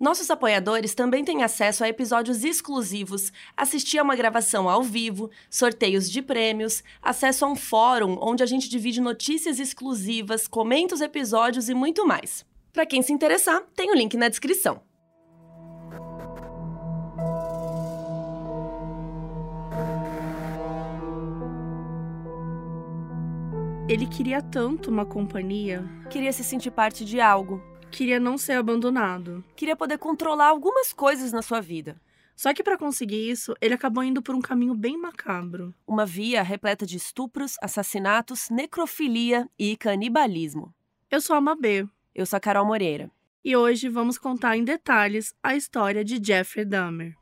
Nossos apoiadores também têm acesso a episódios exclusivos, assistir a uma gravação ao vivo, sorteios de prêmios, acesso a um fórum onde a gente divide notícias exclusivas, comenta os episódios e muito mais. Para quem se interessar, tem o link na descrição. Ele queria tanto uma companhia, Queria se sentir parte de algo, queria não ser abandonado. queria poder controlar algumas coisas na sua vida. Só que para conseguir isso, ele acabou indo por um caminho bem macabro. Uma via repleta de estupros, assassinatos, necrofilia e canibalismo. Eu sou a Mabê Eu sou a Carol Moreira. e hoje vamos contar em detalhes a história de Jeffrey Dahmer.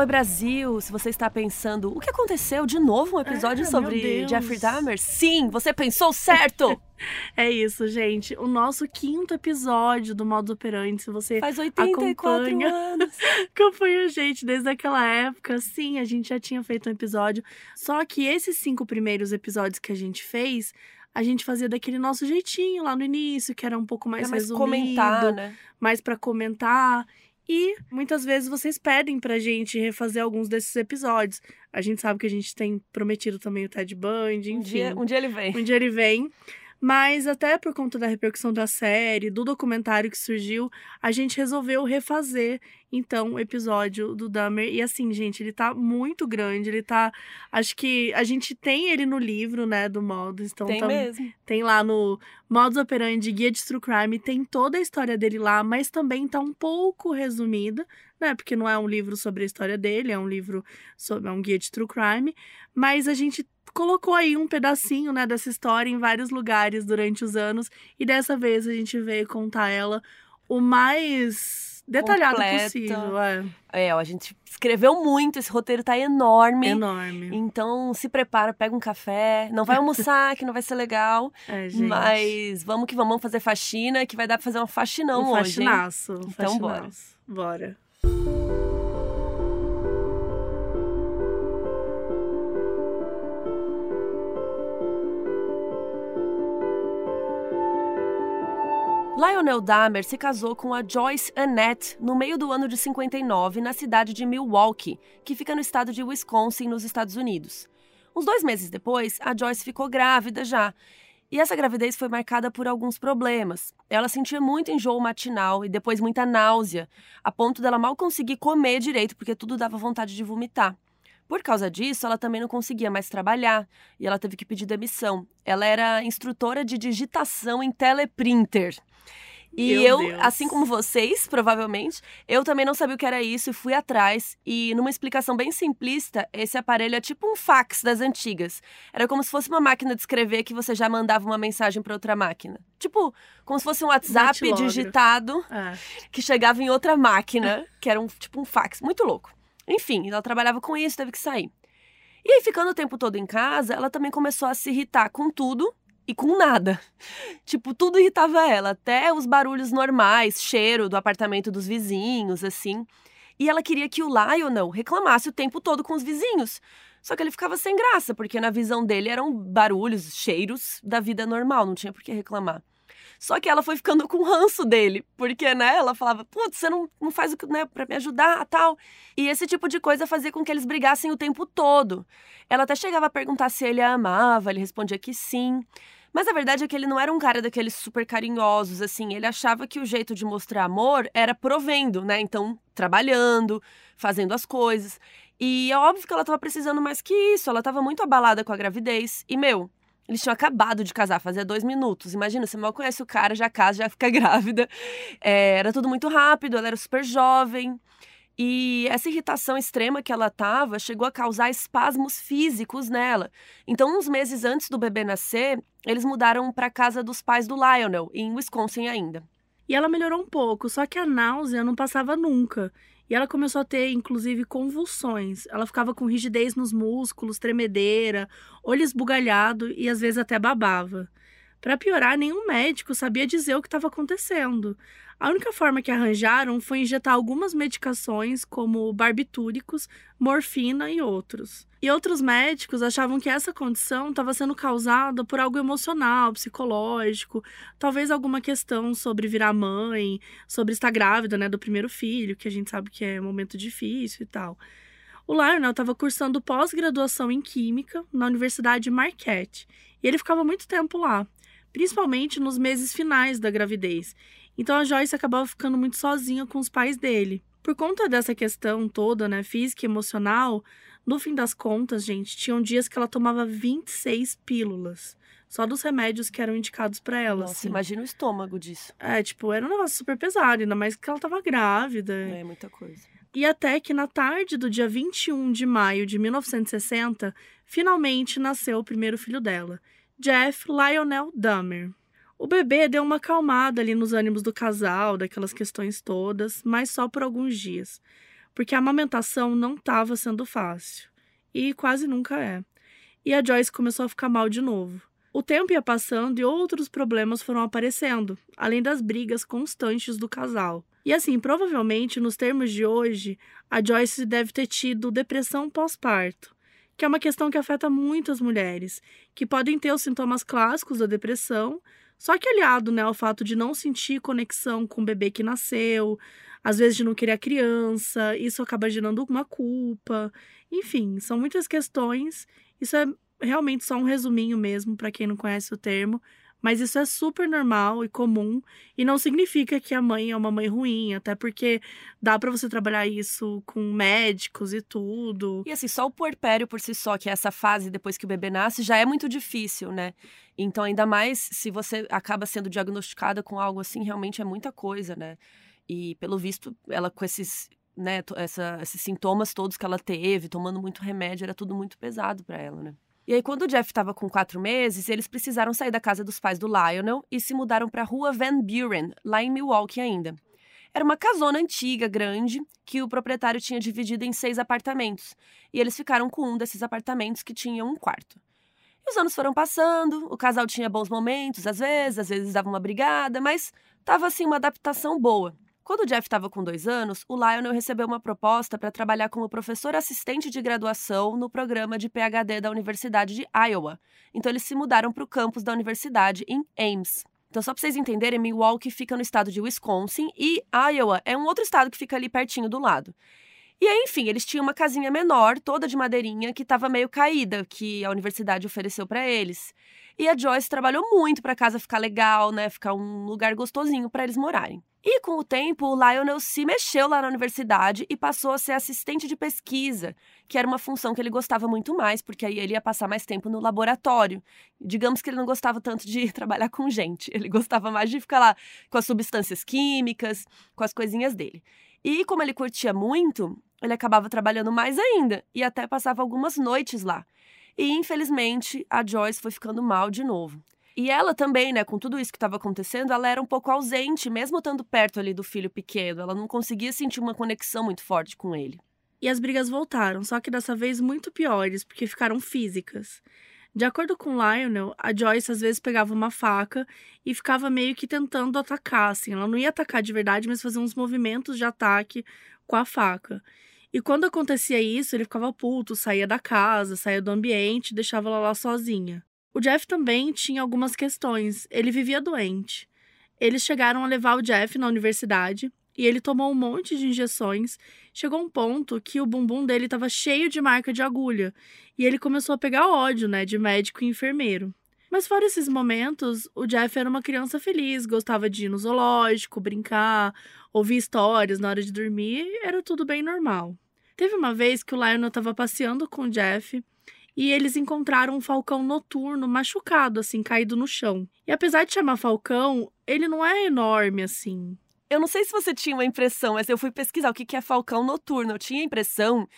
Oi, Brasil! Se você está pensando, o que aconteceu? De novo um episódio meu sobre. Jeffrey Dahmer? Sim, você pensou certo! É isso, gente. O nosso quinto episódio do Modo Operante. Se você Faz 84 Acompanha. anos. acompanha a gente desde aquela época, sim, a gente já tinha feito um episódio. Só que esses cinco primeiros episódios que a gente fez, a gente fazia daquele nosso jeitinho lá no início, que era um pouco mais É mais resumido, comentar, né? mais para comentar. E muitas vezes vocês pedem pra gente refazer alguns desses episódios. A gente sabe que a gente tem prometido também o Ted Bundy, enfim. Um dia, um dia ele vem. Um dia ele vem. Mas até por conta da repercussão da série, do documentário que surgiu, a gente resolveu refazer, então, o episódio do Dahmer. E assim, gente, ele tá muito grande, ele tá... Acho que a gente tem ele no livro, né, do Modus. Então Tem tá- mesmo. tem lá no Modus Operandi, Guia de True Crime, tem toda a história dele lá, mas também tá um pouco resumida, né? Porque não é um livro sobre a história dele, é um livro sobre é um guia de True Crime, mas a gente colocou aí um pedacinho, né, dessa história em vários lugares durante os anos, e dessa vez a gente veio contar ela o mais detalhado Completa. possível, é É, a gente escreveu muito, esse roteiro tá enorme. enorme. Então se prepara, pega um café. Não vai almoçar, que não vai ser legal. É, gente. Mas vamos que vamos, fazer faxina, que vai dar pra fazer um faxinão um hoje. hein? faxinaço, um Então, bora. faxinaço. Bora. Lionel Dahmer se casou com a Joyce Annette no meio do ano de 59 na cidade de Milwaukee, que fica no estado de Wisconsin, nos Estados Unidos. Uns dois meses depois, a Joyce ficou grávida já. E essa gravidez foi marcada por alguns problemas. Ela sentia muito enjoo matinal e depois muita náusea, a ponto dela mal conseguir comer direito porque tudo dava vontade de vomitar. Por causa disso, ela também não conseguia mais trabalhar e ela teve que pedir demissão. Ela era instrutora de digitação em teleprinter. E Meu eu, Deus. assim como vocês, provavelmente, eu também não sabia o que era isso e fui atrás. E numa explicação bem simplista, esse aparelho é tipo um fax das antigas. Era como se fosse uma máquina de escrever que você já mandava uma mensagem para outra máquina. Tipo, como se fosse um WhatsApp digitado É. que chegava em outra máquina, que era um tipo um fax, muito louco. Enfim, ela trabalhava com isso, teve que sair. E aí, ficando o tempo todo em casa, ela também começou a se irritar com tudo e com nada. Tipo, tudo irritava ela, até os barulhos normais, cheiro do apartamento dos vizinhos, assim. E ela queria que o Lionel reclamasse o tempo todo com os vizinhos. Só que ele ficava sem graça, porque na visão dele eram barulhos, cheiros da vida normal, não tinha por que reclamar. Só que ela foi ficando com ranço dele, porque, né, ela falava, putz, você não, não faz o que, né, pra me ajudar, tal. E esse tipo de coisa fazia com que eles brigassem o tempo todo. Ela até chegava a perguntar se ele a amava, ele respondia que sim. Mas a verdade é que ele não era um cara daqueles super carinhosos, assim. Ele achava que o jeito de mostrar amor era provendo, né? Então, trabalhando, fazendo as coisas. E é óbvio que ela tava precisando mais que isso. Ela tava muito abalada com a gravidez. E, meu, eles tinham acabado de casar, fazia dois minutos. Imagina, você mal conhece o cara, já casa, já fica grávida. É, era tudo muito rápido, ela era super jovem. E essa irritação extrema que ela tava chegou a causar espasmos físicos nela. Então, uns meses antes do bebê nascer, eles mudaram para casa dos pais do Lionel, em Wisconsin ainda. E ela melhorou um pouco, só que a náusea não passava nunca. E ela começou a ter, inclusive, convulsões. Ela ficava com rigidez nos músculos, tremedeira, olho esbugalhado e às vezes até babava. Para piorar, nenhum médico sabia dizer o que estava acontecendo. A única forma que arranjaram foi injetar algumas medicações, como barbitúricos, morfina e outros. E outros médicos achavam que essa condição estava sendo causada por algo emocional, psicológico, talvez alguma questão sobre virar mãe, sobre estar grávida, né, do primeiro filho, que a gente sabe que é um momento difícil e tal. O Lionel estava cursando pós-graduação em Química na Universidade Marquette, e ele ficava muito tempo lá principalmente nos meses finais da gravidez. Então a Joyce acabava ficando muito sozinha com os pais dele. Por conta dessa questão toda, né, física e emocional, no fim das contas, gente, tinham dias que ela tomava 26 pílulas. Só dos remédios que eram indicados para ela. Nossa, assim. imagina o estômago disso. É, tipo, era um negócio super pesado, ainda mais que ela tava grávida. É, muita coisa. E até que na tarde do dia 21 de maio de 1960, finalmente nasceu o primeiro filho dela. Jeff Lionel Dahmer. O bebê deu uma acalmada ali nos ânimos do casal, daquelas questões todas, mas só por alguns dias, porque a amamentação não estava sendo fácil, e quase nunca é. E a Joyce começou a ficar mal de novo. O tempo ia passando e outros problemas foram aparecendo, além das brigas constantes do casal. E assim, provavelmente, nos termos de hoje, a Joyce deve ter tido depressão pós-parto, que é uma questão que afeta muitas mulheres, que podem ter os sintomas clássicos da depressão, só que aliado né, ao fato de não sentir conexão com o bebê que nasceu, às vezes de não querer a criança, isso acaba gerando uma culpa. Enfim, são muitas questões. Isso é realmente só um resuminho mesmo, para quem não conhece o termo, mas isso é super normal e comum e não significa que a mãe é uma mãe ruim, até porque dá para você trabalhar isso com médicos e tudo. E assim, só o puerpério por si só, que é essa fase depois que o bebê nasce, já é muito difícil, né? Então, ainda mais se você acaba sendo diagnosticada com algo assim, realmente é muita coisa, né? E pelo visto, ela com esses né, essa, esses sintomas todos que ela teve, tomando muito remédio, era tudo muito pesado para ela, né? E aí, quando o Jeff estava com quatro meses, eles precisaram sair da casa dos pais do Lionel e se mudaram para a rua Van Buren, lá em Milwaukee ainda. Era uma casona antiga, grande, que o proprietário tinha dividido em seis apartamentos. E eles ficaram com um desses apartamentos que tinha um quarto. E os anos foram passando, o casal tinha bons momentos, às vezes, às vezes dava uma brigada, mas estava assim uma adaptação boa. Quando o Jeff estava com dois anos, o Lionel recebeu uma proposta para trabalhar como professor assistente de graduação no programa de PhD da Universidade de Iowa. Então eles se mudaram para o campus da universidade em Ames. Então, só para vocês entenderem, Milwaukee fica no estado de Wisconsin e Iowa é um outro estado que fica ali pertinho do lado. E aí, enfim, eles tinham uma casinha menor, toda de madeirinha, que estava meio caída, que a universidade ofereceu para eles. E a Joyce trabalhou muito para a casa ficar legal, né, ficar um lugar gostosinho para eles morarem. E com o tempo, o Lionel se mexeu lá na universidade e passou a ser assistente de pesquisa, que era uma função que ele gostava muito mais, porque aí ele ia passar mais tempo no laboratório. Digamos que ele não gostava tanto de trabalhar com gente, ele gostava mais de ficar lá com as substâncias químicas, com as coisinhas dele. E como ele curtia muito, ele acabava trabalhando mais ainda e até passava algumas noites lá. E infelizmente, a Joyce foi ficando mal de novo. E ela também, né, com tudo isso que estava acontecendo, ela era um pouco ausente, mesmo estando perto ali do filho pequeno. Ela não conseguia sentir uma conexão muito forte com ele. E as brigas voltaram, só que dessa vez muito piores, porque ficaram físicas. De acordo com Lionel, a Joyce às vezes pegava uma faca e ficava meio que tentando atacar, assim. Ela não ia atacar de verdade, mas fazia uns movimentos de ataque com a faca. E quando acontecia isso, ele ficava puto, saía da casa, saía do ambiente, deixava ela lá sozinha. O Jeff também tinha algumas questões. Ele vivia doente. Eles chegaram a levar o Jeff na universidade e ele tomou um monte de injeções. Chegou um ponto que o bumbum dele estava cheio de marca de agulha e ele começou a pegar ódio, né, de médico e enfermeiro. Mas fora esses momentos, o Jeff era uma criança feliz, gostava de ir no zoológico, brincar, ouvir histórias na hora de dormir, era tudo bem normal. Teve uma vez que o Lionel estava passeando com o Jeff e eles encontraram um falcão noturno machucado, assim, caído no chão. E apesar de chamar falcão, ele não é enorme assim. eu não sei se você tinha uma impressão, mas eu fui pesquisar o que é falcão noturno. Eu tinha a impressão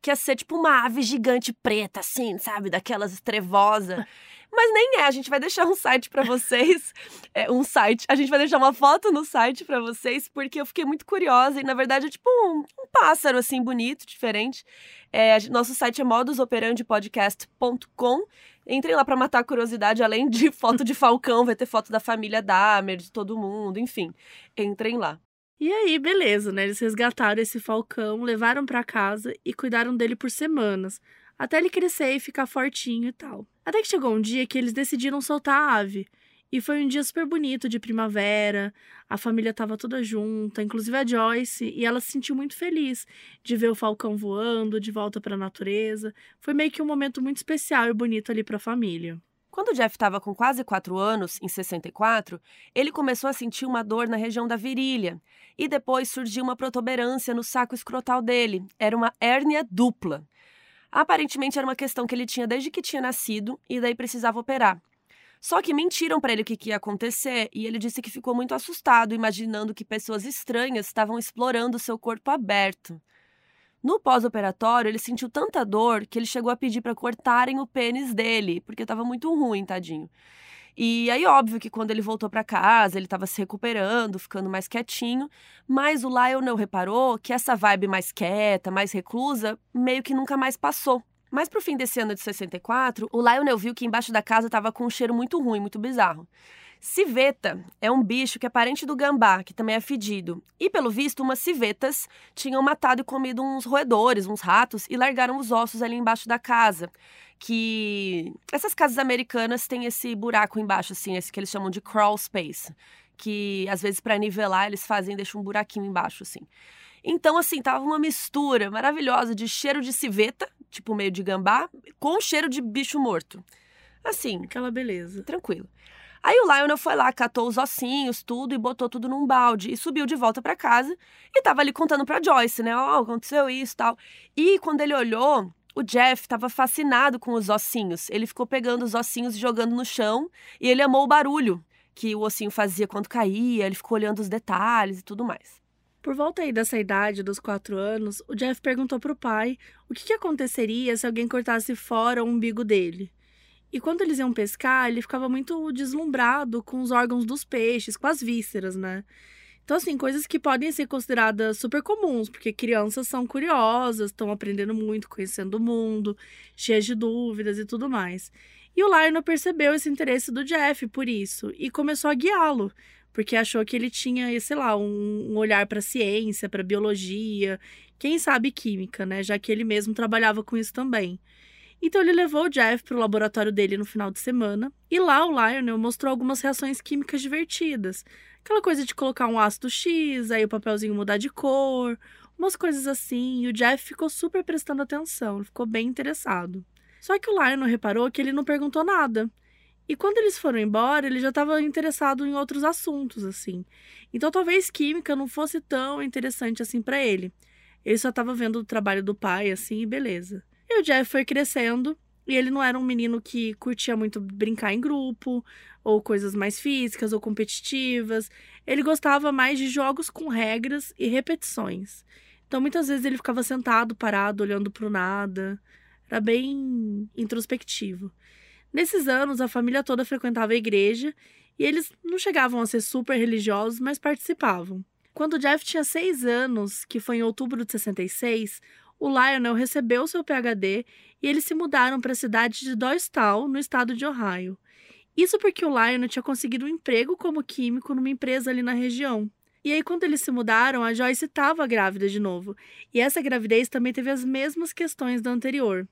que ia ser tipo uma ave gigante preta, assim, sabe? Daquelas trevosa. Mas nem é, a gente vai deixar um site para vocês, é, um site, a gente vai deixar uma foto no site para vocês, porque eu fiquei muito curiosa e na verdade é tipo um, um pássaro assim bonito, diferente. É, nosso site é modusoperandipodcast.com. Entrem lá para matar a curiosidade, além de foto de falcão, vai ter foto da família Dahmer, de todo mundo, enfim. Entrem lá. E aí, beleza, né? Eles resgataram esse falcão, levaram para casa e cuidaram dele por semanas, até ele crescer e ficar fortinho e tal. Até que chegou um dia que eles decidiram soltar a ave. E foi um dia super bonito de primavera, a família estava toda junta, inclusive a Joyce, e ela se sentiu muito feliz de ver o falcão voando de volta para a natureza. Foi meio que um momento muito especial e bonito ali para a família. Quando o Jeff estava com quase 4 anos, em 64, ele começou a sentir uma dor na região da virilha. E depois surgiu uma protuberância no saco escrotal dele. Era uma hérnia dupla. Aparentemente era uma questão que ele tinha desde que tinha nascido e daí precisava operar. Só que mentiram para ele o que, ia acontecer e ele disse que ficou muito assustado, imaginando que pessoas estranhas estavam explorando seu corpo aberto. No pós-operatório, ele sentiu tanta dor que ele chegou a pedir para cortarem o pênis dele, porque estava muito ruim, tadinho. E aí, óbvio que quando ele voltou para casa, ele estava se recuperando, ficando mais quietinho, mas o Lionel reparou que essa vibe mais quieta, mais reclusa, meio que nunca mais passou. Mas pro fim desse ano de 64, o Lionel viu que embaixo da casa estava com um cheiro muito ruim, muito bizarro. Civeta é um bicho que é parente do gambá, que também é fedido. E, pelo visto, umas civetas tinham matado e comido uns roedores, uns ratos, e largaram os ossos ali embaixo da casa que essas casas americanas têm esse buraco embaixo, assim, esse que eles chamam de crawl space, que às vezes para nivelar eles fazem, deixam um buraquinho embaixo, assim. Então, assim, tava uma mistura maravilhosa de cheiro de civeta, tipo meio de gambá, com cheiro de bicho morto. Assim. Aquela beleza. Tranquilo. Aí o Lionel foi lá, catou os ossinhos, tudo, e botou tudo num balde. E subiu de volta para casa. E tava ali contando pra Joyce, né? Ó, oh, aconteceu isso tal. E quando ele olhou, o Jeff estava fascinado com os ossinhos. Ele ficou pegando os ossinhos e jogando no chão e ele amou o barulho que o ossinho fazia quando caía. Ele ficou olhando os detalhes e tudo mais. Por volta aí dessa idade, dos quatro anos, o Jeff perguntou para o pai o que, que aconteceria se alguém cortasse fora o umbigo dele. E quando eles iam pescar, ele ficava muito deslumbrado com os órgãos dos peixes, com as vísceras, né? Então, assim, coisas que podem ser consideradas super comuns, porque crianças são curiosas, estão aprendendo muito, conhecendo o mundo, cheias de dúvidas e tudo mais. E o Lionel percebeu esse interesse do Jeff por isso e começou a guiá-lo, porque achou que ele tinha, sei lá, um, olhar para ciência, para biologia, quem sabe química, né? Já que ele mesmo trabalhava com isso também. Então ele levou o Jeff para o laboratório dele no final de semana, e lá o Lionel mostrou algumas reações químicas divertidas, Aquela coisa de colocar um ácido X, aí o papelzinho mudar de cor, umas coisas assim. E o Jeff ficou super prestando atenção, ficou bem interessado. Só que o Lionel reparou que ele não perguntou nada. E quando eles foram embora, ele já estava interessado em outros assuntos, assim. Então talvez química não fosse tão interessante assim para ele. Ele só estava vendo o trabalho do pai, assim, e beleza. E o Jeff foi crescendo e ele não era um menino que curtia muito brincar em grupo, ou coisas mais físicas ou competitivas. Ele gostava mais de jogos com regras e repetições. Então, muitas vezes ele ficava sentado, parado, olhando para o nada. Era bem introspectivo. Nesses anos, a família toda frequentava a igreja e eles não chegavam a ser super religiosos, mas participavam. Quando Jeff tinha seis anos, que foi em outubro de 66, o Lionel recebeu seu PhD e eles se mudaram para a cidade de Doylestown, no estado de Ohio. Isso porque o Lionel tinha conseguido um emprego como químico numa empresa ali na região. E aí, quando eles se mudaram, a Joyce estava grávida de novo. E essa gravidez também teve as mesmas questões da anterior.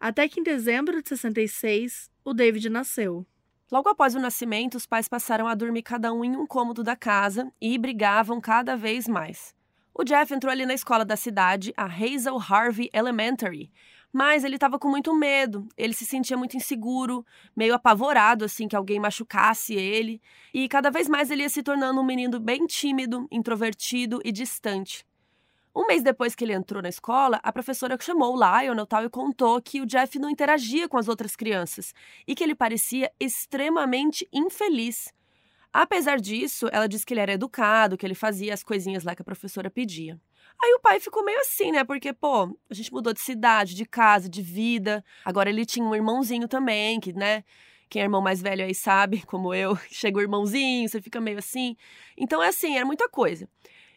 Até que em dezembro de 66, o David nasceu. Logo após o nascimento, os pais passaram a dormir cada um em um cômodo da casa e brigavam cada vez mais. O Jeff entrou ali na escola da cidade, a Hazel Harvey Elementary, mas ele estava com muito medo. Ele se sentia muito inseguro, meio apavorado assim que alguém machucasse ele, e cada vez mais ele ia se tornando um menino bem tímido, introvertido e distante. Um mês depois que ele entrou na escola, a professora chamou o Lionel tal, e contou que o Jeff não interagia com as outras crianças e que ele parecia extremamente infeliz. Apesar disso, ela disse que ele era educado, que ele fazia as coisinhas lá que a professora pedia. Aí o pai ficou meio assim, né? Porque, pô, a gente mudou de cidade, de casa, de vida. Agora ele tinha um irmãozinho também, que, né? Quem é irmão mais velho aí sabe, como eu, chega o irmãozinho, você fica meio assim. Então é assim, era muita coisa.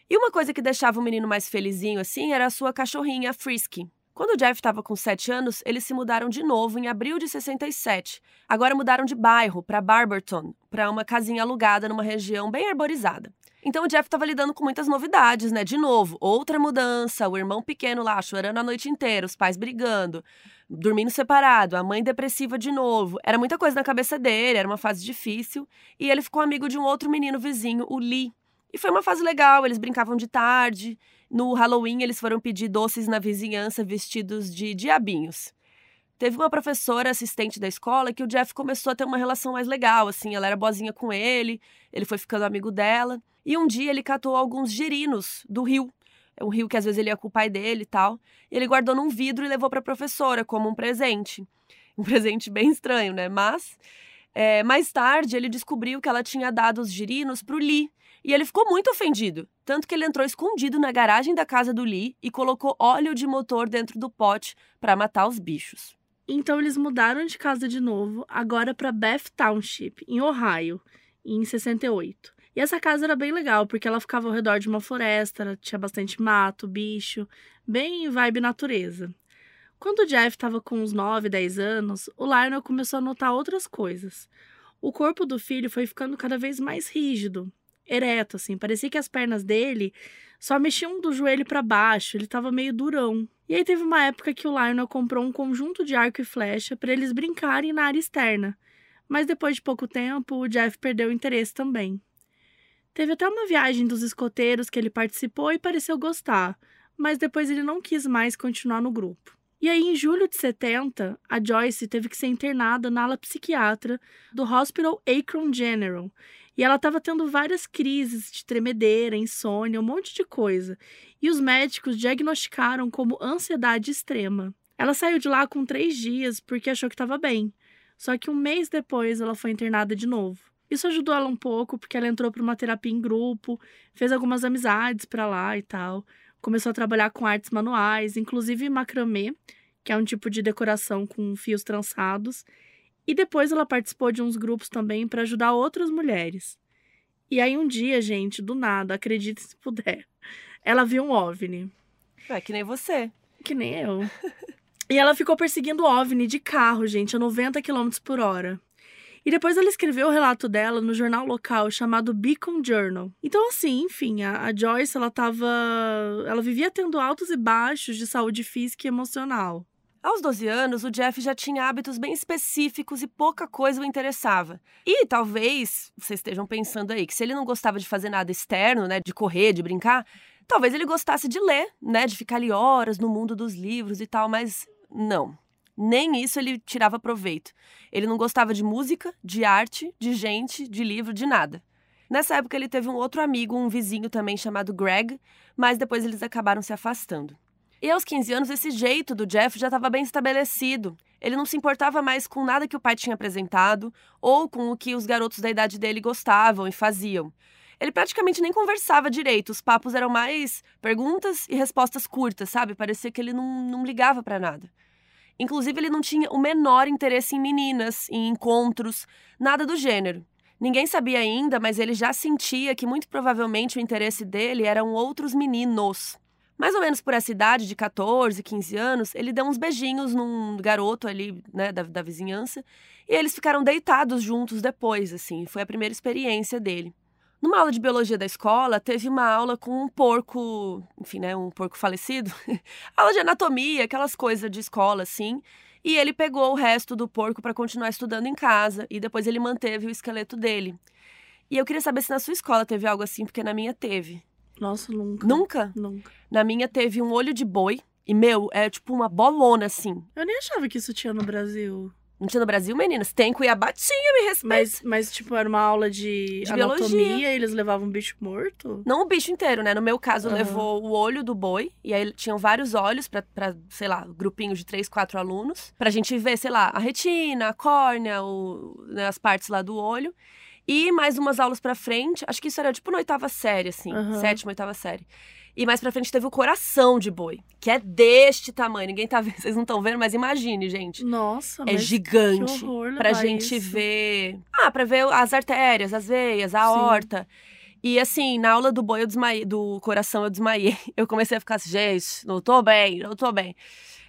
E uma coisa que deixava o menino mais felizinho assim era a sua cachorrinha, Frisky. Quando o Jeff estava com 7 anos, eles se mudaram de novo em abril de 67. Agora mudaram de bairro para Barberton, para uma casinha alugada numa região bem arborizada. Então o Jeff estava lidando com muitas novidades, né? De novo, outra mudança, o irmão pequeno lá chorando a noite inteira, os pais brigando, dormindo separado, a mãe depressiva de novo. Era muita coisa na cabeça dele, era uma fase difícil. E ele ficou amigo de um outro menino vizinho, o Lee. E foi uma fase legal, eles brincavam de tarde. No Halloween, eles foram pedir doces na vizinhança vestidos de diabinhos. Teve uma professora assistente da escola que o Jeff começou a ter uma relação mais legal, assim, ela era boazinha com ele, ele foi ficando amigo dela. E um dia ele catou alguns gerinos do rio. É um rio que às vezes ele ia com o pai dele e tal. E ele guardou num vidro e levou para a professora como um presente. Um presente bem estranho, né? Mas é, mais tarde ele descobriu que ela tinha dado os girinos pro Lee. E ele ficou muito ofendido. Tanto que ele entrou escondido na garagem da casa do Lee e colocou óleo de motor dentro do pote para matar os bichos. Então eles mudaram de casa de novo, agora para Beth Township, em Ohio, em 68. E essa casa era bem legal, porque ela ficava ao redor de uma floresta, tinha bastante mato, bicho, bem vibe natureza. Quando o Jeff estava com uns 9, 10 anos, o Lionel começou a notar outras coisas. O corpo do filho foi ficando cada vez mais rígido, ereto, assim. Parecia que as pernas dele só mexiam do joelho para baixo, ele estava meio durão. E aí teve uma época que o Lionel comprou um conjunto de arco e flecha para eles brincarem na área externa. Mas depois de pouco tempo, o Jeff perdeu o interesse também. Teve até uma viagem dos escoteiros que ele participou e pareceu gostar, mas depois ele não quis mais continuar no grupo. E aí, em julho de 70, a Joyce teve que ser internada na ala psiquiatra do Hospital Akron General. E ela estava tendo várias crises de tremedeira, insônia, um monte de coisa. E os médicos diagnosticaram como ansiedade extrema. Ela saiu de lá com três dias porque achou que estava bem. Só que um mês depois ela foi internada de novo. Isso ajudou ela um pouco, porque ela entrou para uma terapia em grupo, fez algumas amizades para lá e tal. Começou a trabalhar com artes manuais, inclusive macramê, que é um tipo de decoração com fios trançados. E depois ela participou de uns grupos também para ajudar outras mulheres. E aí um dia, gente, do nada, acredite se puder, ela viu um OVNI. É que nem você. Que nem eu. e ela ficou perseguindo o OVNI de carro, gente, a 90 km por hora. E depois ela escreveu o relato dela no jornal local chamado Beacon Journal. Então, assim, enfim, a, a Joyce, ela tava. Ela vivia tendo altos e baixos de saúde física e emocional. Aos 12 anos, o Jeff já tinha hábitos bem específicos e pouca coisa o interessava. E talvez vocês estejam pensando aí que se ele não gostava de fazer nada externo, né, de correr, de brincar, talvez ele gostasse de ler, né, de ficar ali horas no mundo dos livros e tal, mas não. Nem isso ele tirava proveito. Ele não gostava de música, de arte, de gente, de livro, de nada. Nessa época ele teve um outro amigo, um vizinho também chamado Greg, mas depois eles acabaram se afastando. E aos 15 anos, esse jeito do Jeff já estava bem estabelecido. Ele não se importava mais com nada que o pai tinha apresentado ou com o que os garotos da idade dele gostavam e faziam. Ele praticamente nem conversava direito, os papos eram mais perguntas e respostas curtas, sabe? Parecia que ele não, não ligava para nada. Inclusive, ele não tinha o menor interesse em meninas, em encontros, nada do gênero. Ninguém sabia ainda, mas ele já sentia que muito provavelmente o interesse dele eram outros meninos. Mais ou menos por essa idade de 14, 15 anos, ele deu uns beijinhos num garoto ali, né, da, da vizinhança, e eles ficaram deitados juntos depois, assim, foi a primeira experiência dele. Numa aula de biologia da escola, teve uma aula com um porco, enfim, né, um porco falecido. aula de anatomia, aquelas coisas de escola, assim. E ele pegou o resto do porco para continuar estudando em casa e depois ele manteve o esqueleto dele. E eu queria saber se na sua escola teve algo assim, porque na minha teve. Nossa, nunca. Nunca? Nunca. Na minha teve um olho de boi. E, meu, é tipo uma bolona, assim. Eu nem achava que isso tinha no Brasil. Não tinha no Brasil, meninas? Tem Cuiabá, tinha, me respeita. Mas, mas, tipo, era uma aula de, De anatomia biologia. e eles levavam um bicho morto? Não o bicho inteiro, né? No meu caso, Aham. levou o olho do boi. E aí tinham vários olhos pra, pra, sei lá, grupinhos de três, quatro alunos. Pra gente ver, sei lá, a retina, a córnea, o, né, as partes lá do olho. E mais umas aulas pra frente, acho que isso era tipo na oitava série, assim, Aham. sétima, oitava série. E mais pra frente teve o coração de boi, que é deste tamanho. Ninguém tá vendo, vocês não estão vendo, mas imagine, gente. Nossa, É gigante. que horror Pra gente isso. ver. Ah, pra ver as artérias, as veias, a horta. E assim, na aula do boi, eu desmaiei, do coração, eu desmaiei. Eu comecei a ficar assim, gente, não tô bem, não tô bem.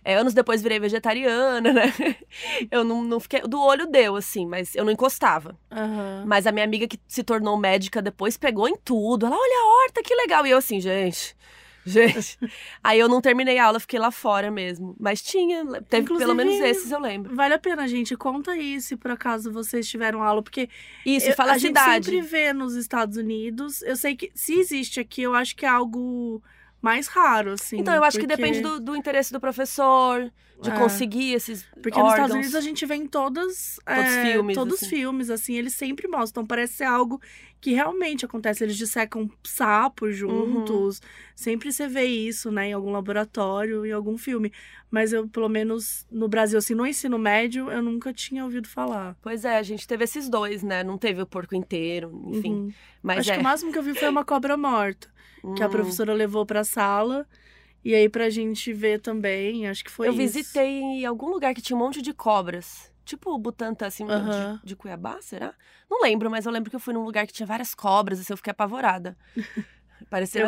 É, anos depois virei vegetariana, né? Eu não, não fiquei. Do olho deu, assim, mas eu não encostava. Aham. Mas a minha amiga que se tornou médica depois pegou em tudo. Ela, olha a horta, que legal. E eu assim, gente. Gente. Aí eu não terminei a aula, fiquei lá fora mesmo. Mas tinha, teve pelo Inclusive, menos esses, eu lembro. Vale a pena, gente. Conta aí se por acaso vocês tiveram aula, porque Isso, eu- fala a a gente cidade. sempre vê nos Estados Unidos. Eu sei que se existe aqui, eu acho que é algo mais raro, assim. Então, eu acho que porque- depende do, do interesse do professor, de É. conseguir esses Porque nos órgãos. Estados Unidos a gente vê em todas, Todos é, filmes, todos os assim. filmes, assim, eles sempre mostram. Parece ser algo que realmente acontece. Eles dissecam sapos juntos. Sempre você vê isso, né, em algum laboratório, em algum filme. Mas eu, pelo menos no Brasil, assim, no ensino médio, eu nunca tinha ouvido falar. Pois é, a gente teve esses dois, né? Não teve o porco inteiro, enfim. Uhum. Mas Acho é. que o máximo que eu vi foi uma cobra morta, que a Hum. professora levou pra sala. E aí, pra gente ver também, acho que foi eu isso. visitei em algum lugar que tinha um monte de cobras. Tipo o Butantã, assim, de- Aham. de, Cuiabá, será? Não lembro, mas eu lembro que eu fui num lugar que tinha várias cobras, assim, eu fiquei apavorada.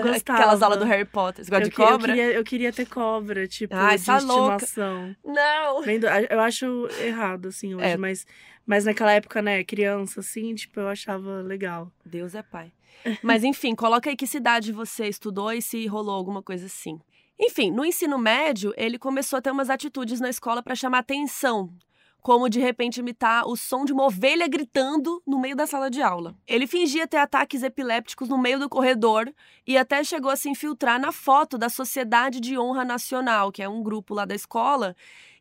Gostava. aquelas aulas do Harry Potter. Você gosta eu, de que- eu cobra? queria, eu queria ter cobra, tipo, Ai, de tá louca. estimação. Não! Vendo- Eu acho errado, assim, hoje, É. mas, mas naquela época, né, criança, assim, tipo, eu achava legal. Deus é pai. Mas enfim, coloca aí que cidade você estudou e se rolou alguma coisa assim. Enfim, no ensino médio, ele começou a ter umas atitudes na escola para chamar atenção, como de repente imitar o som de uma ovelha gritando no meio da sala de aula. Ele fingia ter ataques epilépticos no meio do corredor e até chegou a se infiltrar na foto da Sociedade de Honra Nacional, que é um grupo lá da escola.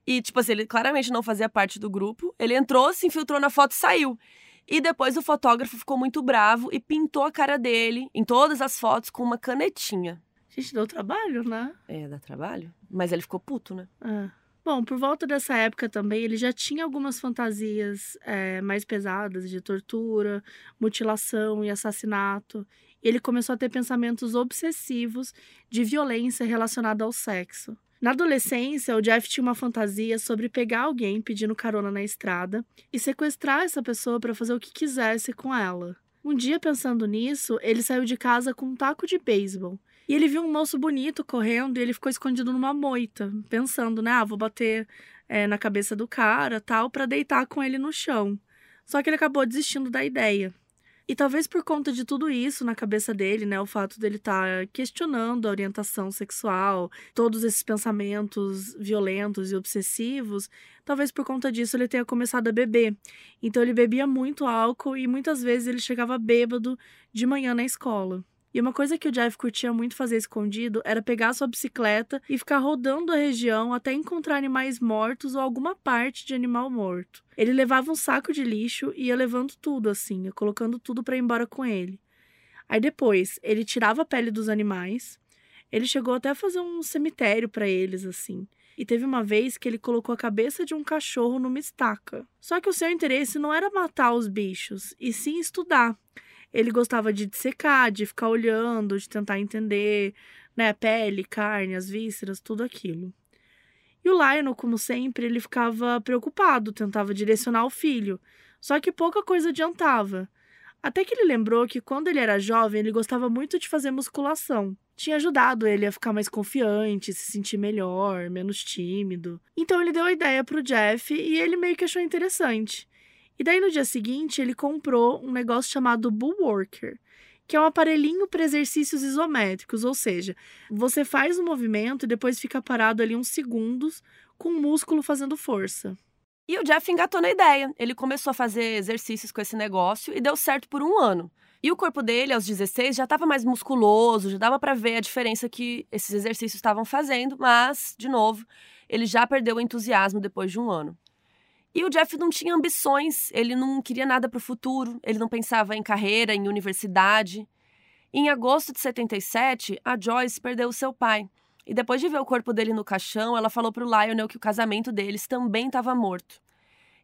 E, tipo assim, ele claramente não fazia parte do grupo. Ele entrou, se infiltrou na foto e saiu. E depois o fotógrafo ficou muito bravo e pintou a cara dele em todas as fotos com uma canetinha. Gente, deu trabalho, né? É, dá trabalho? Mas ele ficou puto, né? É. Bom, por volta dessa época também, ele já tinha algumas fantasias é, mais pesadas de tortura, mutilação e assassinato. Ele começou a ter pensamentos obsessivos de violência relacionada ao sexo. Na adolescência, o Jeff tinha uma fantasia sobre pegar alguém pedindo carona na estrada e sequestrar essa pessoa para fazer o que quisesse com ela. Um dia, pensando nisso, ele saiu de casa com um taco de beisebol. E ele viu um moço bonito correndo e ele ficou escondido numa moita, pensando, né? Ah, vou bater é, na cabeça do cara, tal, para deitar com ele no chão. Só que ele acabou desistindo da ideia. E talvez por conta de tudo isso na cabeça dele, né, o fato dele estar questionando a orientação sexual, todos esses pensamentos violentos e obsessivos, talvez por conta disso ele tenha começado a beber. Então ele bebia muito álcool e muitas vezes ele chegava bêbado de manhã na escola. E uma coisa que o Jeff curtia muito fazer escondido era pegar sua bicicleta e ficar rodando a região até encontrar animais mortos ou alguma parte de animal morto. Ele levava um saco de lixo e ia levando tudo assim, colocando tudo para ir embora com ele. Aí depois, ele tirava a pele dos animais. Ele chegou até a fazer um cemitério para eles assim. E teve uma vez que ele colocou a cabeça de um cachorro numa estaca. Só que o seu interesse não era matar os bichos, e sim estudar. Ele gostava de dissecar, de ficar olhando, de tentar entender, né, pele, carne, as vísceras, tudo aquilo. E o Lionel, como sempre, ele ficava preocupado, tentava direcionar o filho, só que pouca coisa adiantava. Até que ele lembrou que quando ele era jovem, ele gostava muito de fazer musculação. Tinha ajudado ele a ficar mais confiante, se sentir melhor, menos tímido. Então ele deu a ideia pro Jeff e ele meio que achou interessante. E daí no dia seguinte ele comprou um negócio chamado Bullworker, que é um aparelhinho para exercícios isométricos, ou seja, você faz um movimento e depois fica parado ali uns segundos com o músculo fazendo força. E o Jeff engatou na ideia. Ele começou a fazer exercícios com esse negócio e deu certo por um ano. E o corpo dele, aos 16, já estava mais musculoso, já dava para ver a diferença que esses exercícios estavam fazendo, mas, de novo, ele já perdeu o entusiasmo depois de um ano. E o Jeff não tinha ambições, ele não queria nada para o futuro, ele não pensava em carreira, em universidade. Em agosto de 77, a Joyce perdeu seu pai. E depois de ver o corpo dele no caixão, ela falou pro Lionel que o casamento deles também estava morto.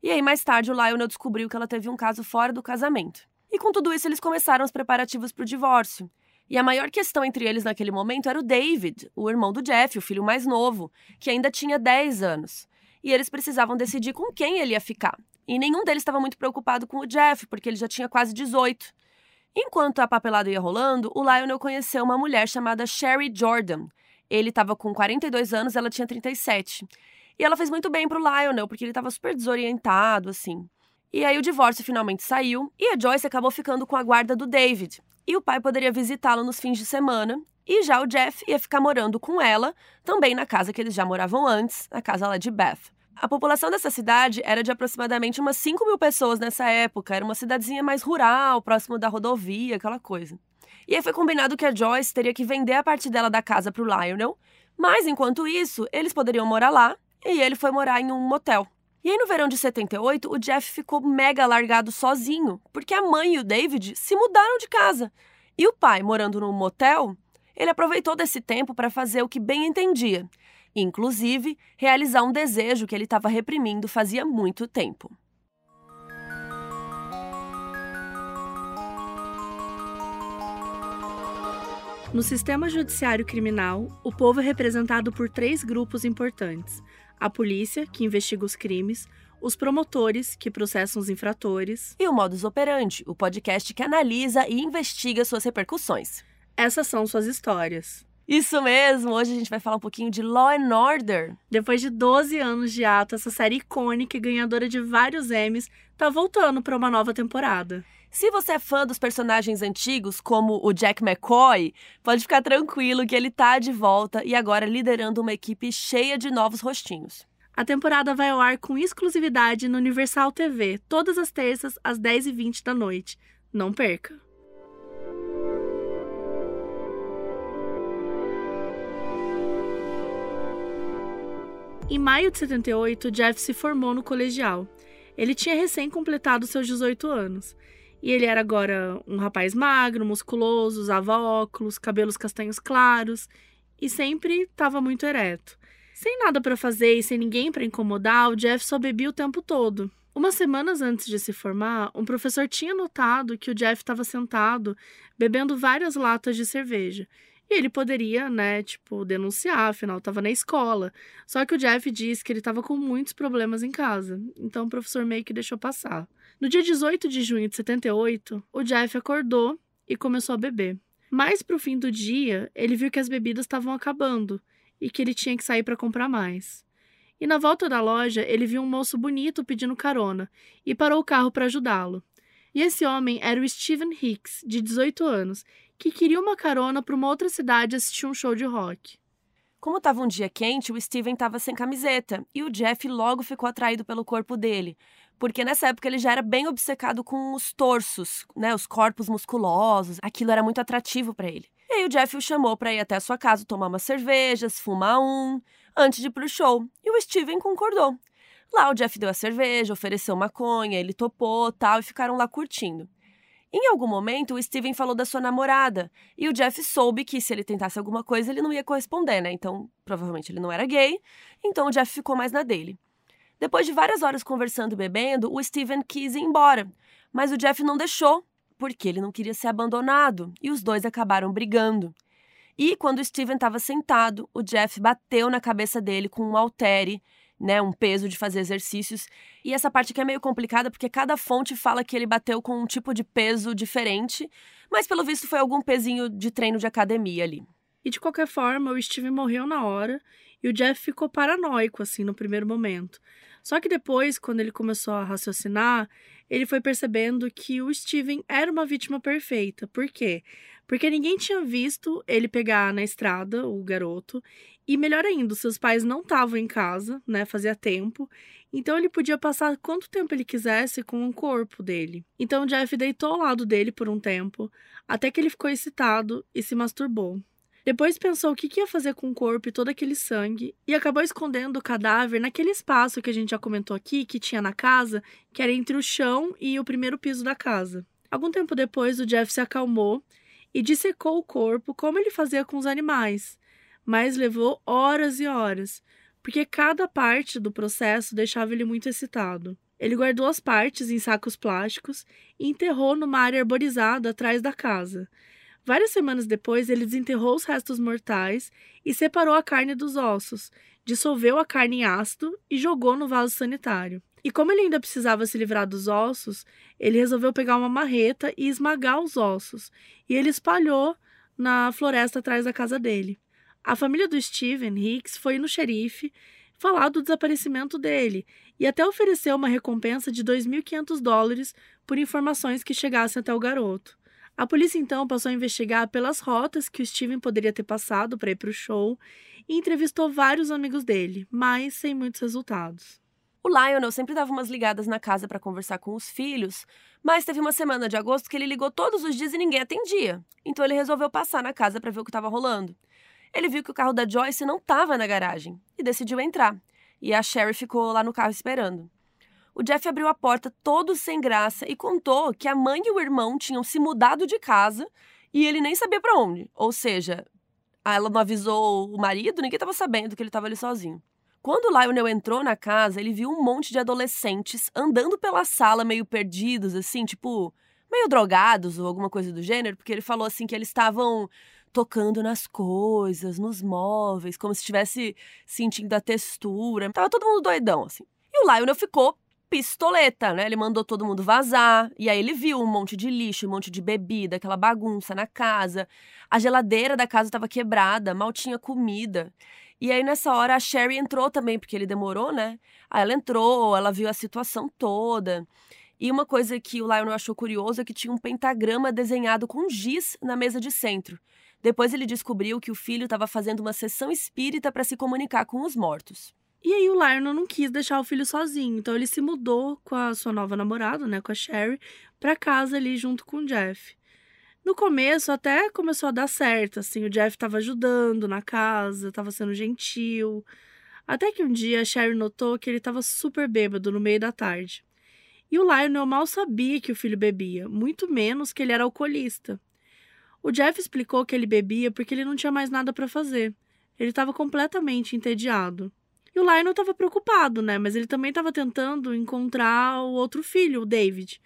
E aí, mais tarde, o Lionel descobriu que ela teve um caso fora do casamento. E com tudo isso, eles começaram os preparativos para o divórcio. E a maior questão entre eles naquele momento era o David, o irmão do Jeff, o filho mais novo, que ainda tinha 10 anos. E eles precisavam decidir com quem ele ia ficar. E nenhum deles estava muito preocupado com o Jeff, porque ele já tinha quase 18. Enquanto a papelada ia rolando, o Lionel conheceu uma mulher chamada Sherry Jordan. Ele estava com 42 anos, ela tinha 37. E ela fez muito bem pro Lionel, porque ele estava super desorientado, assim. E aí o divórcio finalmente saiu e a Joyce acabou ficando com a guarda do David. E o pai poderia visitá-lo nos fins de semana. E já o Jeff ia ficar morando com ela, também na casa que eles já moravam antes, na casa lá de Beth. A população dessa cidade era de aproximadamente umas 5 mil pessoas nessa época. Era uma cidadezinha mais rural, próximo da rodovia, aquela coisa. E aí foi combinado que a Joyce teria que vender a parte dela da casa para o Lionel, mas enquanto isso, eles poderiam morar lá e ele foi morar em um motel. E aí, no verão de 78, o Jeff ficou mega largado sozinho, porque a mãe e o David se mudaram de casa. E o pai, morando num motel, ele aproveitou desse tempo para fazer o que bem entendia, inclusive realizar um desejo que ele estava reprimindo fazia muito tempo. No sistema judiciário criminal, o povo é representado por três grupos importantes: a polícia, que investiga os crimes, os promotores, que processam os infratores, e o Modus Operandi, o podcast que analisa e investiga suas repercussões. Essas são suas histórias. Isso mesmo! Hoje a gente vai falar um pouquinho de Law and Order. Depois de 12 anos de ato, essa série icônica e ganhadora de vários Emmys tá voltando para uma nova temporada. Se você é fã dos personagens antigos, como o Jack McCoy, pode ficar tranquilo que ele tá de volta e agora liderando uma equipe cheia de novos rostinhos. A temporada vai ao ar com exclusividade no Universal TV, todas as terças, às 10h20 da noite. Não perca! Em maio de 78, Jeff se formou no colegial. Ele tinha recém completado seus 18 anos. E ele era agora um rapaz magro, musculoso, usava óculos, cabelos castanhos claros e sempre estava muito ereto. Sem nada para fazer e sem ninguém para incomodar, o Jeff só bebia o tempo todo. Umas semanas antes de se formar, um professor tinha notado que o Jeff estava sentado bebendo várias latas de cerveja. E ele poderia, né, tipo, denunciar, afinal estava na escola. Só que o Jeff disse que ele estava com muitos problemas em casa. Então o professor meio que deixou passar. No dia 18 de junho de 78, o Jeff acordou e começou a beber. Mais pro fim do dia, ele viu que as bebidas estavam acabando e que ele tinha que sair para comprar mais. E na volta da loja, ele viu um moço bonito pedindo carona e parou o carro para ajudá-lo. E esse homem era o Steven Hicks, de 18 anos, que queria uma carona para uma outra cidade assistir um show de rock. Como estava um dia quente, o Steven estava sem camiseta e o Jeff logo ficou atraído pelo corpo dele, porque nessa época ele já era bem obcecado com os torsos, né, os corpos musculosos. Aquilo era muito atrativo para ele. E aí o Jeff o chamou para ir até a sua casa tomar umas cervejas, fumar um, antes de ir pro show. E o Steven concordou. Lá o Jeff deu a cerveja, ofereceu maconha, ele topou, tal, e ficaram lá curtindo. Em algum momento, o Steven falou da sua namorada, e o Jeff soube que se ele tentasse alguma coisa, ele não ia corresponder, né? Então, provavelmente ele não era gay, então o Jeff ficou mais na dele. Depois de várias horas conversando e bebendo, o Steven quis ir embora, mas o Jeff não deixou, porque ele não queria ser abandonado, e os dois acabaram brigando. E quando o Steven estava sentado, o Jeff bateu na cabeça dele com um haltere, né, um peso de fazer exercícios. E essa parte aqui é meio complicada porque cada fonte fala que ele bateu com um tipo de peso diferente, mas pelo visto foi algum pezinho de treino de academia ali. E de qualquer forma, o Steven morreu na hora e o Jeff ficou paranoico assim no primeiro momento. Só que depois, quando ele começou a raciocinar, ele foi percebendo que o Steven era uma vítima perfeita. Por quê? Porque ninguém tinha visto ele pegar na estrada o garoto. E melhor ainda, seus pais não estavam em casa, né? Fazia tempo. Então ele podia passar quanto tempo ele quisesse com o corpo dele. Então Jeff deitou ao lado dele por um tempo, até que ele ficou excitado e se masturbou. Depois pensou o que ia fazer com o corpo e todo aquele sangue e acabou escondendo o cadáver naquele espaço que a gente já comentou aqui, que tinha na casa, que era entre o chão e o primeiro piso da casa. Algum tempo depois, o Jeff se acalmou e dissecou o corpo como ele fazia com os animais, mas levou horas e horas, porque cada parte do processo deixava ele muito excitado. Ele guardou as partes em sacos plásticos e enterrou numa área arborizada atrás da casa. Várias semanas depois, ele desenterrou os restos mortais e separou a carne dos ossos, dissolveu a carne em ácido e jogou no vaso sanitário. E como ele ainda precisava se livrar dos ossos, ele resolveu pegar uma marreta e esmagar os ossos, e ele espalhou na floresta atrás da casa dele. A família do Steven Hicks foi no xerife falar do desaparecimento dele e até ofereceu uma recompensa de 2.500 dólares por informações que chegassem até o garoto. A polícia então passou a investigar pelas rotas que o Steven poderia ter passado para ir para o show e entrevistou vários amigos dele, mas sem muitos resultados. O Lionel sempre dava umas ligadas na casa para conversar com os filhos, mas teve uma semana de agosto que ele ligou todos os dias e ninguém atendia. Então ele resolveu passar na casa para ver o que estava rolando. Ele viu que o carro da Joyce não estava na garagem e decidiu entrar. E a Sherry ficou lá no carro esperando. O Jeff abriu a porta todo sem graça e contou que a mãe e o irmão tinham se mudado de casa e ele nem sabia para onde. Ou seja, ela não avisou o marido, ninguém estava sabendo que ele estava ali sozinho. Quando o Lionel entrou na casa, ele viu um monte de adolescentes andando pela sala meio perdidos, assim, tipo, meio drogados ou alguma coisa do gênero, porque ele falou assim que eles estavam tocando nas coisas, nos móveis, como se estivesse sentindo a textura. Tava todo mundo doidão, assim. E o Lionel ficou pistoleta, né? Ele mandou todo mundo vazar. E aí ele viu um monte de lixo, um monte de bebida, aquela bagunça na casa. A geladeira da casa estava quebrada, mal tinha comida. E aí nessa hora a Sherry entrou também, porque ele demorou, né? Aí ela entrou, ela viu a situação toda. E uma coisa que o Lionel achou curioso é que tinha um pentagrama desenhado com giz na mesa de centro. Depois ele descobriu que o filho estava fazendo uma sessão espírita para se comunicar com os mortos. E aí o Lionel não quis deixar o filho sozinho, então ele se mudou com a sua nova namorada, né, com a Sherry, para casa ali junto com o Jeff. No começo até começou a dar certo, assim, o Jeff estava ajudando na casa, estava sendo gentil. Até que um dia a Sherry notou que ele estava super bêbado no meio da tarde. E o Lionel mal sabia que o filho bebia, muito menos que ele era alcoolista. O Jeff explicou que ele bebia porque ele não tinha mais nada para fazer. Ele estava completamente entediado. E o Lionel estava preocupado, né? Mas ele também estava tentando encontrar o outro filho, o David.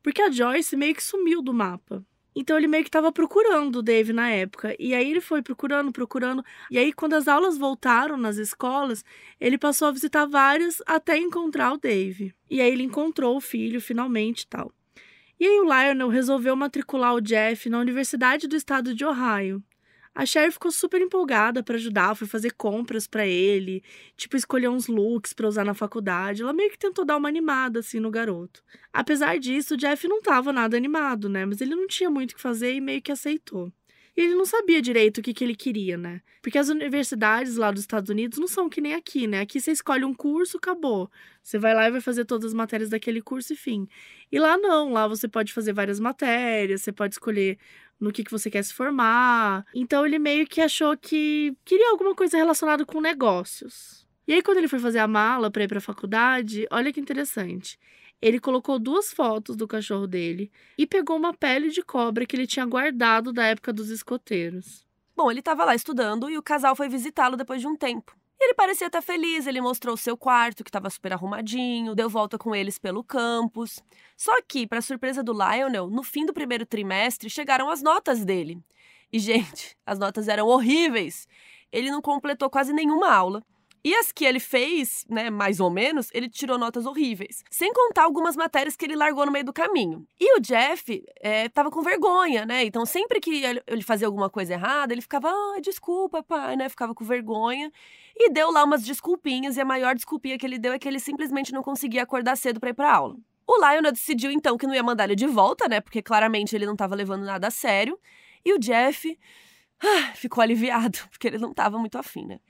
Porque a Joyce meio que sumiu do mapa. Então ele meio que estava procurando o Dave na época. E aí ele foi procurando, procurando. E aí, quando as aulas voltaram nas escolas, ele passou a visitar várias até encontrar o Dave. E aí ele encontrou o filho finalmente tal. E aí o Lionel resolveu matricular o Jeff na Universidade do Estado de Ohio. A Sherry ficou super empolgada para ajudar, foi fazer compras para ele, tipo escolher uns looks para usar na faculdade. Ela meio que tentou dar uma animada assim no garoto. Apesar disso, o Jeff não estava nada animado, né? Mas ele não tinha muito o que fazer e meio que aceitou. E ele não sabia direito o que, que ele queria, né? Porque as universidades lá dos Estados Unidos não são que nem aqui, né? Aqui você escolhe um curso, acabou. Você vai lá e vai fazer todas as matérias daquele curso e fim. E lá não, lá você pode fazer várias matérias, você pode escolher no que, que você quer se formar. Então ele meio que achou que queria alguma coisa relacionada com negócios. E aí, quando ele foi fazer a mala para ir para a faculdade, olha que interessante. Ele colocou duas fotos do cachorro dele e pegou uma pele de cobra que ele tinha guardado da época dos escoteiros. Bom, ele estava lá estudando e o casal foi visitá-lo depois de um tempo. Ele parecia estar feliz, ele mostrou o seu quarto, que estava super arrumadinho, deu volta com eles pelo campus. Só que, para surpresa do Lionel, no fim do primeiro trimestre chegaram as notas dele. E, gente, as notas eram horríveis. Ele não completou quase nenhuma aula. E as que ele fez, né, mais ou menos, ele tirou notas horríveis. Sem contar algumas matérias que ele largou no meio do caminho. E o Jeff é, tava com vergonha, né? Então, sempre que ele fazia alguma coisa errada, ele ficava, ah, desculpa, pai, né? Ficava com vergonha. E deu lá umas desculpinhas, e a maior desculpinha que ele deu é que ele simplesmente não conseguia acordar cedo para ir pra aula. O Lionel decidiu então que não ia mandar ele de volta, né? Porque claramente ele não tava levando nada a sério. E o Jeff ah, ficou aliviado, porque ele não tava muito afim, né?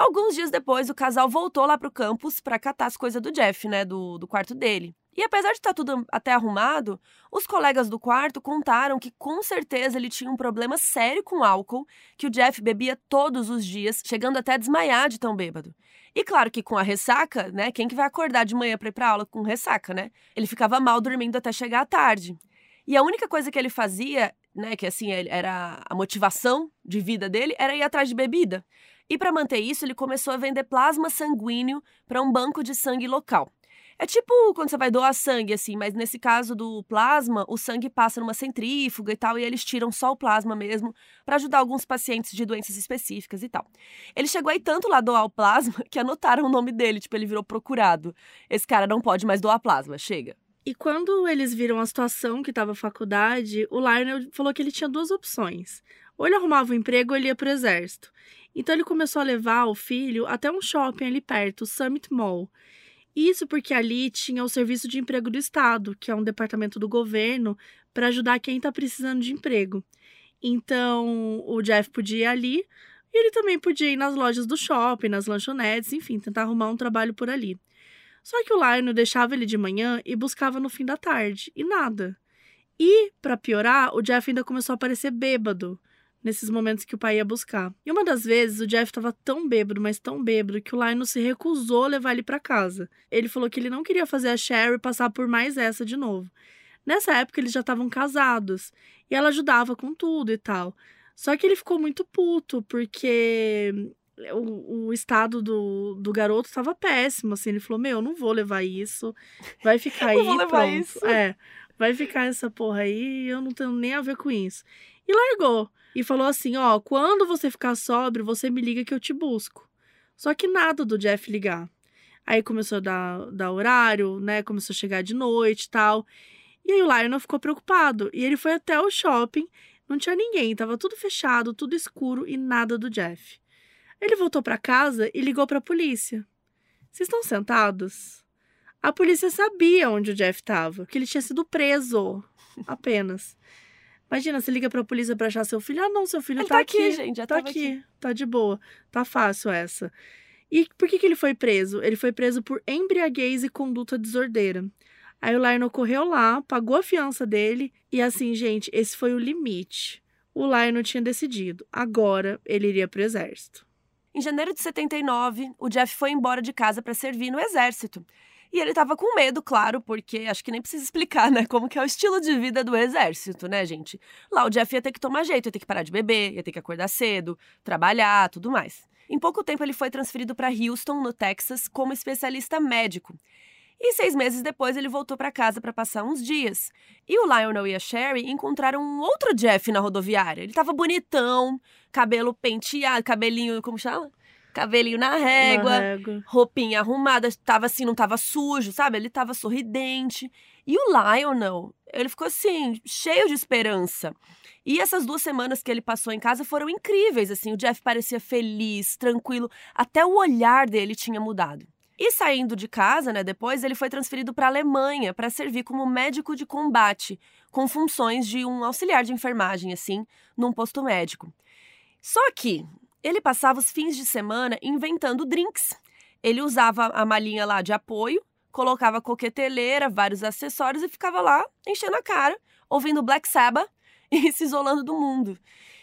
Alguns dias depois, o casal voltou lá pro campus para catar as coisas do Jeff, né, do, do quarto dele. E apesar de estar tá tudo até arrumado, os colegas do quarto contaram que com certeza ele tinha um problema sério com álcool, que o Jeff bebia todos os dias, chegando até a desmaiar de tão bêbado. E claro que com a ressaca, né, quem que vai acordar de manhã para ir pra aula com ressaca, né? Ele ficava mal dormindo até chegar à tarde. E a única coisa que ele fazia, né, que assim era a motivação de vida dele, era ir atrás de bebida. E para manter isso, ele começou a vender plasma sanguíneo para um banco de sangue local. É tipo quando você vai doar sangue, assim, mas nesse caso do plasma, o sangue passa numa centrífuga e tal, e eles tiram só o plasma mesmo para ajudar alguns pacientes de doenças específicas e tal. Ele chegou aí tanto lá doar o plasma que anotaram o nome dele, tipo, ele virou procurado. Esse cara não pode mais doar plasma, chega. E quando eles viram a situação que estava a faculdade, o Lionel falou que ele tinha duas opções. Ou ele arrumava um emprego ou ele ia pro exército. Então ele começou a levar o filho até um shopping ali perto, o Summit Mall. Isso porque ali tinha o Serviço de Emprego do Estado, que é um departamento do governo para ajudar quem está precisando de emprego. Então, o Jeff podia ir ali e ele também podia ir nas lojas do shopping, nas lanchonetes, enfim, tentar arrumar um trabalho por ali. Só que o Lionel deixava ele de manhã e buscava no fim da tarde, e nada. E, para piorar, o Jeff ainda começou a aparecer bêbado nesses momentos que o pai ia buscar. E uma das vezes o Jeff estava tão bêbado, mas tão bêbado, que o Lionel se recusou a levar ele para casa. Ele falou que ele não queria fazer a Sherry passar por mais essa de novo. Nessa época eles já estavam casados e ela ajudava com tudo e tal. Só que ele ficou muito puto porque o, o estado do, do garoto estava péssimo, assim. Ele falou: Meu, eu não vou levar isso. Vai ficar aí. não vou levar pronto. isso. É, vai ficar essa porra aí. Eu não tenho nem a ver com isso. E largou. E falou assim: Ó, quando você ficar sóbrio, você me liga que eu te busco. Só que nada do Jeff ligar. Aí começou a dar, dar horário, né? Começou a chegar de noite e tal. E aí o Lionel ficou preocupado. E ele foi até o shopping. Não tinha ninguém, tava tudo fechado, tudo escuro e nada do Jeff. Ele voltou para casa e ligou para a polícia. Vocês estão sentados? A polícia sabia onde o Jeff estava, que ele tinha sido preso, apenas. Imagina, você liga para a polícia para achar seu filho. Ah, não, seu filho Ele tá, tá aqui, gente, já tá aqui, aqui. tá de boa, tá fácil essa. E por que, que ele foi preso? Ele foi preso por embriaguez e conduta desordeira. Aí o Lionel correu lá, pagou a fiança dele e assim, gente, esse foi o limite. O Lionel tinha decidido. Agora ele iria pro exército. Em janeiro de 79, o Jeff foi embora de casa para servir no exército. E ele tava com medo, claro, porque acho que nem precisa explicar, né, como que é o estilo de vida do exército, né, gente? Lá o Jeff ia ter que tomar jeito, ia ter que parar de beber, ia ter que acordar cedo, trabalhar, tudo mais. Em pouco tempo ele foi transferido para Houston, no Texas, como especialista médico. E seis meses depois ele voltou para casa para passar uns dias. E o Lionel e a Sherry encontraram um outro Jeff na rodoviária. Ele tava bonitão, cabelo penteado, cabelinho, como chama? Cabelinho na régua, Na régua. roupinha arrumada, tava assim, não tava sujo, sabe? Ele tava sorridente. E o Lionel, ele ficou assim, cheio de esperança. E essas duas semanas que ele passou em casa foram incríveis, assim, o Jeff parecia feliz, tranquilo, até o olhar dele tinha mudado. E saindo de casa, né, depois ele foi transferido para a Alemanha para servir como médico de combate, com funções de um auxiliar de enfermagem, assim, num posto médico. Só que ele passava os fins de semana inventando drinks. Ele usava a malinha lá de apoio, colocava coqueteleira, vários acessórios e ficava lá enchendo a cara, ouvindo Black Sabbath e se isolando do mundo.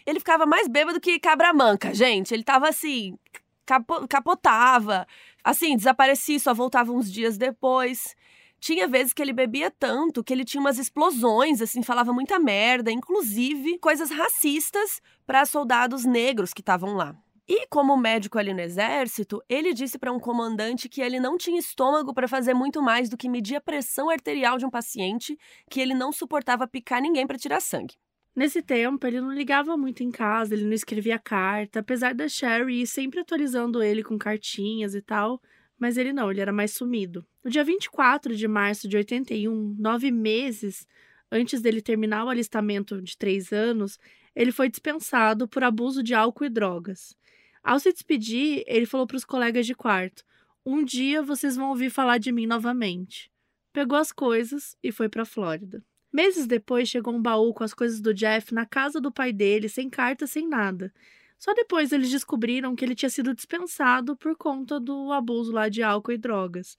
Ele ficava mais bêbado que cabra manca, gente. Ele tava assim, capo- capotava, assim, desaparecia, só voltava uns dias depois. Tinha vezes que ele bebia tanto que ele tinha umas explosões, assim, falava muita merda, inclusive coisas racistas para soldados negros que estavam lá. E como médico ali no exército, ele disse para um comandante que ele não tinha estômago para fazer muito mais do que medir a pressão arterial de um paciente, que ele não suportava picar ninguém para tirar sangue. Nesse tempo, ele não ligava muito em casa, ele não escrevia carta, apesar da Sherry ir sempre atualizando ele com cartinhas e tal, mas ele não, ele era mais sumido. No dia 24 de março de 81, nove meses antes dele terminar o alistamento de três anos, ele foi dispensado por abuso de álcool e drogas. Ao se despedir, ele falou para os colegas de quarto: Um dia vocês vão ouvir falar de mim novamente. Pegou as coisas e foi para a Flórida. Meses depois chegou um baú com as coisas do Jeff na casa do pai dele, sem carta, sem nada. Só depois eles descobriram que ele tinha sido dispensado por conta do abuso lá de álcool e drogas.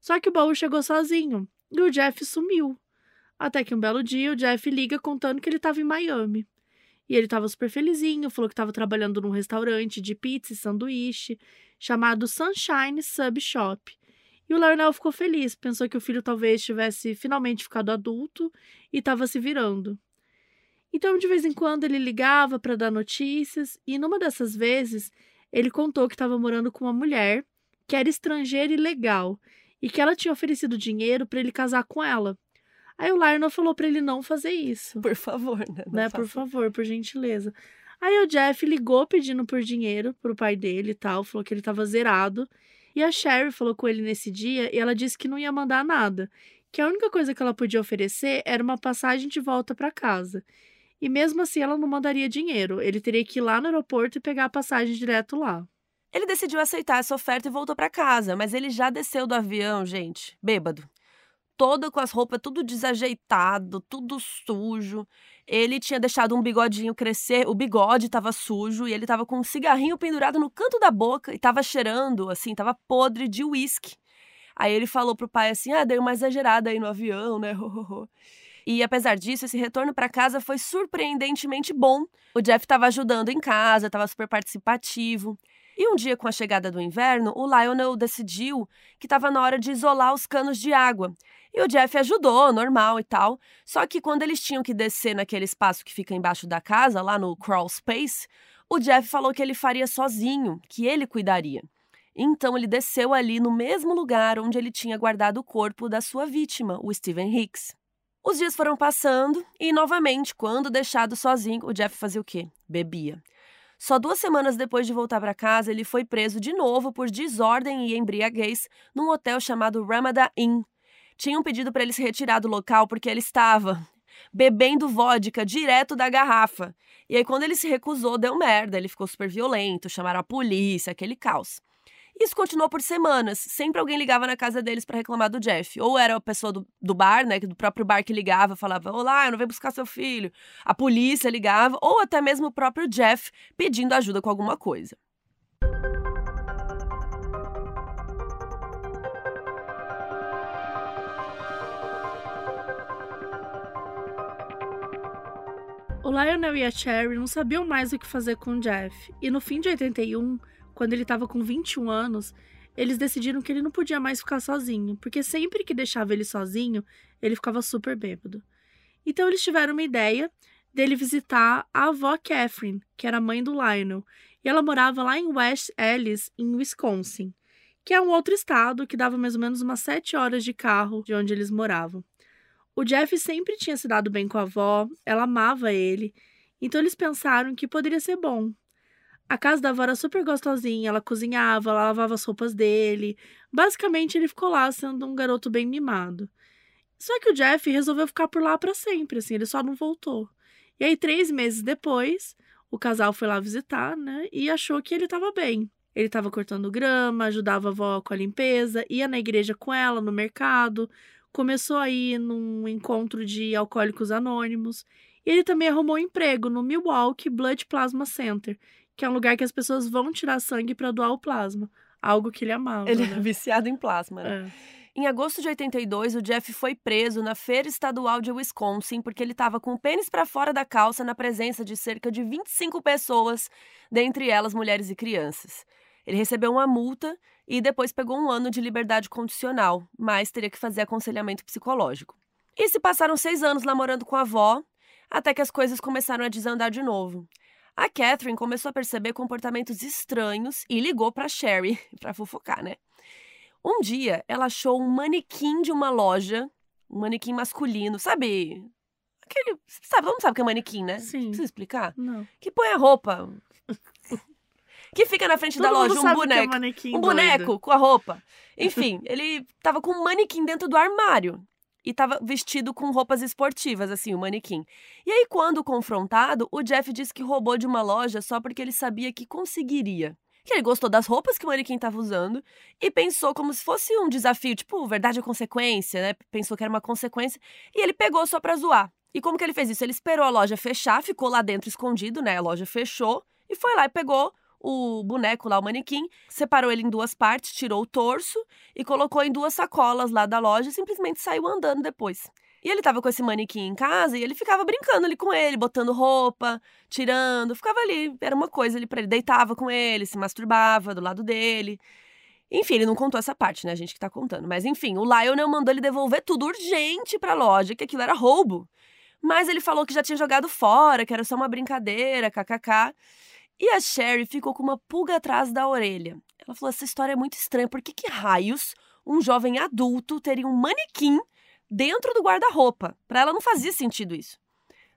Só que o baú chegou sozinho e o Jeff sumiu. Até que um belo dia o Jeff liga contando que ele estava em Miami. E ele estava super felizinho, falou que estava trabalhando num restaurante de pizza e sanduíche chamado Sunshine Sub Shop. E o Lionel ficou feliz, pensou que o filho talvez tivesse finalmente ficado adulto e estava se virando. Então, de vez em quando, ele ligava para dar notícias, e numa dessas vezes, ele contou que estava morando com uma mulher que era estrangeira e legal, e que ela tinha oferecido dinheiro para ele casar com ela. Aí o Lionel falou para ele não fazer isso. Por favor, né? Não né? Por favor, por gentileza. Aí o Jeff ligou pedindo por dinheiro pro pai dele e tal, falou que ele tava zerado. E a Sherry falou com ele nesse dia e ela disse que não ia mandar nada, que a única coisa que ela podia oferecer era uma passagem de volta para casa. E mesmo assim ela não mandaria dinheiro, ele teria que ir lá no aeroporto e pegar a passagem direto lá. Ele decidiu aceitar essa oferta e voltou para casa, mas ele já desceu do avião, gente, bêbado. Todo com as roupas tudo desajeitado, tudo sujo. Ele tinha deixado um bigodinho crescer, o bigode estava sujo e ele estava com um cigarrinho pendurado no canto da boca e estava cheirando, assim, estava podre de uísque. Aí ele falou pro pai assim: "Ah, dei uma exagerada aí no avião, né?" E apesar disso, esse retorno para casa foi surpreendentemente bom. O Jeff estava ajudando em casa, estava super participativo. E um dia, com a chegada do inverno, o Lionel decidiu que estava na hora de isolar os canos de água. E o Jeff ajudou, normal e tal. Só que quando eles tinham que descer naquele espaço que fica embaixo da casa, lá no crawl space, o Jeff falou que ele faria sozinho, que ele cuidaria. Então ele desceu ali no mesmo lugar onde ele tinha guardado o corpo da sua vítima, o Steven Hicks. Os dias foram passando e, novamente, quando deixado sozinho, o Jeff fazia o quê? Bebia. Só duas semanas depois de voltar para casa, ele foi preso de novo por desordem e embriaguez num hotel chamado Ramada Inn. Tinham pedido para ele se retirar do local porque ele estava bebendo vodka direto da garrafa. E aí, quando ele se recusou, deu merda. Ele ficou super violento, chamaram a polícia, aquele caos. Isso continuou por semanas. Sempre alguém ligava na casa deles para reclamar do Jeff. Ou era a pessoa do, do bar, né? Do próprio bar que ligava, falava: Olá, eu não venho buscar seu filho. A polícia ligava, ou até mesmo o próprio Jeff pedindo ajuda com alguma coisa. O Lionel e a Cherry não sabiam mais o que fazer com o Jeff. E no fim de 81, quando ele estava com 21 anos, eles decidiram que ele não podia mais ficar sozinho, porque sempre que deixava ele sozinho, ele ficava super bêbado. Então eles tiveram uma ideia dele visitar a avó Catherine, que era mãe do Lionel, e ela morava lá em West Ellis, em Wisconsin, que é um outro estado que dava mais ou menos umas sete horas de carro de onde eles moravam. O Jeff sempre tinha se dado bem com a avó, ela amava ele, então eles pensaram que poderia ser bom. A casa da avó era super gostosinha, ela cozinhava, ela lavava as roupas dele. Basicamente, ele ficou lá sendo um garoto bem mimado. Só que o Jeff resolveu ficar por lá para sempre, assim, ele só não voltou. E aí, três meses depois, o casal foi lá visitar, né? E achou que ele estava bem. Ele estava cortando grama, ajudava a avó com a limpeza, ia na igreja com ela, no mercado, começou a ir num encontro de alcoólicos anônimos. E ele também arrumou um emprego no Milwaukee Blood Plasma Center, que é um lugar que as pessoas vão tirar sangue para doar o plasma. Algo que ele amava. Ele né? é viciado em plasma, né? É. Em agosto de 82, o Jeff foi preso na feira estadual de Wisconsin porque ele estava com o pênis para fora da calça na presença de cerca de 25 pessoas, dentre elas mulheres e crianças. Ele recebeu uma multa e depois pegou um ano de liberdade condicional, mas teria que fazer aconselhamento psicológico. E se passaram seis anos namorando com a avó, até que as coisas começaram a desandar de novo. A Catherine começou a perceber comportamentos estranhos e ligou para Sherry para fofocar, né? Um dia, ela achou um manequim de uma loja, um manequim masculino, sabe? Aquele, sabe, todo mundo sabe o que é manequim, né? Sim. Precisa explicar? Não. Que põe a roupa. que fica na frente da Todo mundo loja, um é boneco. manequim Um boneco com a roupa. Enfim, ele tava com um manequim dentro do armário. E tava vestido com roupas esportivas, assim, o manequim. E aí, quando confrontado, o Jeff disse que roubou de uma loja só porque ele sabia que conseguiria. Que ele gostou das roupas que o manequim tava usando e pensou como se fosse um desafio, tipo, verdade ou consequência, né? Pensou que era uma consequência. E ele pegou só pra zoar. E como que ele fez isso? Ele esperou a loja fechar, ficou lá dentro escondido, né? A loja fechou e foi lá e pegou o boneco lá, o manequim, separou ele em duas partes, tirou o torso e colocou em duas sacolas lá da loja e simplesmente saiu andando depois. E ele tava com esse manequim em casa e ele ficava brincando ali com ele, botando roupa, tirando, ficava ali, era uma coisa ali pra ele, deitava com ele, se masturbava do lado dele. Enfim, ele não contou essa parte, né, a gente que tá contando. Mas enfim, o Lionel mandou ele devolver tudo urgente pra loja, que aquilo era roubo. Mas ele falou que já tinha jogado fora, que era só uma brincadeira, kkk. E a Sherry ficou com uma pulga atrás da orelha. Ela falou: essa história é muito estranha, por que, que raios um jovem adulto teria um manequim dentro do guarda-roupa. Pra ela não fazia sentido isso.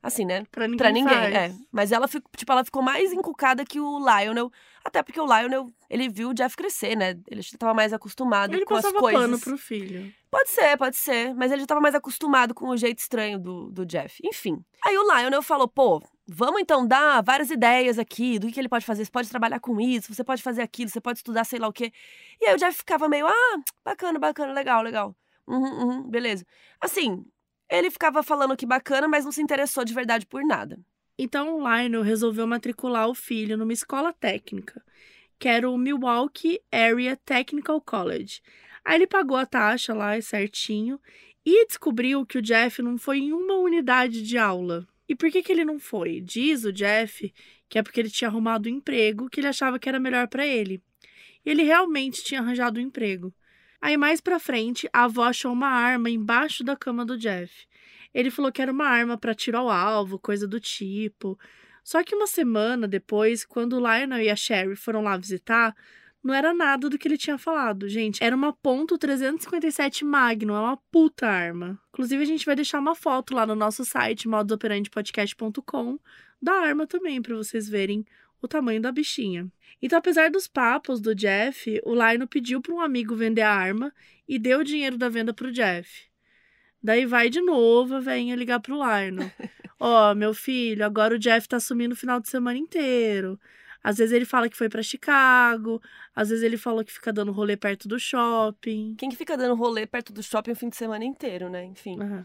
Assim, né? Pra ninguém. Pra ninguém, é. Mas ela, ficou, tipo, ela ficou mais encucada que o Lionel. Até porque o Lionel, ele viu o Jeff crescer, né? Ele já tava mais acostumado Ele com as passava coisas. pano pro filho. Pode ser, pode ser. Mas ele já tava mais acostumado com o jeito estranho do, do Jeff. Enfim. Aí o Lionel falou, pô, vamos então dar várias ideias aqui do que ele pode fazer. Você pode trabalhar com isso, você pode fazer aquilo, você pode estudar sei lá o quê. E aí o Jeff ficava meio, ah, bacana, bacana, legal, legal. Uhum, uhum, beleza. Assim, ele ficava falando que bacana, mas não se interessou de verdade por nada. Então Lionel resolveu matricular o filho numa escola técnica, que era o Milwaukee Area Technical College. Aí ele pagou a taxa lá certinho e descobriu que o Jeff não foi em uma unidade de aula. E por que, que ele não foi? Diz o Jeff que é porque ele tinha arrumado um emprego que ele achava que era melhor para ele. Ele realmente tinha arranjado um emprego. Aí mais pra frente, a avó achou uma arma embaixo da cama do Jeff. Ele falou que era uma arma para tiro ao alvo, coisa do tipo. Só que uma semana depois, quando o Lionel e a Sherry foram lá visitar, não era nada do que ele tinha falado, gente. Era uma ponto .357 Magnum, é uma puta arma. Inclusive, a gente vai deixar uma foto lá no nosso site, modosoperandepodcast.com, da arma também, para vocês verem o tamanho da bichinha. Então, apesar dos papos do Jeff, o Lionel pediu para um amigo vender a arma e deu o dinheiro da venda pro Jeff. Daí vai de novo a veinha ligar pro Lionel. Ó, oh, meu filho, agora o Jeff tá sumindo o final de semana inteiro. Às vezes ele fala que foi para Chicago, às vezes ele falou que fica dando rolê perto do shopping. Quem que fica dando rolê perto do shopping o fim de semana inteiro, né? Enfim. Uhum.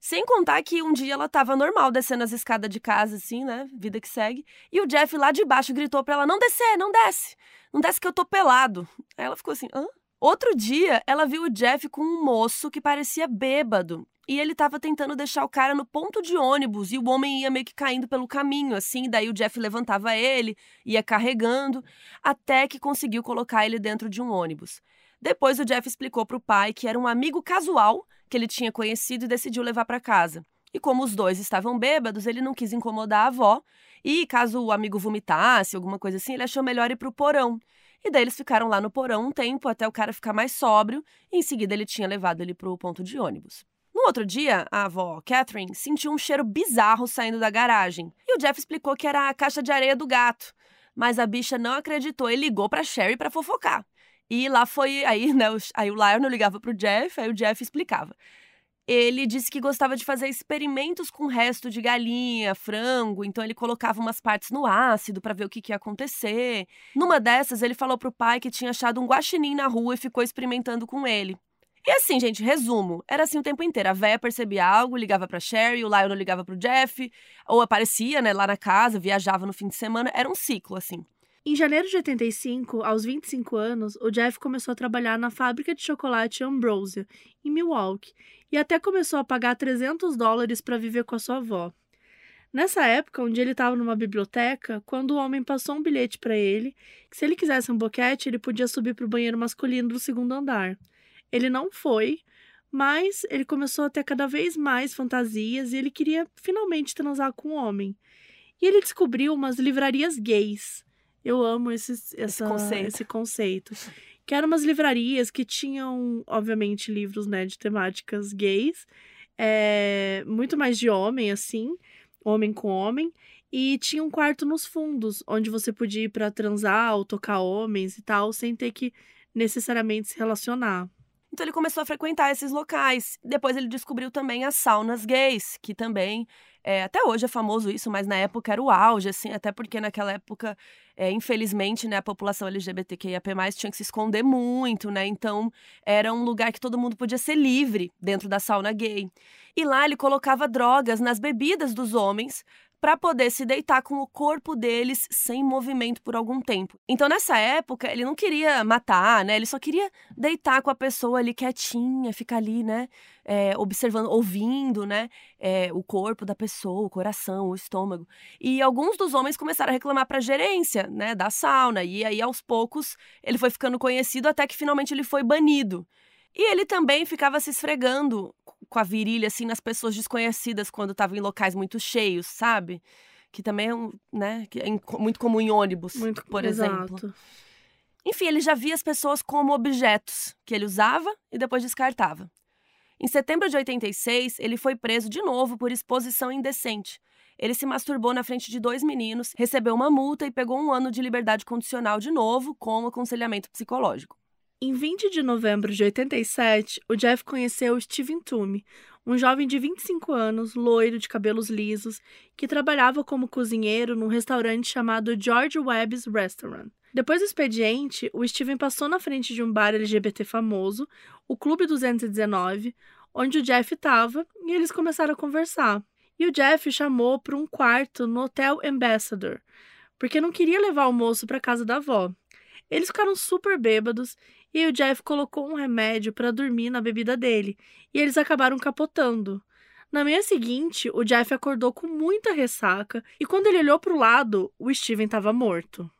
Sem contar que um dia ela tava normal descendo as escadas de casa, assim, né? Vida que segue. E o Jeff lá de baixo gritou pra ela: Não descer, não desce. Não desce que eu tô pelado. Aí ela ficou assim: Hã? Outro dia, ela viu o Jeff com um moço que parecia bêbado. E ele tava tentando deixar o cara no ponto de ônibus e o homem ia meio que caindo pelo caminho, assim. Daí o Jeff levantava ele, ia carregando, até que conseguiu colocar ele dentro de um ônibus. Depois o Jeff explicou pro pai que era um amigo casual que ele tinha conhecido e decidiu levar para casa. E como os dois estavam bêbados, ele não quis incomodar a avó. E caso o amigo vomitasse, alguma coisa assim, ele achou melhor ir pro porão. E daí eles ficaram lá no porão um tempo até o cara ficar mais sóbrio, e em seguida ele tinha levado ele pro ponto de ônibus. No outro dia, a avó, Catherine, sentiu um cheiro bizarro saindo da garagem. E o Jeff explicou que era a caixa de areia do gato. Mas a bicha não acreditou e ligou pra Sherry para fofocar. E lá foi, aí, né, aí o Lionel ligava pro Jeff, aí o Jeff explicava. Ele disse que gostava de fazer experimentos com resto de galinha, frango, então ele colocava umas partes no ácido para ver o que, que ia acontecer. Numa dessas, ele falou pro pai que tinha achado um guaxinim na rua e ficou experimentando com ele. E assim, gente, resumo, era assim o tempo inteiro. A véia percebia algo, ligava pra Sherry, o Lionel ligava pro Jeff, ou aparecia, né, lá na casa, viajava no fim de semana, era um ciclo, assim. Em janeiro de 85, aos 25 anos, o Jeff começou a trabalhar na fábrica de chocolate Ambrosia, em Milwaukee, e até começou a pagar 300 dólares para viver com a sua avó. Nessa época, um dia ele estava numa biblioteca, quando o homem passou um bilhete para ele, que se ele quisesse um boquete, ele podia subir para o banheiro masculino do segundo andar. Ele não foi, mas ele começou a ter cada vez mais fantasias e ele queria finalmente transar com o homem. E ele descobriu umas livrarias gays. Eu amo esse, essa, esse, conceito. esse conceito. Que eram umas livrarias que tinham, obviamente, livros né, de temáticas gays, é, muito mais de homem, assim, homem com homem, e tinha um quarto nos fundos, onde você podia ir para transar ou tocar homens e tal, sem ter que necessariamente se relacionar. Então ele começou a frequentar esses locais. Depois ele descobriu também as saunas gays, que também é, até hoje é famoso isso, mas na época era o auge, assim, até porque naquela época, é, infelizmente, né, a população LGBTQIAP+, tinha que se esconder muito, né, então era um lugar que todo mundo podia ser livre dentro da sauna gay. E lá ele colocava drogas nas bebidas dos homens para poder se deitar com o corpo deles sem movimento por algum tempo. Então, nessa época, ele não queria matar, né? Ele só queria deitar com a pessoa ali quietinha, ficar ali, né? É, observando, ouvindo, né? É, o corpo da pessoa, o coração, o estômago. E alguns dos homens começaram a reclamar para a gerência, né? Da sauna. E aí, aos poucos, ele foi ficando conhecido até que finalmente ele foi banido. E ele também ficava se esfregando com a virilha, assim, nas pessoas desconhecidas quando estava em locais muito cheios, sabe? Que também é, um, né, que é muito comum em ônibus, muito, por exato. exemplo. Enfim, ele já via as pessoas como objetos que ele usava e depois descartava. Em setembro de 86, ele foi preso de novo por exposição indecente. Ele se masturbou na frente de dois meninos, recebeu uma multa e pegou um ano de liberdade condicional de novo, com aconselhamento psicológico. Em 20 de novembro de 87, o Jeff conheceu Steven Toomey, um jovem de 25 anos, loiro, de cabelos lisos, que trabalhava como cozinheiro num restaurante chamado George Webb's Restaurant. Depois do expediente, o Steven passou na frente de um bar LGBT famoso, o Clube 219, onde o Jeff estava, e eles começaram a conversar. E o Jeff chamou para um quarto no Hotel Ambassador, porque não queria levar o moço para casa da avó. Eles ficaram super bêbados e o Jeff colocou um remédio para dormir na bebida dele, e eles acabaram capotando. Na manhã seguinte, o Jeff acordou com muita ressaca e quando ele olhou para o lado, o Steven estava morto.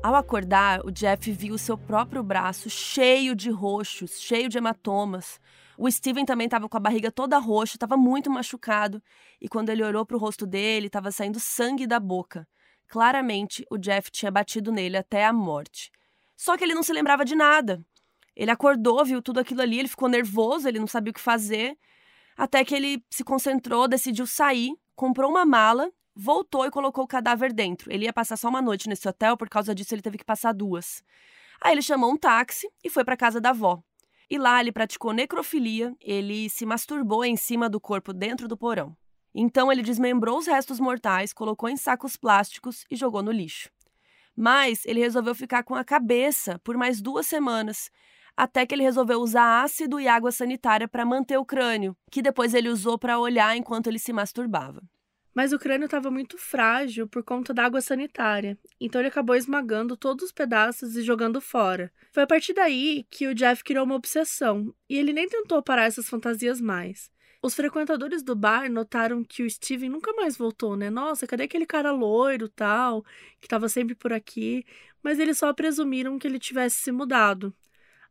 Ao acordar, o Jeff viu seu próprio braço cheio de roxos, cheio de hematomas. O Steven também estava com a barriga toda roxa, estava muito machucado, e quando ele olhou para o rosto dele, estava saindo sangue da boca. Claramente, o Jeff tinha batido nele até a morte. Só que ele não se lembrava de nada. Ele acordou, viu tudo aquilo ali, ele ficou nervoso, ele não sabia o que fazer, até que ele se concentrou, decidiu sair, comprou uma mala voltou e colocou o cadáver dentro. Ele ia passar só uma noite nesse hotel, por causa disso ele teve que passar duas. Aí ele chamou um táxi e foi para casa da avó. E lá ele praticou necrofilia, ele se masturbou em cima do corpo dentro do porão. Então ele desmembrou os restos mortais, colocou em sacos plásticos e jogou no lixo. Mas ele resolveu ficar com a cabeça por mais duas semanas, até que ele resolveu usar ácido e água sanitária para manter o crânio, que depois ele usou para olhar enquanto ele se masturbava mas o crânio estava muito frágil por conta da água sanitária, então ele acabou esmagando todos os pedaços e jogando fora. Foi a partir daí que o Jeff criou uma obsessão, e ele nem tentou parar essas fantasias mais. Os frequentadores do bar notaram que o Steven nunca mais voltou, né? Nossa, cadê aquele cara loiro tal, que estava sempre por aqui? Mas eles só presumiram que ele tivesse se mudado.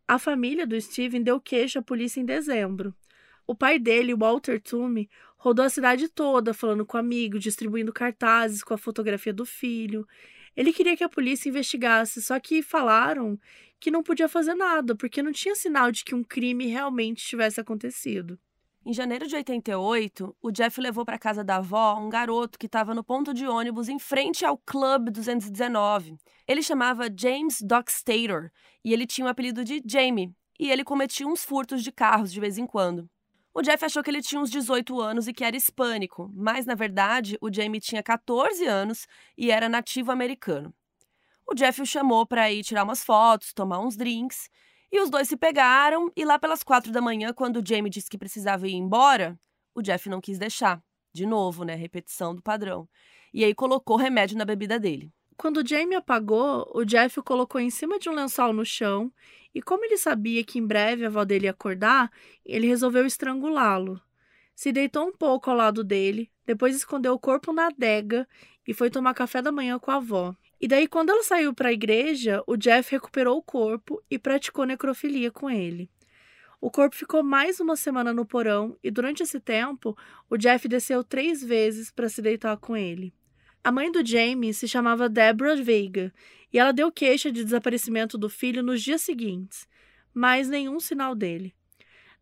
A família do Steven deu queixa à polícia em dezembro. O pai dele, Walter Toomey, rodou a cidade toda falando com amigos, distribuindo cartazes com a fotografia do filho. Ele queria que a polícia investigasse, só que falaram que não podia fazer nada, porque não tinha sinal de que um crime realmente tivesse acontecido. Em janeiro de 88, o Jeff levou para casa da avó um garoto que estava no ponto de ônibus em frente ao Club 219. Ele chamava James Dockstader e ele tinha o apelido de Jamie, e ele cometia uns furtos de carros de vez em quando. O Jeff achou que ele tinha uns 18 anos e que era hispânico, mas na verdade o Jamie tinha 14 anos e era nativo americano. O Jeff o chamou para ir tirar umas fotos, tomar uns drinks, e os dois se pegaram. E lá pelas quatro da manhã, quando o Jamie disse que precisava ir embora, o Jeff não quis deixar. De novo, né? Repetição do padrão. E aí colocou remédio na bebida dele. Quando Jamie apagou, o Jeff o colocou em cima de um lençol no chão e como ele sabia que em breve a avó dele ia acordar, ele resolveu estrangulá-lo. Se deitou um pouco ao lado dele, depois escondeu o corpo na adega e foi tomar café da manhã com a avó. E daí, quando ela saiu para a igreja, o Jeff recuperou o corpo e praticou necrofilia com ele. O corpo ficou mais uma semana no porão e, durante esse tempo, o Jeff desceu três vezes para se deitar com ele. A mãe do Jamie se chamava Deborah Veiga e ela deu queixa de desaparecimento do filho nos dias seguintes, mas nenhum sinal dele.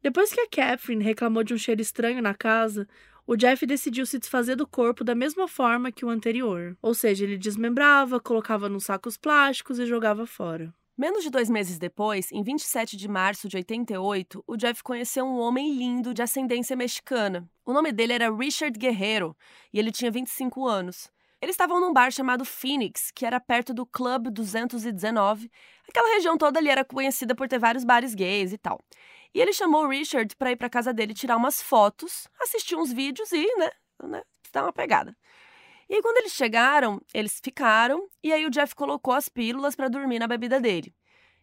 Depois que a Catherine reclamou de um cheiro estranho na casa, o Jeff decidiu se desfazer do corpo da mesma forma que o anterior, ou seja, ele desmembrava, colocava nos sacos plásticos e jogava fora. Menos de dois meses depois, em 27 de março de 88, o Jeff conheceu um homem lindo de ascendência mexicana. O nome dele era Richard Guerrero e ele tinha 25 anos. Eles estavam num bar chamado Phoenix, que era perto do Club 219. Aquela região toda ali era conhecida por ter vários bares gays e tal. E ele chamou o Richard para ir para casa dele tirar umas fotos, assistir uns vídeos e, né, né, dar uma pegada. E aí, quando eles chegaram, eles ficaram, e aí o Jeff colocou as pílulas para dormir na bebida dele.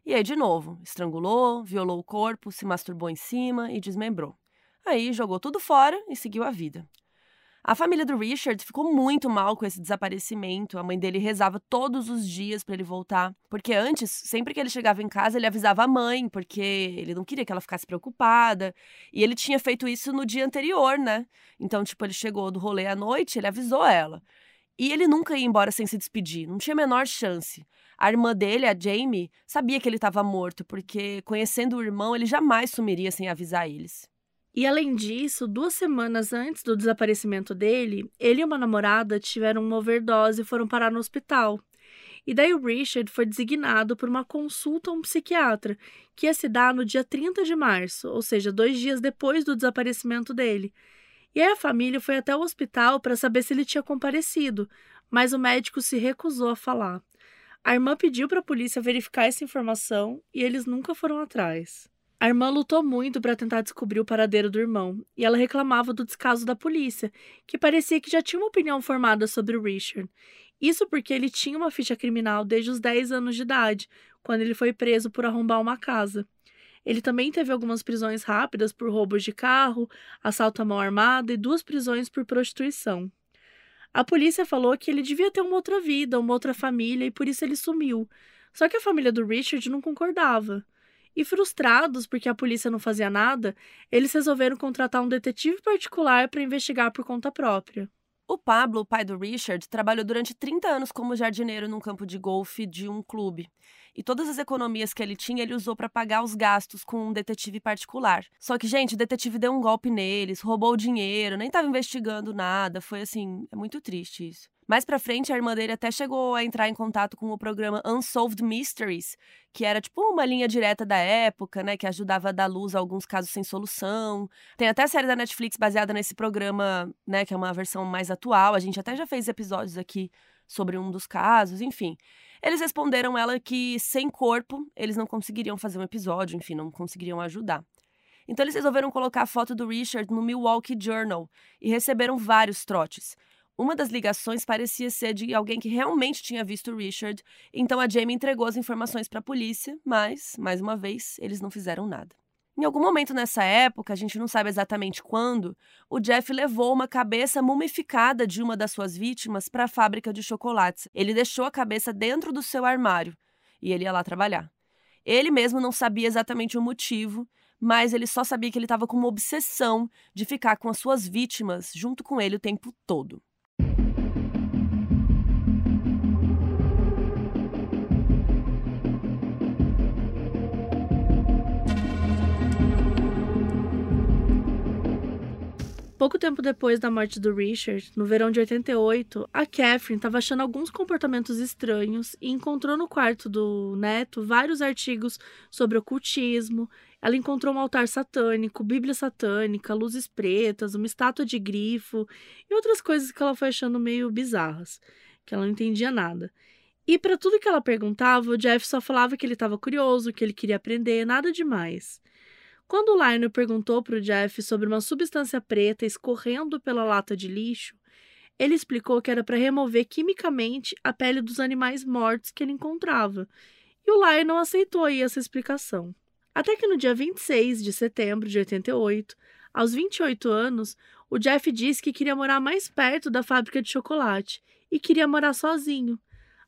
E aí, de novo, estrangulou, violou o corpo, se masturbou em cima e desmembrou. Aí jogou tudo fora e seguiu a vida. A família do Richard ficou muito mal com esse desaparecimento. A mãe dele rezava todos os dias para ele voltar, porque antes, sempre que ele chegava em casa, ele avisava a mãe, porque ele não queria que ela ficasse preocupada. E ele tinha feito isso no dia anterior, né? Então, tipo, ele chegou do rolê à noite, ele avisou ela. E ele nunca ia embora sem se despedir, não tinha a menor chance. A irmã dele, a Jamie, sabia que ele estava morto, porque, conhecendo o irmão, ele jamais sumiria sem avisar eles. E além disso, duas semanas antes do desaparecimento dele, ele e uma namorada tiveram uma overdose e foram parar no hospital. E daí o Richard foi designado por uma consulta a um psiquiatra, que ia se dar no dia 30 de março, ou seja, dois dias depois do desaparecimento dele. E aí a família foi até o hospital para saber se ele tinha comparecido, mas o médico se recusou a falar. A irmã pediu para a polícia verificar essa informação e eles nunca foram atrás. A irmã lutou muito para tentar descobrir o paradeiro do irmão, e ela reclamava do descaso da polícia, que parecia que já tinha uma opinião formada sobre o Richard. Isso porque ele tinha uma ficha criminal desde os 10 anos de idade, quando ele foi preso por arrombar uma casa. Ele também teve algumas prisões rápidas por roubos de carro, assalto à mão armada e duas prisões por prostituição. A polícia falou que ele devia ter uma outra vida, uma outra família e por isso ele sumiu. Só que a família do Richard não concordava. E frustrados porque a polícia não fazia nada, eles resolveram contratar um detetive particular para investigar por conta própria. O Pablo, o pai do Richard, trabalhou durante 30 anos como jardineiro num campo de golfe de um clube. E todas as economias que ele tinha, ele usou para pagar os gastos com um detetive particular. Só que, gente, o detetive deu um golpe neles, roubou o dinheiro, nem estava investigando nada. Foi assim, é muito triste isso. Mais pra frente, a irmã dele até chegou a entrar em contato com o programa Unsolved Mysteries, que era tipo uma linha direta da época, né, que ajudava a dar luz a alguns casos sem solução. Tem até série da Netflix baseada nesse programa, né, que é uma versão mais atual. A gente até já fez episódios aqui sobre um dos casos, enfim. Eles responderam ela que sem corpo eles não conseguiriam fazer um episódio, enfim, não conseguiriam ajudar. Então eles resolveram colocar a foto do Richard no Milwaukee Journal e receberam vários trotes. Uma das ligações parecia ser de alguém que realmente tinha visto Richard, então a Jamie entregou as informações para a polícia, mas, mais uma vez, eles não fizeram nada. Em algum momento nessa época, a gente não sabe exatamente quando, o Jeff levou uma cabeça mumificada de uma das suas vítimas para a fábrica de chocolates. Ele deixou a cabeça dentro do seu armário e ele ia lá trabalhar. Ele mesmo não sabia exatamente o motivo, mas ele só sabia que ele estava com uma obsessão de ficar com as suas vítimas junto com ele o tempo todo. Pouco tempo depois da morte do Richard, no verão de 88, a Catherine estava achando alguns comportamentos estranhos e encontrou no quarto do neto vários artigos sobre ocultismo. Ela encontrou um altar satânico, Bíblia satânica, luzes pretas, uma estátua de grifo e outras coisas que ela foi achando meio bizarras, que ela não entendia nada. E para tudo que ela perguntava, o Jeff só falava que ele estava curioso, que ele queria aprender, nada demais. Quando o Lionel perguntou para o Jeff sobre uma substância preta escorrendo pela lata de lixo, ele explicou que era para remover quimicamente a pele dos animais mortos que ele encontrava. E o Lionel aceitou essa explicação. Até que no dia 26 de setembro de 88, aos 28 anos, o Jeff disse que queria morar mais perto da fábrica de chocolate e queria morar sozinho.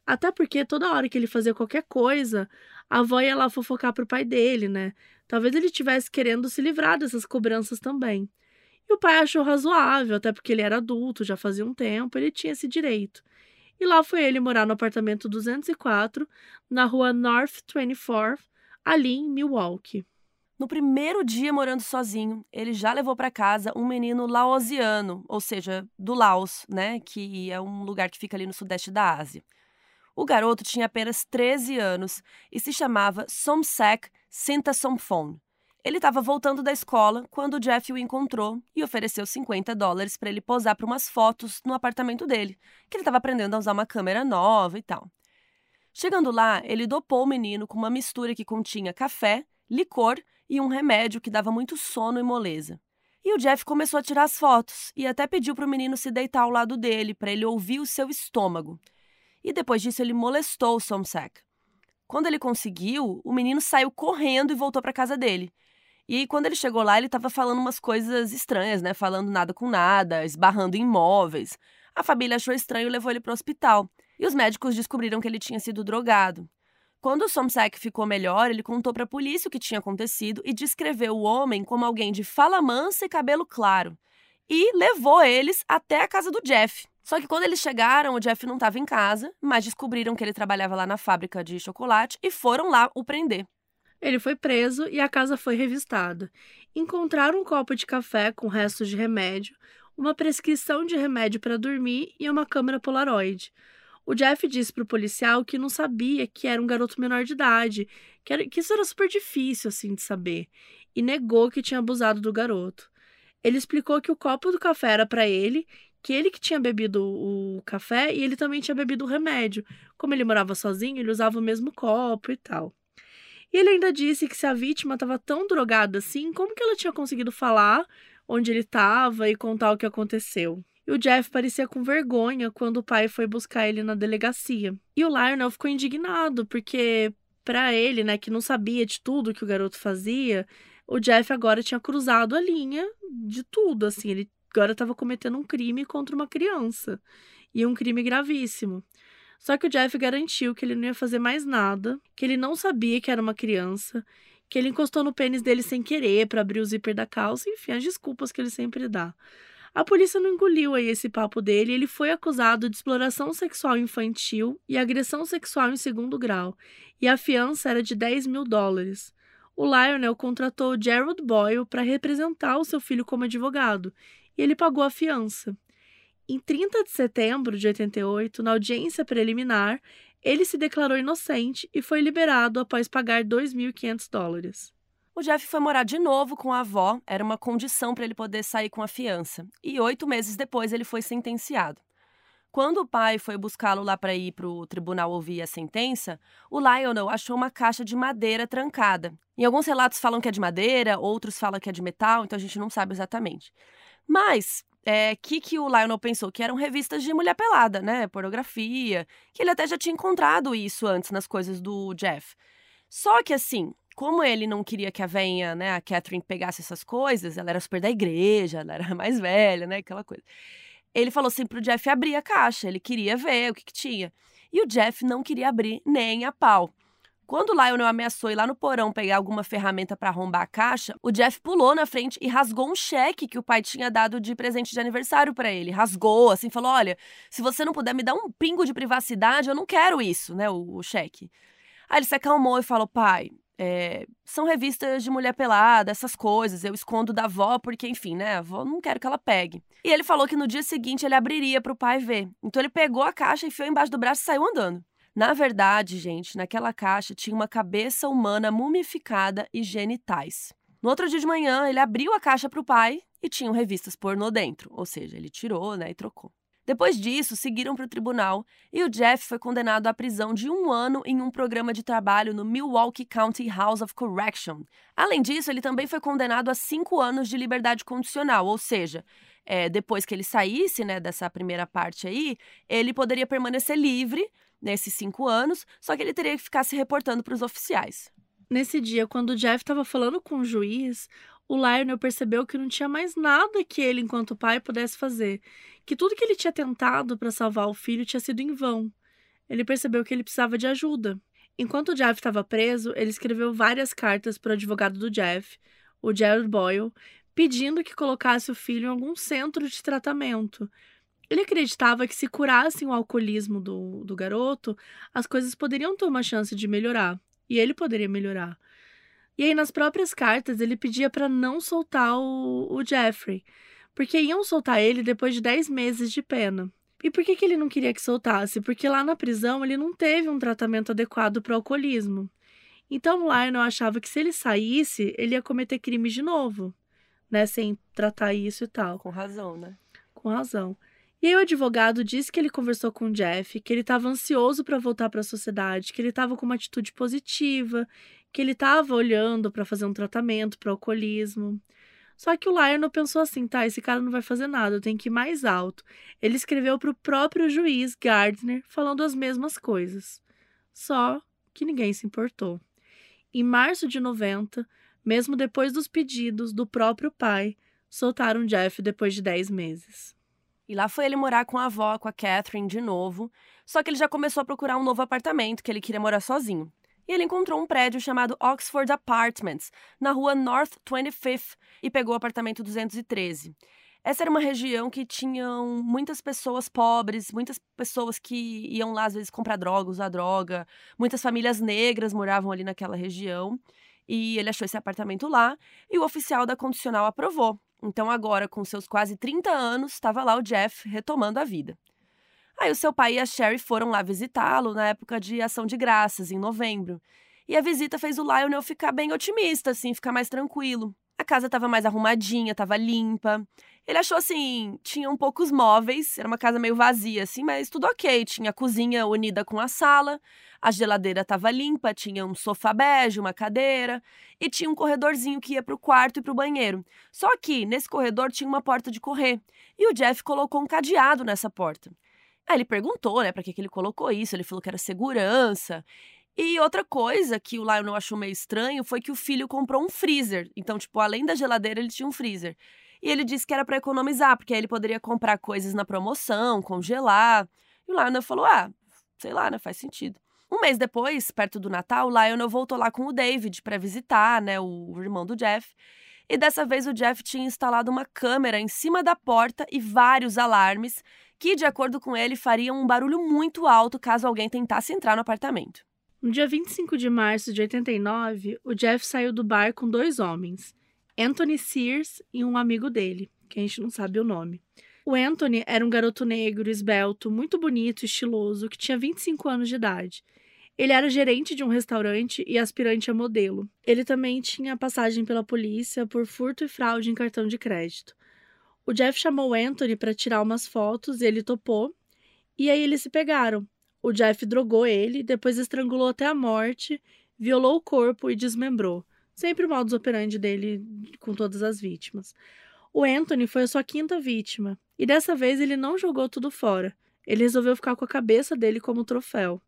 Até porque toda hora que ele fazia qualquer coisa, a avó ia lá fofocar pro pai dele, né? Talvez ele estivesse querendo se livrar dessas cobranças também. E o pai achou razoável, até porque ele era adulto, já fazia um tempo, ele tinha esse direito. E lá foi ele morar no apartamento 204, na rua North 24, ali em Milwaukee. No primeiro dia morando sozinho, ele já levou para casa um menino laosiano, ou seja, do Laos, né, que é um lugar que fica ali no sudeste da Ásia. O garoto tinha apenas 13 anos e se chamava Somsek Sintasomphone. Ele estava voltando da escola quando Jeff o encontrou e ofereceu 50 dólares para ele posar para umas fotos no apartamento dele, que ele estava aprendendo a usar uma câmera nova e tal. Chegando lá, ele dopou o menino com uma mistura que continha café, licor e um remédio que dava muito sono e moleza. E o Jeff começou a tirar as fotos e até pediu para o menino se deitar ao lado dele para ele ouvir o seu estômago e depois disso ele molestou o Somsack. Quando ele conseguiu, o menino saiu correndo e voltou para casa dele. E quando ele chegou lá, ele estava falando umas coisas estranhas, né? Falando nada com nada, esbarrando em imóveis. A família achou estranho e levou ele para o hospital. E os médicos descobriram que ele tinha sido drogado. Quando o Somsek ficou melhor, ele contou para a polícia o que tinha acontecido e descreveu o homem como alguém de fala mansa e cabelo claro. E levou eles até a casa do Jeff. Só que quando eles chegaram, o Jeff não estava em casa, mas descobriram que ele trabalhava lá na fábrica de chocolate e foram lá o prender. Ele foi preso e a casa foi revistada. Encontraram um copo de café com restos de remédio, uma prescrição de remédio para dormir e uma câmera Polaroid. O Jeff disse para o policial que não sabia que era um garoto menor de idade, que, era, que isso era super difícil assim de saber, e negou que tinha abusado do garoto. Ele explicou que o copo do café era para ele, que ele que tinha bebido o café e ele também tinha bebido o remédio. Como ele morava sozinho, ele usava o mesmo copo e tal. E ele ainda disse que se a vítima estava tão drogada assim, como que ela tinha conseguido falar onde ele estava e contar o que aconteceu? E o Jeff parecia com vergonha quando o pai foi buscar ele na delegacia. E o Lionel ficou indignado, porque para ele, né, que não sabia de tudo que o garoto fazia, o Jeff agora tinha cruzado a linha de tudo, assim, ele agora estava cometendo um crime contra uma criança, e um crime gravíssimo. Só que o Jeff garantiu que ele não ia fazer mais nada, que ele não sabia que era uma criança, que ele encostou no pênis dele sem querer para abrir o zíper da calça, enfim, as desculpas que ele sempre dá. A polícia não engoliu aí esse papo dele ele foi acusado de exploração sexual infantil e agressão sexual em segundo grau, e a fiança era de 10 mil dólares. O Lionel contratou Gerald Boyle para representar o seu filho como advogado, e ele pagou a fiança. Em 30 de setembro de 88, na audiência preliminar, ele se declarou inocente e foi liberado após pagar 2.500 dólares. O Jeff foi morar de novo com a avó, era uma condição para ele poder sair com a fiança. E oito meses depois ele foi sentenciado. Quando o pai foi buscá-lo lá para ir para o tribunal ouvir a sentença, o Lionel achou uma caixa de madeira trancada. Em alguns relatos falam que é de madeira, outros falam que é de metal, então a gente não sabe exatamente. Mas é, que, que o Lionel pensou? Que eram revistas de mulher pelada, né? Pornografia. Que ele até já tinha encontrado isso antes nas coisas do Jeff. Só que assim, como ele não queria que a venha, né, a Catherine, pegasse essas coisas, ela era super da igreja, ela era mais velha, né? Aquela coisa. Ele falou assim pro Jeff abrir a caixa, ele queria ver o que, que tinha. E o Jeff não queria abrir nem a pau. Quando o Lionel ameaçou ir lá no porão pegar alguma ferramenta para arrombar a caixa, o Jeff pulou na frente e rasgou um cheque que o pai tinha dado de presente de aniversário para ele. Rasgou, assim, falou: Olha, se você não puder me dar um pingo de privacidade, eu não quero isso, né? O, o cheque. Aí ele se acalmou e falou: Pai, é, são revistas de mulher pelada, essas coisas. Eu escondo da avó porque, enfim, né? A avó não quero que ela pegue. E ele falou que no dia seguinte ele abriria para o pai ver. Então ele pegou a caixa, enfiou embaixo do braço e saiu andando. Na verdade, gente, naquela caixa tinha uma cabeça humana mumificada e genitais. No outro dia de manhã, ele abriu a caixa para o pai e tinham revistas pornô dentro, ou seja, ele tirou né, e trocou. Depois disso, seguiram para o tribunal e o Jeff foi condenado à prisão de um ano em um programa de trabalho no Milwaukee County House of Correction. Além disso, ele também foi condenado a cinco anos de liberdade condicional, ou seja, é, depois que ele saísse né, dessa primeira parte aí, ele poderia permanecer livre, nesses cinco anos, só que ele teria que ficar se reportando para os oficiais. Nesse dia, quando o Jeff estava falando com o juiz, o Lionel percebeu que não tinha mais nada que ele, enquanto pai, pudesse fazer. Que tudo que ele tinha tentado para salvar o filho tinha sido em vão. Ele percebeu que ele precisava de ajuda. Enquanto o Jeff estava preso, ele escreveu várias cartas para o advogado do Jeff, o Jared Boyle, pedindo que colocasse o filho em algum centro de tratamento, ele acreditava que se curassem o alcoolismo do, do garoto, as coisas poderiam ter uma chance de melhorar. E ele poderia melhorar. E aí, nas próprias cartas, ele pedia para não soltar o, o Jeffrey, porque iam soltar ele depois de 10 meses de pena. E por que, que ele não queria que soltasse? Porque lá na prisão ele não teve um tratamento adequado para o alcoolismo. Então Lionel achava que se ele saísse, ele ia cometer crimes de novo, né? Sem tratar isso e tal. Com razão, né? Com razão. E aí o advogado disse que ele conversou com o Jeff, que ele estava ansioso para voltar para a sociedade, que ele estava com uma atitude positiva, que ele estava olhando para fazer um tratamento para o alcoolismo. Só que o Lionel pensou assim, tá, esse cara não vai fazer nada, eu tenho que ir mais alto. Ele escreveu para o próprio juiz Gardner falando as mesmas coisas. Só que ninguém se importou. Em março de 90, mesmo depois dos pedidos do próprio pai, soltaram Jeff depois de 10 meses. E lá foi ele morar com a avó, com a Catherine, de novo. Só que ele já começou a procurar um novo apartamento, que ele queria morar sozinho. E ele encontrou um prédio chamado Oxford Apartments, na rua North 25th, e pegou o apartamento 213. Essa era uma região que tinham muitas pessoas pobres, muitas pessoas que iam lá às vezes comprar droga, usar droga. Muitas famílias negras moravam ali naquela região. E ele achou esse apartamento lá e o oficial da condicional aprovou. Então agora, com seus quase 30 anos, estava lá o Jeff retomando a vida. Aí o seu pai e a Sherry foram lá visitá-lo na época de ação de graças, em novembro. E a visita fez o Lionel ficar bem otimista, assim, ficar mais tranquilo. A casa estava mais arrumadinha, estava limpa. Ele achou assim, tinham poucos móveis, era uma casa meio vazia assim, mas tudo ok. Tinha a cozinha unida com a sala, a geladeira estava limpa, tinha um sofá bege, uma cadeira e tinha um corredorzinho que ia para o quarto e para o banheiro. Só que nesse corredor tinha uma porta de correr e o Jeff colocou um cadeado nessa porta. Aí ele perguntou, né, para que, que ele colocou isso. Ele falou que era segurança. E outra coisa que o Lionel achou meio estranho foi que o filho comprou um freezer. Então, tipo, além da geladeira, ele tinha um freezer. E ele disse que era para economizar, porque aí ele poderia comprar coisas na promoção, congelar. E o Lionel falou: ah, sei lá, né? Faz sentido. Um mês depois, perto do Natal, o Lionel voltou lá com o David para visitar, né, o irmão do Jeff. E dessa vez o Jeff tinha instalado uma câmera em cima da porta e vários alarmes que, de acordo com ele, fariam um barulho muito alto caso alguém tentasse entrar no apartamento. No dia 25 de março de 89, o Jeff saiu do bar com dois homens. Anthony Sears e um amigo dele, que a gente não sabe o nome. O Anthony era um garoto negro, esbelto, muito bonito estiloso, que tinha 25 anos de idade. Ele era gerente de um restaurante e aspirante a modelo. Ele também tinha passagem pela polícia por furto e fraude em cartão de crédito. O Jeff chamou Anthony para tirar umas fotos e ele topou. E aí eles se pegaram. O Jeff drogou ele, depois estrangulou até a morte, violou o corpo e desmembrou. Sempre o modus operandi dele com todas as vítimas. O Anthony foi a sua quinta vítima, e dessa vez ele não jogou tudo fora. Ele resolveu ficar com a cabeça dele como troféu.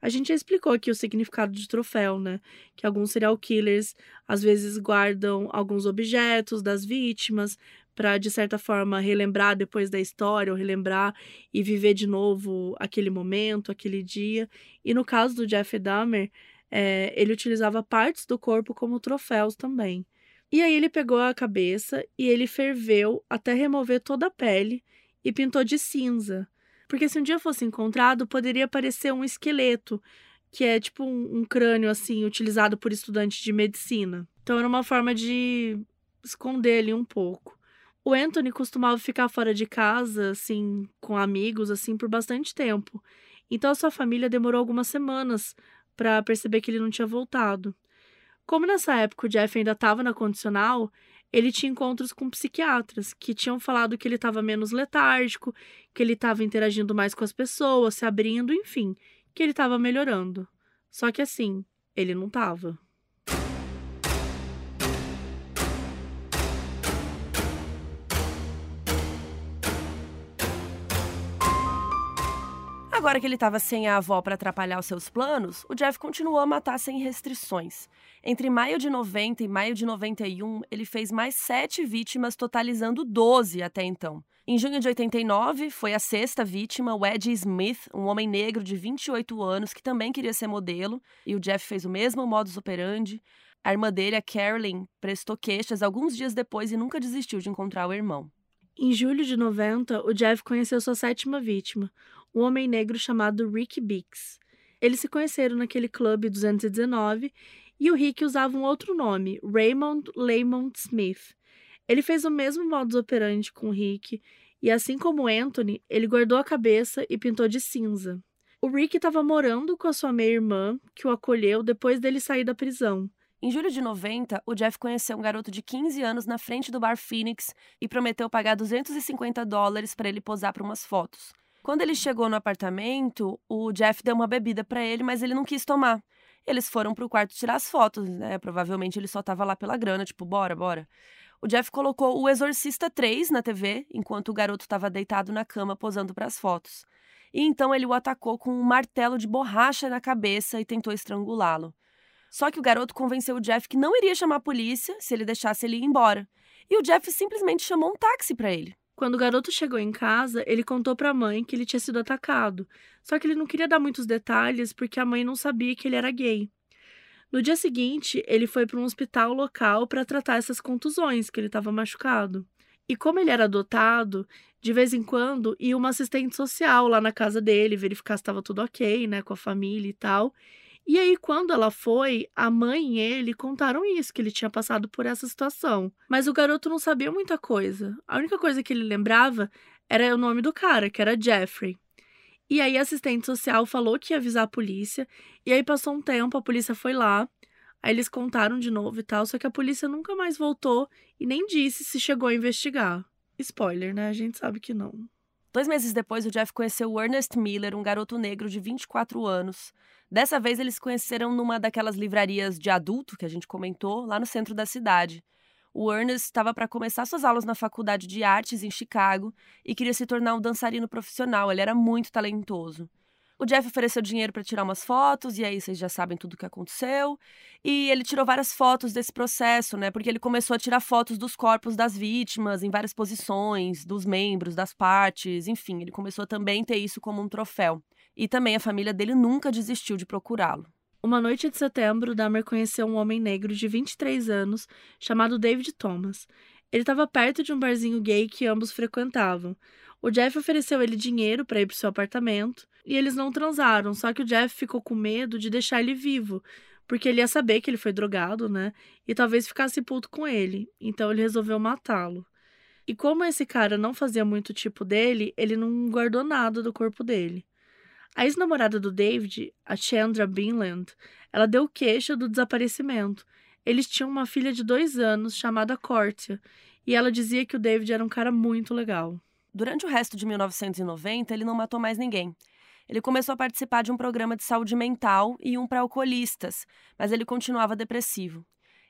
A gente já explicou aqui o significado de troféu, né? Que alguns serial killers às vezes guardam alguns objetos das vítimas para de certa forma relembrar depois da história ou relembrar e viver de novo aquele momento, aquele dia. E no caso do Jeff Dahmer, é, ele utilizava partes do corpo como troféus também. E aí ele pegou a cabeça e ele ferveu até remover toda a pele e pintou de cinza. Porque se um dia fosse encontrado, poderia parecer um esqueleto, que é tipo um, um crânio assim, utilizado por estudantes de medicina. Então era uma forma de esconder ele um pouco. O Anthony costumava ficar fora de casa, assim, com amigos, assim, por bastante tempo. Então a sua família demorou algumas semanas para perceber que ele não tinha voltado. Como nessa época o Jeff ainda estava na condicional, ele tinha encontros com psiquiatras que tinham falado que ele estava menos letárgico, que ele estava interagindo mais com as pessoas, se abrindo, enfim, que ele estava melhorando. Só que assim, ele não estava. Agora que ele estava sem a avó para atrapalhar os seus planos, o Jeff continuou a matar sem restrições. Entre maio de 90 e maio de 91, ele fez mais sete vítimas, totalizando 12 até então. Em junho de 89, foi a sexta vítima, o Smith, um homem negro de 28 anos que também queria ser modelo, e o Jeff fez o mesmo modus operandi. A irmã dele, a Carolyn, prestou queixas alguns dias depois e nunca desistiu de encontrar o irmão. Em julho de 90, o Jeff conheceu sua sétima vítima, um homem negro chamado Rick Bix. Eles se conheceram naquele clube 219 e o Rick usava um outro nome, Raymond Lamont Smith. Ele fez o mesmo modus operandi com o Rick e, assim como Anthony, ele guardou a cabeça e pintou de cinza. O Rick estava morando com a sua meia-irmã, que o acolheu depois dele sair da prisão. Em julho de 90, o Jeff conheceu um garoto de 15 anos na frente do bar Phoenix e prometeu pagar 250 dólares para ele posar para umas fotos. Quando ele chegou no apartamento, o Jeff deu uma bebida para ele, mas ele não quis tomar. Eles foram pro quarto tirar as fotos, né? Provavelmente ele só tava lá pela grana, tipo, bora, bora. O Jeff colocou o Exorcista 3 na TV, enquanto o garoto estava deitado na cama posando para as fotos. E então ele o atacou com um martelo de borracha na cabeça e tentou estrangulá-lo. Só que o garoto convenceu o Jeff que não iria chamar a polícia se ele deixasse ele ir embora. E o Jeff simplesmente chamou um táxi para ele. Quando o garoto chegou em casa, ele contou para a mãe que ele tinha sido atacado. Só que ele não queria dar muitos detalhes porque a mãe não sabia que ele era gay. No dia seguinte, ele foi para um hospital local para tratar essas contusões, que ele estava machucado. E como ele era adotado, de vez em quando ia uma assistente social lá na casa dele verificar se estava tudo ok, né, com a família e tal. E aí, quando ela foi, a mãe e ele contaram isso, que ele tinha passado por essa situação. Mas o garoto não sabia muita coisa. A única coisa que ele lembrava era o nome do cara, que era Jeffrey. E aí a assistente social falou que ia avisar a polícia. E aí passou um tempo, a polícia foi lá. Aí eles contaram de novo e tal, só que a polícia nunca mais voltou e nem disse se chegou a investigar. Spoiler, né? A gente sabe que não. Dois meses depois, o Jeff conheceu o Ernest Miller, um garoto negro de 24 anos. Dessa vez, eles se conheceram numa daquelas livrarias de adulto que a gente comentou, lá no centro da cidade. O Ernest estava para começar suas aulas na faculdade de artes em Chicago e queria se tornar um dançarino profissional. Ele era muito talentoso. O Jeff ofereceu dinheiro para tirar umas fotos, e aí vocês já sabem tudo o que aconteceu. E ele tirou várias fotos desse processo, né? Porque ele começou a tirar fotos dos corpos das vítimas em várias posições, dos membros, das partes, enfim, ele começou a também ter isso como um troféu. E também a família dele nunca desistiu de procurá-lo. Uma noite de setembro, Dahmer conheceu um homem negro de 23 anos chamado David Thomas. Ele estava perto de um barzinho gay que ambos frequentavam. O Jeff ofereceu ele dinheiro para ir para seu apartamento e eles não transaram, só que o Jeff ficou com medo de deixar ele vivo, porque ele ia saber que ele foi drogado, né? E talvez ficasse puto com ele. Então ele resolveu matá-lo. E como esse cara não fazia muito tipo dele, ele não guardou nada do corpo dele. A ex-namorada do David, a Chandra Binland, ela deu queixa do desaparecimento. Eles tinham uma filha de dois anos chamada Cortia, e ela dizia que o David era um cara muito legal. Durante o resto de 1990, ele não matou mais ninguém. Ele começou a participar de um programa de saúde mental e um para alcoolistas, mas ele continuava depressivo.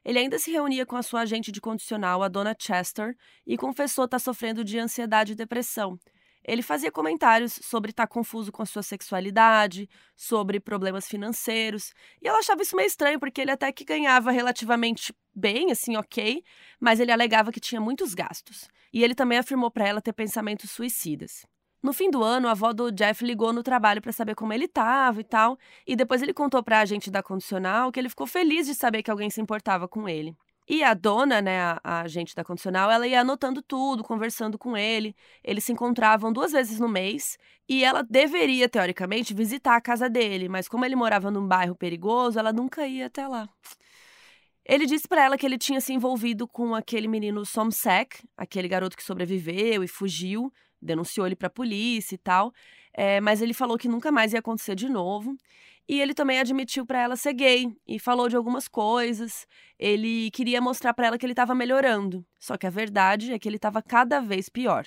Ele ainda se reunia com a sua agente de condicional, a dona Chester, e confessou estar sofrendo de ansiedade e depressão, ele fazia comentários sobre estar confuso com a sua sexualidade, sobre problemas financeiros, e ela achava isso meio estranho, porque ele até que ganhava relativamente bem, assim, ok, mas ele alegava que tinha muitos gastos. E ele também afirmou para ela ter pensamentos suicidas. No fim do ano, a avó do Jeff ligou no trabalho para saber como ele estava e tal, e depois ele contou para a agente da condicional que ele ficou feliz de saber que alguém se importava com ele. E a dona, né, a, a agente da condicional, ela ia anotando tudo, conversando com ele. Eles se encontravam duas vezes no mês e ela deveria, teoricamente, visitar a casa dele, mas como ele morava num bairro perigoso, ela nunca ia até lá. Ele disse para ela que ele tinha se envolvido com aquele menino Somsek, aquele garoto que sobreviveu e fugiu, denunciou ele para a polícia e tal, é, mas ele falou que nunca mais ia acontecer de novo. E ele também admitiu para ela ser gay e falou de algumas coisas. Ele queria mostrar para ela que ele estava melhorando, só que a verdade é que ele estava cada vez pior.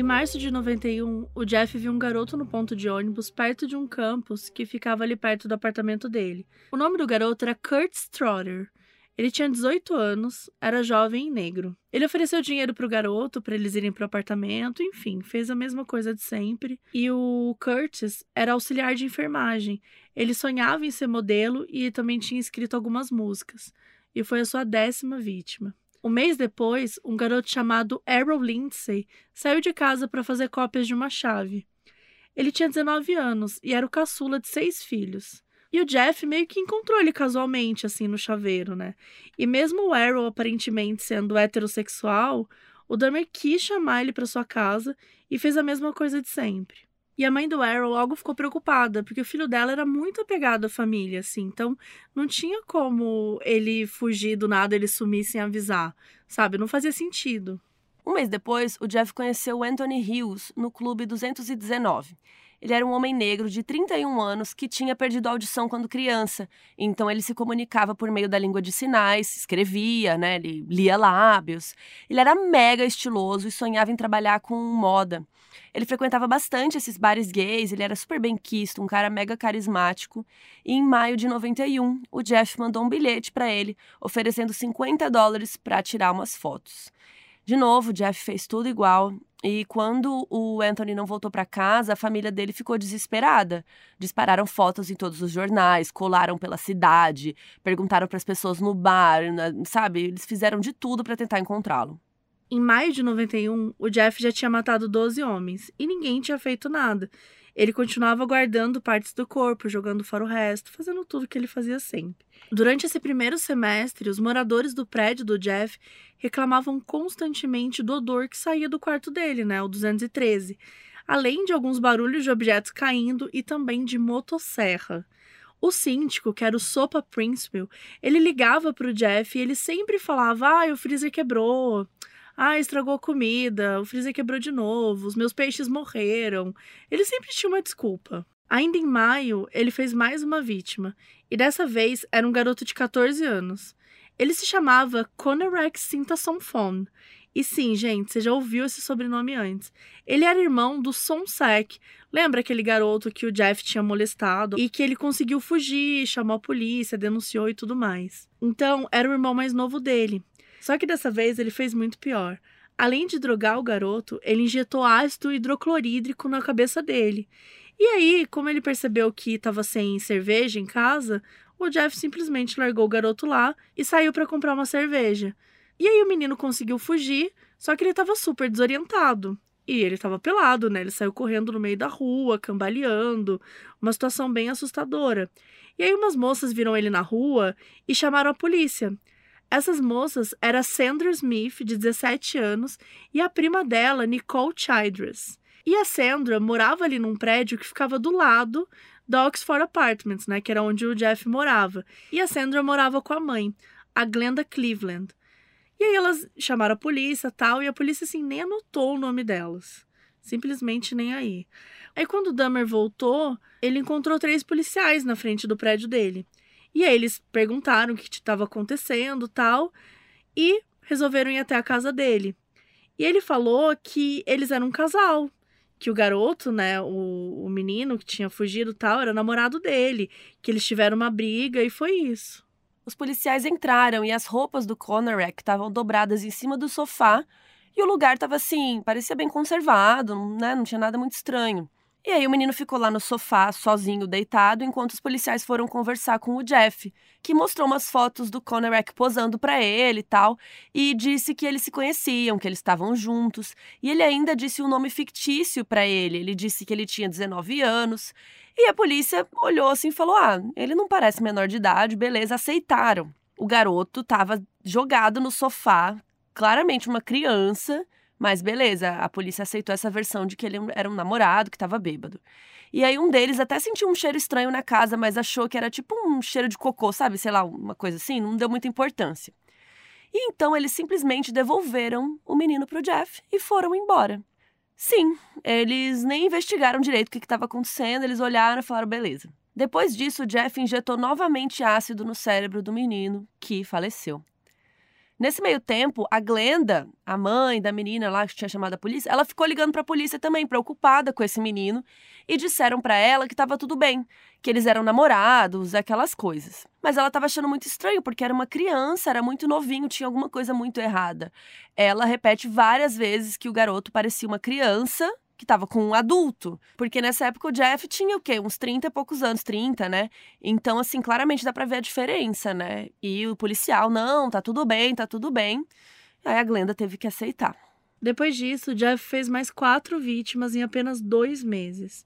Em março de 91, o Jeff viu um garoto no ponto de ônibus perto de um campus que ficava ali perto do apartamento dele. O nome do garoto era Kurt Strotter. Ele tinha 18 anos, era jovem e negro. Ele ofereceu dinheiro para o garoto para eles irem para o apartamento, enfim, fez a mesma coisa de sempre. E o Curtis era auxiliar de enfermagem. Ele sonhava em ser modelo e também tinha escrito algumas músicas. E foi a sua décima vítima. Um mês depois, um garoto chamado Errol Lindsay saiu de casa para fazer cópias de uma chave. Ele tinha 19 anos e era o caçula de seis filhos. E o Jeff meio que encontrou ele casualmente, assim, no chaveiro, né? E mesmo o Errol aparentemente sendo heterossexual, o Dahmer quis chamar ele para sua casa e fez a mesma coisa de sempre. E a mãe do Arrow logo ficou preocupada, porque o filho dela era muito apegado à família, assim. Então, não tinha como ele fugir do nada, ele sumir sem avisar, sabe? Não fazia sentido. Um mês depois, o Jeff conheceu Anthony Hughes no Clube 219. Ele era um homem negro de 31 anos que tinha perdido a audição quando criança. Então ele se comunicava por meio da língua de sinais, escrevia, né? Ele lia lábios. Ele era mega estiloso e sonhava em trabalhar com moda. Ele frequentava bastante esses bares gays, ele era super bem quisto, um cara mega carismático. E em maio de 91, o Jeff mandou um bilhete para ele, oferecendo 50 dólares para tirar umas fotos. De novo, Jeff fez tudo igual. E quando o Anthony não voltou para casa, a família dele ficou desesperada. Dispararam fotos em todos os jornais, colaram pela cidade, perguntaram para as pessoas no bar, sabe? Eles fizeram de tudo para tentar encontrá-lo. Em maio de 91, o Jeff já tinha matado 12 homens e ninguém tinha feito nada. Ele continuava guardando partes do corpo, jogando fora o resto, fazendo tudo que ele fazia sempre. Durante esse primeiro semestre, os moradores do prédio do Jeff reclamavam constantemente do odor que saía do quarto dele, né, o 213, além de alguns barulhos de objetos caindo e também de motosserra. O síndico, que era o Sopa Principal, ele ligava para o Jeff e ele sempre falava: Ah, o freezer quebrou. Ah, estragou a comida, o freezer quebrou de novo, os meus peixes morreram. Ele sempre tinha uma desculpa. Ainda em maio, ele fez mais uma vítima, e dessa vez era um garoto de 14 anos. Ele se chamava Conerex Sintasonfon. E sim, gente, você já ouviu esse sobrenome antes. Ele era irmão do Sonsek. Lembra aquele garoto que o Jeff tinha molestado e que ele conseguiu fugir, chamou a polícia, denunciou e tudo mais. Então, era o irmão mais novo dele. Só que dessa vez ele fez muito pior. Além de drogar o garoto, ele injetou ácido hidroclorídrico na cabeça dele. E aí, como ele percebeu que estava sem cerveja em casa, o Jeff simplesmente largou o garoto lá e saiu para comprar uma cerveja. E aí o menino conseguiu fugir, só que ele estava super desorientado. E ele estava pelado, né? Ele saiu correndo no meio da rua, cambaleando, uma situação bem assustadora. E aí umas moças viram ele na rua e chamaram a polícia. Essas moças eram Sandra Smith, de 17 anos, e a prima dela, Nicole Childress. E a Sandra morava ali num prédio que ficava do lado da Oxford Apartments, né, que era onde o Jeff morava. E a Sandra morava com a mãe, a Glenda Cleveland. E aí elas chamaram a polícia tal, e a polícia assim nem anotou o nome delas. Simplesmente nem aí. Aí quando o Dahmer voltou, ele encontrou três policiais na frente do prédio dele. E aí eles perguntaram o que estava acontecendo tal, e resolveram ir até a casa dele. E ele falou que eles eram um casal, que o garoto, né, o, o menino que tinha fugido tal, era namorado dele, que eles tiveram uma briga e foi isso. Os policiais entraram e as roupas do Conorek estavam dobradas em cima do sofá e o lugar estava assim, parecia bem conservado, né, não tinha nada muito estranho. E aí o menino ficou lá no sofá, sozinho, deitado, enquanto os policiais foram conversar com o Jeff, que mostrou umas fotos do Conerec posando para ele e tal, e disse que eles se conheciam, que eles estavam juntos, e ele ainda disse um nome fictício para ele. Ele disse que ele tinha 19 anos. E a polícia olhou assim e falou: "Ah, ele não parece menor de idade, beleza, aceitaram". O garoto estava jogado no sofá, claramente uma criança mas beleza, a polícia aceitou essa versão de que ele era um namorado que estava bêbado. E aí um deles até sentiu um cheiro estranho na casa, mas achou que era tipo um cheiro de cocô, sabe? Sei lá, uma coisa assim, não deu muita importância. E então eles simplesmente devolveram o menino pro Jeff e foram embora. Sim, eles nem investigaram direito o que estava acontecendo, eles olharam e falaram: beleza. Depois disso, o Jeff injetou novamente ácido no cérebro do menino, que faleceu. Nesse meio tempo, a Glenda, a mãe da menina lá que tinha chamado a polícia, ela ficou ligando para a polícia também, preocupada com esse menino, e disseram para ela que estava tudo bem, que eles eram namorados, aquelas coisas. Mas ela estava achando muito estranho, porque era uma criança, era muito novinho, tinha alguma coisa muito errada. Ela repete várias vezes que o garoto parecia uma criança que tava com um adulto. Porque nessa época o Jeff tinha o quê? Uns 30 e poucos anos, 30, né? Então, assim, claramente dá pra ver a diferença, né? E o policial, não, tá tudo bem, tá tudo bem. Aí a Glenda teve que aceitar. Depois disso, Jeff fez mais quatro vítimas em apenas dois meses.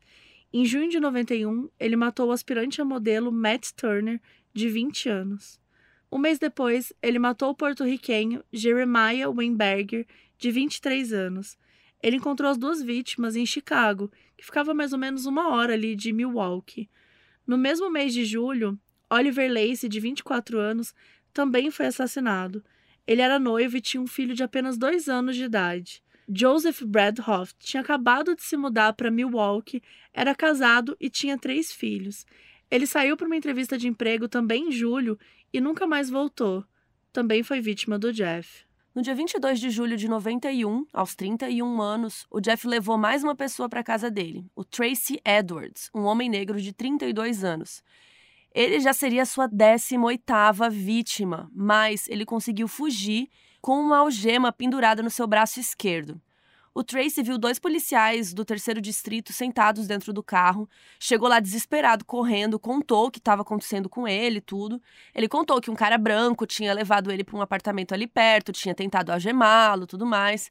Em junho de 91, ele matou o aspirante a modelo Matt Turner, de 20 anos. Um mês depois, ele matou o porto-riquenho Jeremiah Weinberger, de 23 anos, ele encontrou as duas vítimas em Chicago, que ficava mais ou menos uma hora ali de Milwaukee. No mesmo mês de julho, Oliver Lacey, de 24 anos, também foi assassinado. Ele era noivo e tinha um filho de apenas dois anos de idade. Joseph Bradhoff tinha acabado de se mudar para Milwaukee, era casado e tinha três filhos. Ele saiu para uma entrevista de emprego também em julho e nunca mais voltou. Também foi vítima do Jeff. No dia 22 de julho de 91, aos 31 anos, o Jeff levou mais uma pessoa para casa dele, o Tracy Edwards, um homem negro de 32 anos. Ele já seria sua 18ª vítima, mas ele conseguiu fugir com uma algema pendurada no seu braço esquerdo. O Tracy viu dois policiais do terceiro distrito sentados dentro do carro. Chegou lá desesperado, correndo, contou o que estava acontecendo com ele, tudo. Ele contou que um cara branco tinha levado ele para um apartamento ali perto, tinha tentado algemá-lo, tudo mais.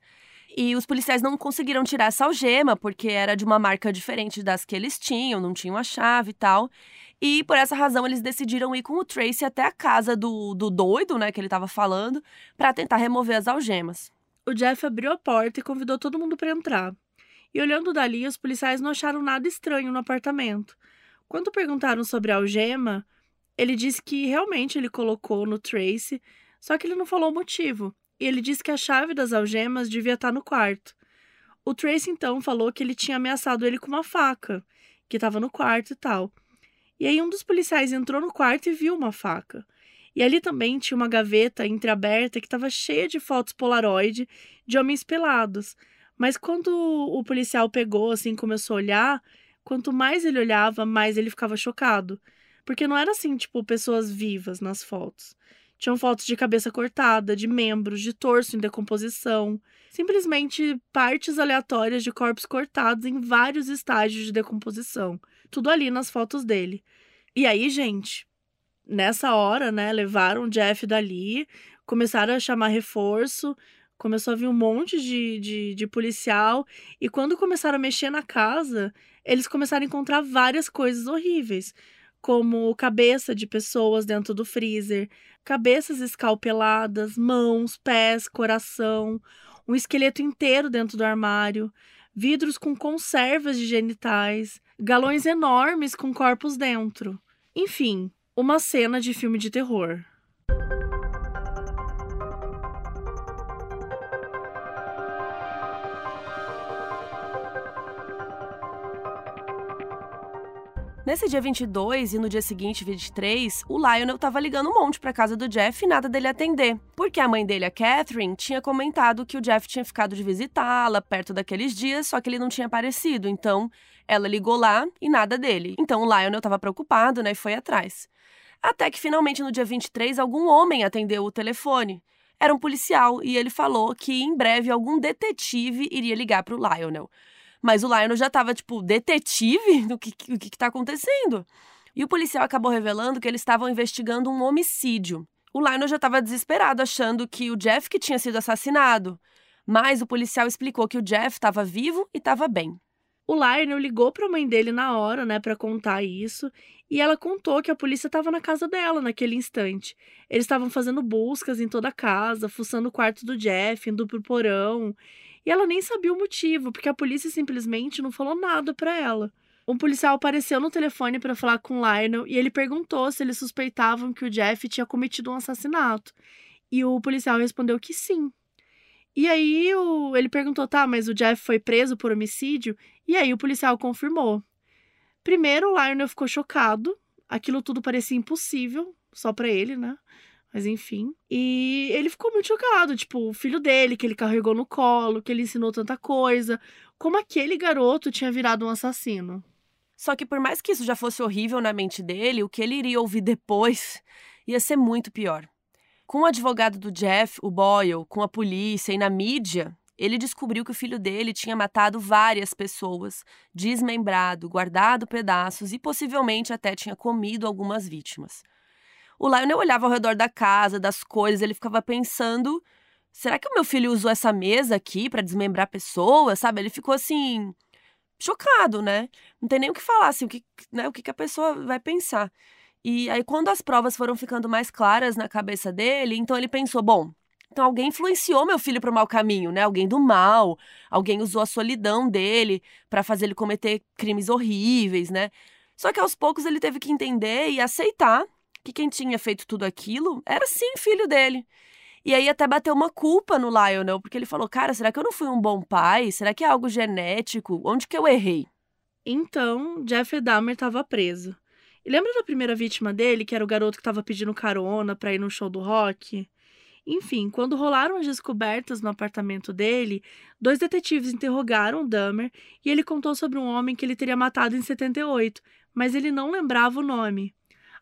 E os policiais não conseguiram tirar essa algema porque era de uma marca diferente das que eles tinham, não tinham a chave e tal. E por essa razão eles decidiram ir com o Tracy até a casa do, do doido, né, que ele estava falando, para tentar remover as algemas. O Jeff abriu a porta e convidou todo mundo para entrar. E olhando dali, os policiais não acharam nada estranho no apartamento. Quando perguntaram sobre a algema, ele disse que realmente ele colocou no Tracy, só que ele não falou o motivo. E ele disse que a chave das algemas devia estar no quarto. O Tracy então falou que ele tinha ameaçado ele com uma faca, que estava no quarto e tal. E aí um dos policiais entrou no quarto e viu uma faca. E ali também tinha uma gaveta entreaberta que estava cheia de fotos Polaroid de homens pelados. Mas quando o policial pegou, assim, começou a olhar, quanto mais ele olhava, mais ele ficava chocado. Porque não era assim, tipo, pessoas vivas nas fotos. Tinham fotos de cabeça cortada, de membros, de torso em decomposição. Simplesmente partes aleatórias de corpos cortados em vários estágios de decomposição. Tudo ali nas fotos dele. E aí, gente, nessa hora, né, levaram o Jeff dali, começaram a chamar reforço, começou a vir um monte de, de, de, policial, e quando começaram a mexer na casa, eles começaram a encontrar várias coisas horríveis, como cabeça de pessoas dentro do freezer, cabeças escalpeladas, mãos, pés, coração, um esqueleto inteiro dentro do armário, vidros com conservas de genitais, galões enormes com corpos dentro. Enfim, uma cena de filme de terror. Nesse dia 22 e no dia seguinte, 23, o Lionel tava ligando um monte pra casa do Jeff e nada dele atender. Porque a mãe dele, a Catherine, tinha comentado que o Jeff tinha ficado de visitá-la perto daqueles dias, só que ele não tinha aparecido. Então, ela ligou lá e nada dele. Então, o Lionel tava preocupado, né, e foi atrás. Até que finalmente no dia 23 algum homem atendeu o telefone. Era um policial e ele falou que em breve algum detetive iria ligar para o Lionel. Mas o Lionel já estava tipo, detetive? O que, o que está acontecendo? E o policial acabou revelando que eles estavam investigando um homicídio. O Lionel já estava desesperado, achando que o Jeff que tinha sido assassinado. Mas o policial explicou que o Jeff estava vivo e estava bem. O Lionel ligou para a mãe dele na hora, né, para contar isso, e ela contou que a polícia estava na casa dela naquele instante. Eles estavam fazendo buscas em toda a casa, fuçando o quarto do Jeff, indo pro porão, e ela nem sabia o motivo, porque a polícia simplesmente não falou nada para ela. Um policial apareceu no telefone para falar com o Lionel e ele perguntou se eles suspeitavam que o Jeff tinha cometido um assassinato. E o policial respondeu que sim. E aí o, ele perguntou, tá, mas o Jeff foi preso por homicídio? E aí o policial confirmou. Primeiro, o Lionel ficou chocado. Aquilo tudo parecia impossível, só para ele, né? Mas enfim. E ele ficou muito chocado. Tipo, o filho dele, que ele carregou no colo, que ele ensinou tanta coisa. Como aquele garoto tinha virado um assassino. Só que por mais que isso já fosse horrível na mente dele, o que ele iria ouvir depois ia ser muito pior. Com o advogado do Jeff, o Boyle, com a polícia e na mídia, ele descobriu que o filho dele tinha matado várias pessoas, desmembrado, guardado pedaços e possivelmente até tinha comido algumas vítimas. O Lionel olhava ao redor da casa, das coisas, ele ficava pensando: será que o meu filho usou essa mesa aqui para desmembrar pessoas? Sabe? Ele ficou assim, chocado, né? Não tem nem o que falar, assim, o que, né, o que a pessoa vai pensar. E aí, quando as provas foram ficando mais claras na cabeça dele, então ele pensou: bom, então alguém influenciou meu filho para o mau caminho, né? Alguém do mal, alguém usou a solidão dele para fazer ele cometer crimes horríveis, né? Só que aos poucos ele teve que entender e aceitar que quem tinha feito tudo aquilo era sim filho dele. E aí até bateu uma culpa no Lionel, porque ele falou: Cara, será que eu não fui um bom pai? Será que é algo genético? Onde que eu errei? Então, Jeffrey Dahmer estava preso. E lembra da primeira vítima dele, que era o garoto que estava pedindo carona para ir no show do rock? Enfim, quando rolaram as descobertas no apartamento dele, dois detetives interrogaram Dahmer e ele contou sobre um homem que ele teria matado em 78, mas ele não lembrava o nome.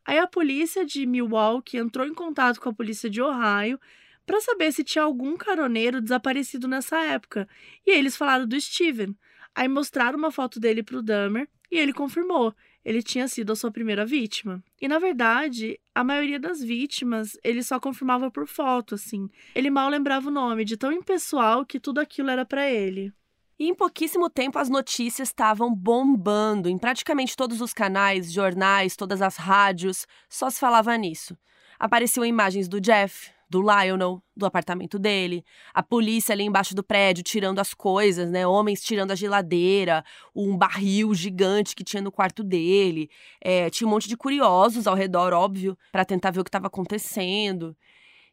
Aí a polícia de Milwaukee entrou em contato com a polícia de Ohio para saber se tinha algum caroneiro desaparecido nessa época. E eles falaram do Steven. Aí mostraram uma foto dele para o Dahmer e ele confirmou ele tinha sido a sua primeira vítima. E na verdade, a maioria das vítimas ele só confirmava por foto, assim. Ele mal lembrava o nome, de tão impessoal que tudo aquilo era para ele. E em pouquíssimo tempo as notícias estavam bombando. Em praticamente todos os canais, jornais, todas as rádios, só se falava nisso. Apareciam imagens do Jeff, do Lionel, do apartamento dele, a polícia ali embaixo do prédio tirando as coisas, né? Homens tirando a geladeira, um barril gigante que tinha no quarto dele. É, tinha um monte de curiosos ao redor, óbvio, para tentar ver o que estava acontecendo.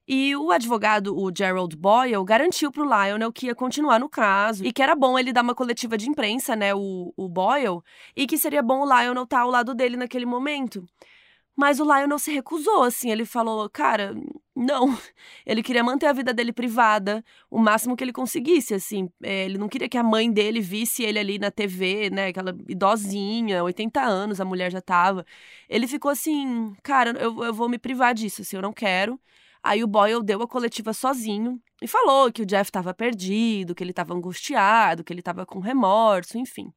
E o advogado, o Gerald Boyle, garantiu para o Lionel que ia continuar no caso e que era bom ele dar uma coletiva de imprensa, né, o, o Boyle, e que seria bom o Lionel estar tá ao lado dele naquele momento. Mas o Lionel se recusou, assim. Ele falou, cara, não. Ele queria manter a vida dele privada, o máximo que ele conseguisse, assim. É, ele não queria que a mãe dele visse ele ali na TV, né? Aquela idosinha, 80 anos, a mulher já tava. Ele ficou assim, cara, eu, eu vou me privar disso, assim, eu não quero. Aí o Boyle deu a coletiva sozinho e falou que o Jeff estava perdido, que ele estava angustiado, que ele estava com remorso, enfim.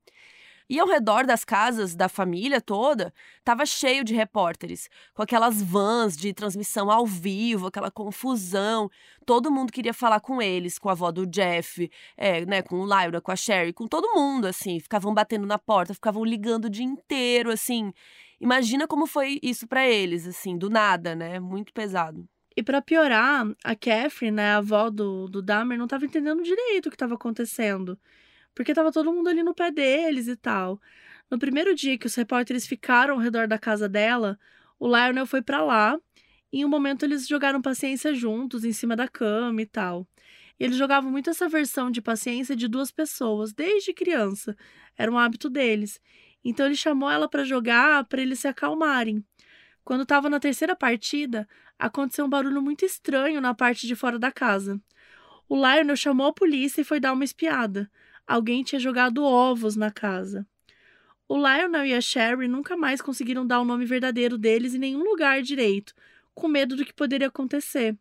E ao redor das casas da família toda, estava cheio de repórteres, com aquelas vans de transmissão ao vivo, aquela confusão. Todo mundo queria falar com eles, com a avó do Jeff, é, né, com o Lyra, com a Sherry, com todo mundo, assim. Ficavam batendo na porta, ficavam ligando o dia inteiro, assim. Imagina como foi isso para eles, assim, do nada, né? Muito pesado. E para piorar, a Catherine, né, a avó do, do Dahmer, não estava entendendo direito o que estava acontecendo porque tava todo mundo ali no pé deles e tal. No primeiro dia que os repórteres ficaram ao redor da casa dela, o Lionel foi para lá e em um momento eles jogaram paciência juntos em cima da cama e tal. Eles jogavam muito essa versão de paciência de duas pessoas desde criança. Era um hábito deles. Então ele chamou ela para jogar para eles se acalmarem. Quando estava na terceira partida, aconteceu um barulho muito estranho na parte de fora da casa. O Lionel chamou a polícia e foi dar uma espiada alguém tinha jogado ovos na casa. O Lionel e a Sherry nunca mais conseguiram dar o nome verdadeiro deles em nenhum lugar direito, com medo do que poderia acontecer.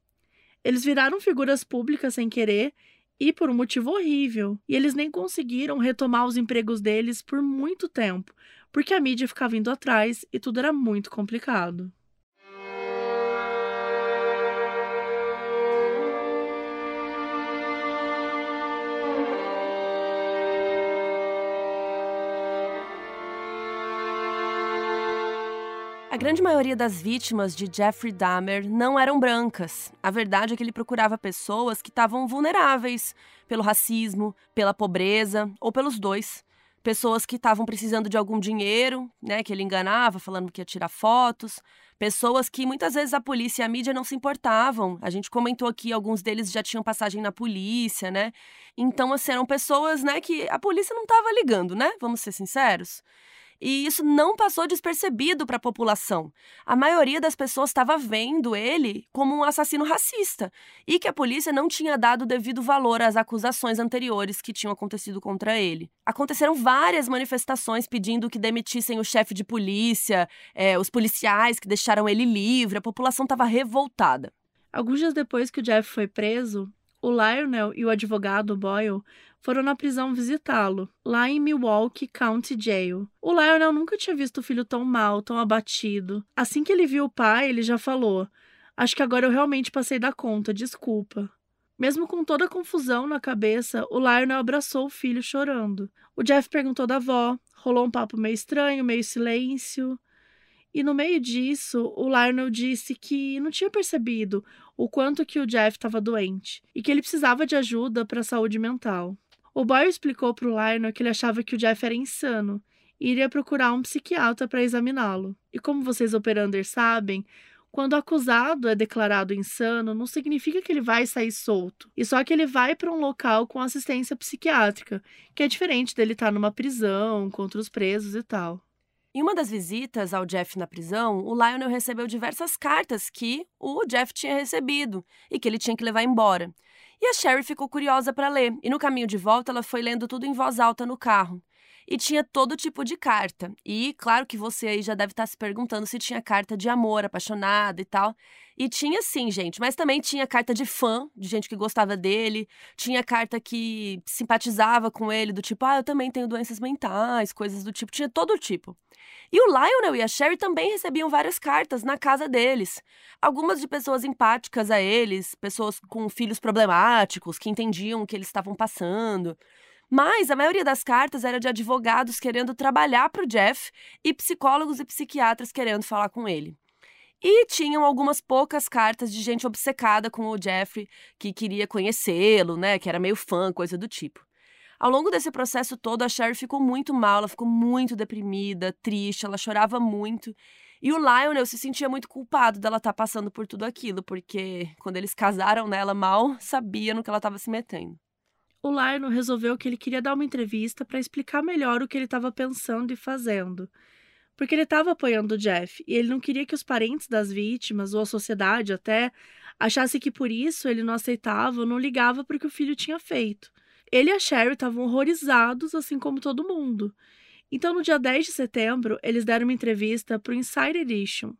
Eles viraram figuras públicas sem querer e por um motivo horrível, e eles nem conseguiram retomar os empregos deles por muito tempo, porque a mídia ficava indo atrás e tudo era muito complicado. A grande maioria das vítimas de Jeffrey Dahmer não eram brancas. A verdade é que ele procurava pessoas que estavam vulneráveis pelo racismo, pela pobreza ou pelos dois. Pessoas que estavam precisando de algum dinheiro, né, que ele enganava falando que ia tirar fotos. Pessoas que muitas vezes a polícia e a mídia não se importavam. A gente comentou aqui, alguns deles já tinham passagem na polícia, né? Então, assim, eram pessoas, né, que a polícia não estava ligando, né? Vamos ser sinceros. E isso não passou despercebido para a população. A maioria das pessoas estava vendo ele como um assassino racista e que a polícia não tinha dado devido valor às acusações anteriores que tinham acontecido contra ele. Aconteceram várias manifestações pedindo que demitissem o chefe de polícia, é, os policiais que deixaram ele livre. A população estava revoltada. Alguns dias depois que o Jeff foi preso, o Lionel e o advogado Boyle foram na prisão visitá-lo, lá em Milwaukee County Jail. O Lionel nunca tinha visto o filho tão mal, tão abatido. Assim que ele viu o pai, ele já falou: Acho que agora eu realmente passei da conta, desculpa. Mesmo com toda a confusão na cabeça, o Lionel abraçou o filho chorando. O Jeff perguntou da avó, rolou um papo meio estranho, meio silêncio. E no meio disso, o Lionel disse que não tinha percebido o quanto que o Jeff estava doente e que ele precisava de ajuda para a saúde mental. O Boyle explicou para o Lionel que ele achava que o Jeff era insano e iria procurar um psiquiatra para examiná-lo. E como vocês operanders sabem, Quando o acusado é declarado insano, não significa que ele vai sair solto, e só que ele vai para um local com assistência psiquiátrica, que é diferente dele estar tá numa prisão, contra os presos e tal. Em uma das visitas ao Jeff na prisão, o Lionel recebeu diversas cartas que o Jeff tinha recebido e que ele tinha que levar embora. E a Sherry ficou curiosa para ler, e no caminho de volta ela foi lendo tudo em voz alta no carro e tinha todo tipo de carta. E claro que você aí já deve estar se perguntando se tinha carta de amor, apaixonada e tal. E tinha sim, gente, mas também tinha carta de fã, de gente que gostava dele, tinha carta que simpatizava com ele, do tipo, ah, eu também tenho doenças mentais, coisas do tipo, tinha todo tipo. E o Lionel e a Sherry também recebiam várias cartas na casa deles. Algumas de pessoas empáticas a eles, pessoas com filhos problemáticos, que entendiam o que eles estavam passando. Mas a maioria das cartas era de advogados querendo trabalhar para o Jeff e psicólogos e psiquiatras querendo falar com ele. E tinham algumas poucas cartas de gente obcecada com o Jeffrey, que queria conhecê-lo, né? Que era meio fã, coisa do tipo. Ao longo desse processo todo, a Sherry ficou muito mal, ela ficou muito deprimida, triste, ela chorava muito. E o Lionel se sentia muito culpado dela estar tá passando por tudo aquilo, porque quando eles casaram, né, ela mal sabia no que ela estava se metendo o Lionel resolveu que ele queria dar uma entrevista para explicar melhor o que ele estava pensando e fazendo. Porque ele estava apoiando o Jeff e ele não queria que os parentes das vítimas, ou a sociedade até, achasse que por isso ele não aceitava ou não ligava para o que o filho tinha feito. Ele e a Sherry estavam horrorizados, assim como todo mundo. Então, no dia 10 de setembro, eles deram uma entrevista para o Inside Edition.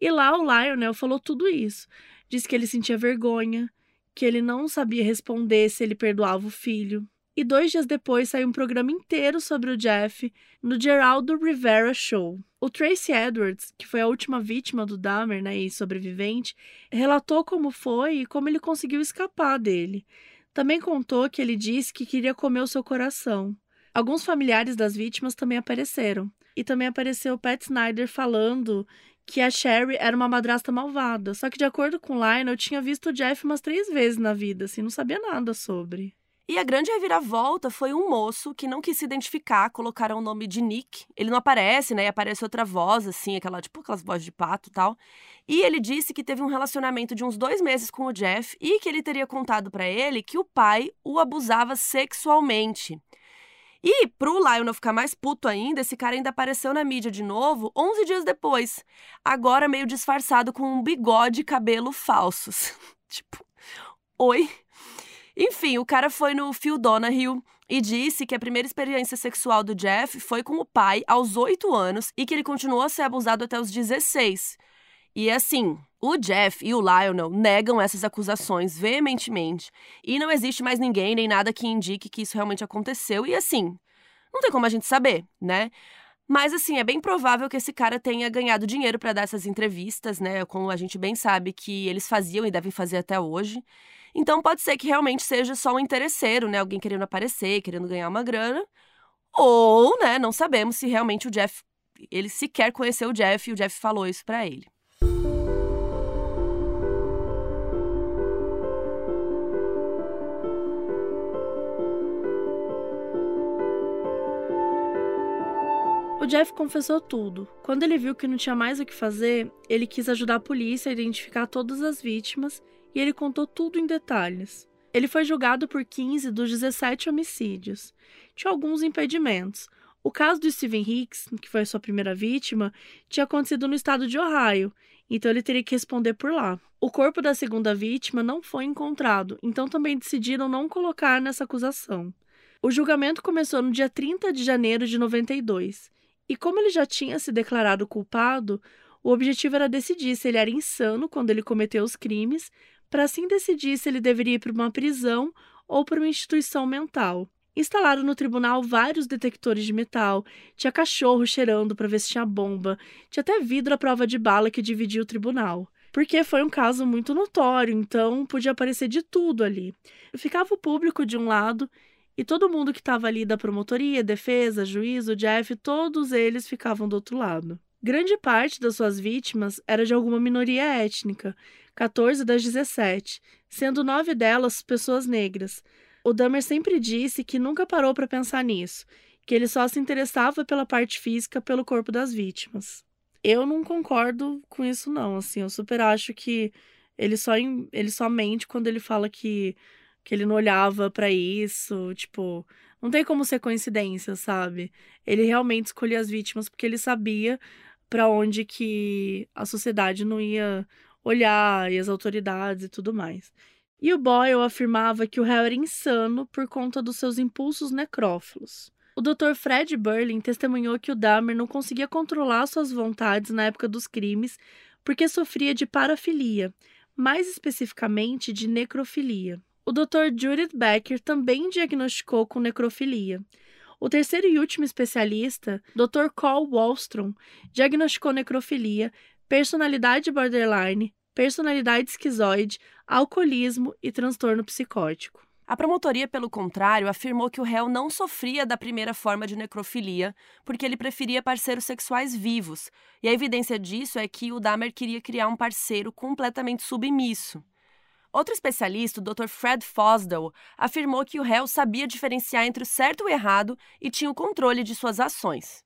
E lá o Lionel falou tudo isso. Disse que ele sentia vergonha, que ele não sabia responder se ele perdoava o filho. E dois dias depois saiu um programa inteiro sobre o Jeff no Geraldo Rivera Show. O Tracy Edwards, que foi a última vítima do Dahmer né, e sobrevivente, relatou como foi e como ele conseguiu escapar dele. Também contou que ele disse que queria comer o seu coração. Alguns familiares das vítimas também apareceram. E também apareceu Pat Snyder falando que a Sherry era uma madrasta malvada. Só que, de acordo com Lionel, eu tinha visto o Jeff umas três vezes na vida, assim, não sabia nada sobre. E a grande reviravolta foi um moço que não quis se identificar, colocaram o nome de Nick. Ele não aparece, né? E aparece outra voz, assim, aquela, tipo, aquelas vozes de pato tal. E ele disse que teve um relacionamento de uns dois meses com o Jeff e que ele teria contado para ele que o pai o abusava sexualmente. E pro Lionel ficar mais puto ainda, esse cara ainda apareceu na mídia de novo 11 dias depois. Agora meio disfarçado com um bigode e cabelo falsos. tipo, oi? Enfim, o cara foi no Phil Donahue e disse que a primeira experiência sexual do Jeff foi com o pai aos 8 anos e que ele continuou a ser abusado até os 16. E assim, o Jeff e o Lionel negam essas acusações veementemente e não existe mais ninguém nem nada que indique que isso realmente aconteceu. E assim, não tem como a gente saber, né? Mas assim, é bem provável que esse cara tenha ganhado dinheiro para dar essas entrevistas, né? Como a gente bem sabe que eles faziam e devem fazer até hoje. Então pode ser que realmente seja só um interesseiro, né? Alguém querendo aparecer, querendo ganhar uma grana. Ou, né, não sabemos se realmente o Jeff ele sequer conheceu o Jeff e o Jeff falou isso para ele. O Jeff confessou tudo. Quando ele viu que não tinha mais o que fazer, ele quis ajudar a polícia a identificar todas as vítimas e ele contou tudo em detalhes. Ele foi julgado por 15 dos 17 homicídios. Tinha alguns impedimentos. O caso do Steven Hicks, que foi a sua primeira vítima, tinha acontecido no estado de Ohio, então ele teria que responder por lá. O corpo da segunda vítima não foi encontrado, então também decidiram não colocar nessa acusação. O julgamento começou no dia 30 de janeiro de 92 e como ele já tinha se declarado culpado, o objetivo era decidir se ele era insano quando ele cometeu os crimes, para assim decidir se ele deveria ir para uma prisão ou para uma instituição mental. Instalaram no tribunal vários detectores de metal, tinha cachorro cheirando para ver se tinha bomba, tinha até vidro à prova de bala que dividia o tribunal. Porque foi um caso muito notório, então podia aparecer de tudo ali. Ficava o público de um lado e todo mundo que estava ali da promotoria, defesa, juízo, Jeff, todos eles ficavam do outro lado. Grande parte das suas vítimas era de alguma minoria étnica, 14 das 17, sendo nove delas pessoas negras. O Dahmer sempre disse que nunca parou para pensar nisso, que ele só se interessava pela parte física pelo corpo das vítimas. Eu não concordo com isso, não. Assim, eu super acho que ele só, ele só mente quando ele fala que, que ele não olhava para isso. Tipo, não tem como ser coincidência, sabe? Ele realmente escolhia as vítimas porque ele sabia para onde que a sociedade não ia olhar e as autoridades e tudo mais. E o Boyle afirmava que o réu era insano por conta dos seus impulsos necrófilos. O Dr. Fred Burling testemunhou que o Dahmer não conseguia controlar suas vontades na época dos crimes porque sofria de parafilia, mais especificamente de necrofilia. O Dr. Judith Becker também diagnosticou com necrofilia. O terceiro e último especialista, Dr. Cole Wallstrom, diagnosticou necrofilia, personalidade borderline, personalidade esquizoide, alcoolismo e transtorno psicótico. A promotoria, pelo contrário, afirmou que o réu não sofria da primeira forma de necrofilia, porque ele preferia parceiros sexuais vivos. E a evidência disso é que o Dahmer queria criar um parceiro completamente submisso. Outro especialista, o Dr. Fred Fosdell, afirmou que o réu sabia diferenciar entre o certo e o errado e tinha o controle de suas ações.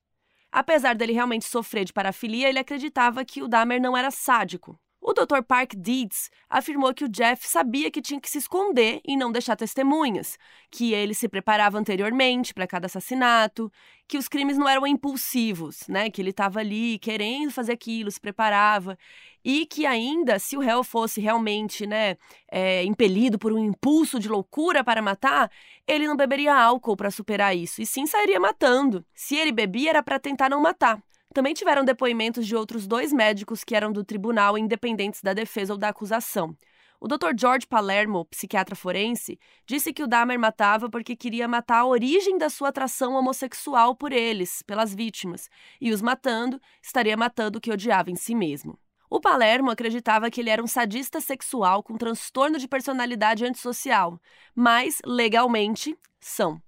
Apesar dele realmente sofrer de parafilia, ele acreditava que o Dahmer não era sádico. O Dr. Park Deeds afirmou que o Jeff sabia que tinha que se esconder e não deixar testemunhas, que ele se preparava anteriormente para cada assassinato, que os crimes não eram impulsivos, né? Que ele estava ali querendo fazer aquilo, se preparava e que ainda, se o réu fosse realmente, né, é, impelido por um impulso de loucura para matar, ele não beberia álcool para superar isso e sim sairia matando. Se ele bebia era para tentar não matar. Também tiveram depoimentos de outros dois médicos que eram do tribunal, independentes da defesa ou da acusação. O Dr. George Palermo, psiquiatra forense, disse que o Dahmer matava porque queria matar a origem da sua atração homossexual por eles, pelas vítimas, e os matando, estaria matando o que odiava em si mesmo. O Palermo acreditava que ele era um sadista sexual com transtorno de personalidade antissocial, mas, legalmente, são.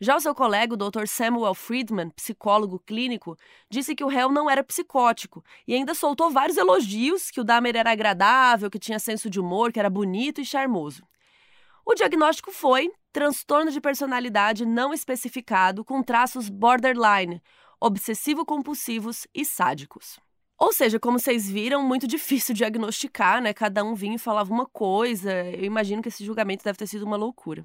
Já o seu colega, o Dr. Samuel Friedman, psicólogo clínico, disse que o réu não era psicótico e ainda soltou vários elogios que o Dahmer era agradável, que tinha senso de humor, que era bonito e charmoso. O diagnóstico foi transtorno de personalidade não especificado com traços borderline, obsessivo-compulsivos e sádicos. Ou seja, como vocês viram, muito difícil diagnosticar, né? Cada um vinha e falava uma coisa. Eu imagino que esse julgamento deve ter sido uma loucura.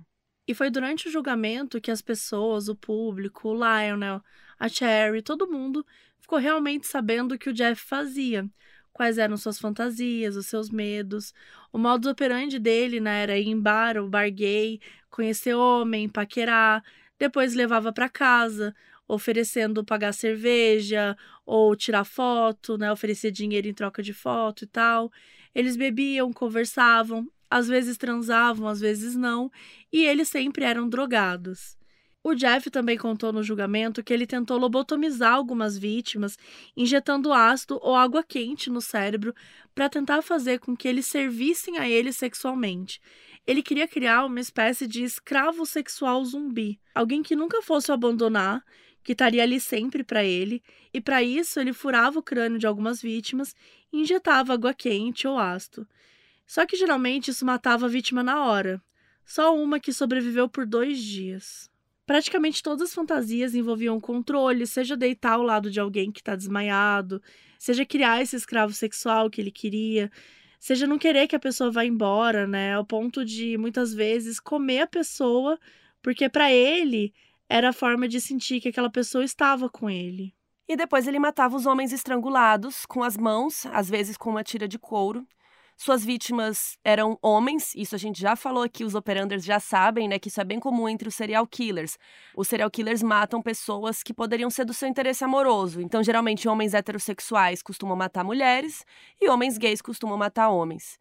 E foi durante o julgamento que as pessoas, o público, o Lionel, a Cherry, todo mundo ficou realmente sabendo o que o Jeff fazia. Quais eram suas fantasias, os seus medos. O modo operandi dele né, era ir em bar ou bar gay, conhecer homem, paquerar, depois levava para casa, oferecendo pagar cerveja ou tirar foto, né, oferecer dinheiro em troca de foto e tal. Eles bebiam, conversavam, às vezes transavam, às vezes não, e eles sempre eram drogados. O Jeff também contou no julgamento que ele tentou lobotomizar algumas vítimas, injetando ácido ou água quente no cérebro para tentar fazer com que eles servissem a ele sexualmente. Ele queria criar uma espécie de escravo sexual zumbi, alguém que nunca fosse abandonar, que estaria ali sempre para ele, e para isso ele furava o crânio de algumas vítimas e injetava água quente ou ácido. Só que geralmente isso matava a vítima na hora. Só uma que sobreviveu por dois dias. Praticamente todas as fantasias envolviam controle, seja deitar ao lado de alguém que está desmaiado, seja criar esse escravo sexual que ele queria, seja não querer que a pessoa vá embora, né? Ao ponto de muitas vezes comer a pessoa, porque para ele era a forma de sentir que aquela pessoa estava com ele. E depois ele matava os homens estrangulados com as mãos, às vezes com uma tira de couro, suas vítimas eram homens, isso a gente já falou aqui, os operanders já sabem, né, que isso é bem comum entre os serial killers. Os serial killers matam pessoas que poderiam ser do seu interesse amoroso. Então, geralmente, homens heterossexuais costumam matar mulheres e homens gays costumam matar homens.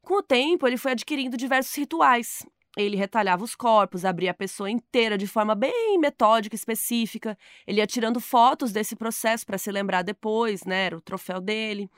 Com o tempo, ele foi adquirindo diversos rituais. Ele retalhava os corpos, abria a pessoa inteira de forma bem metódica, específica. Ele ia tirando fotos desse processo para se lembrar depois, né? Era o troféu dele.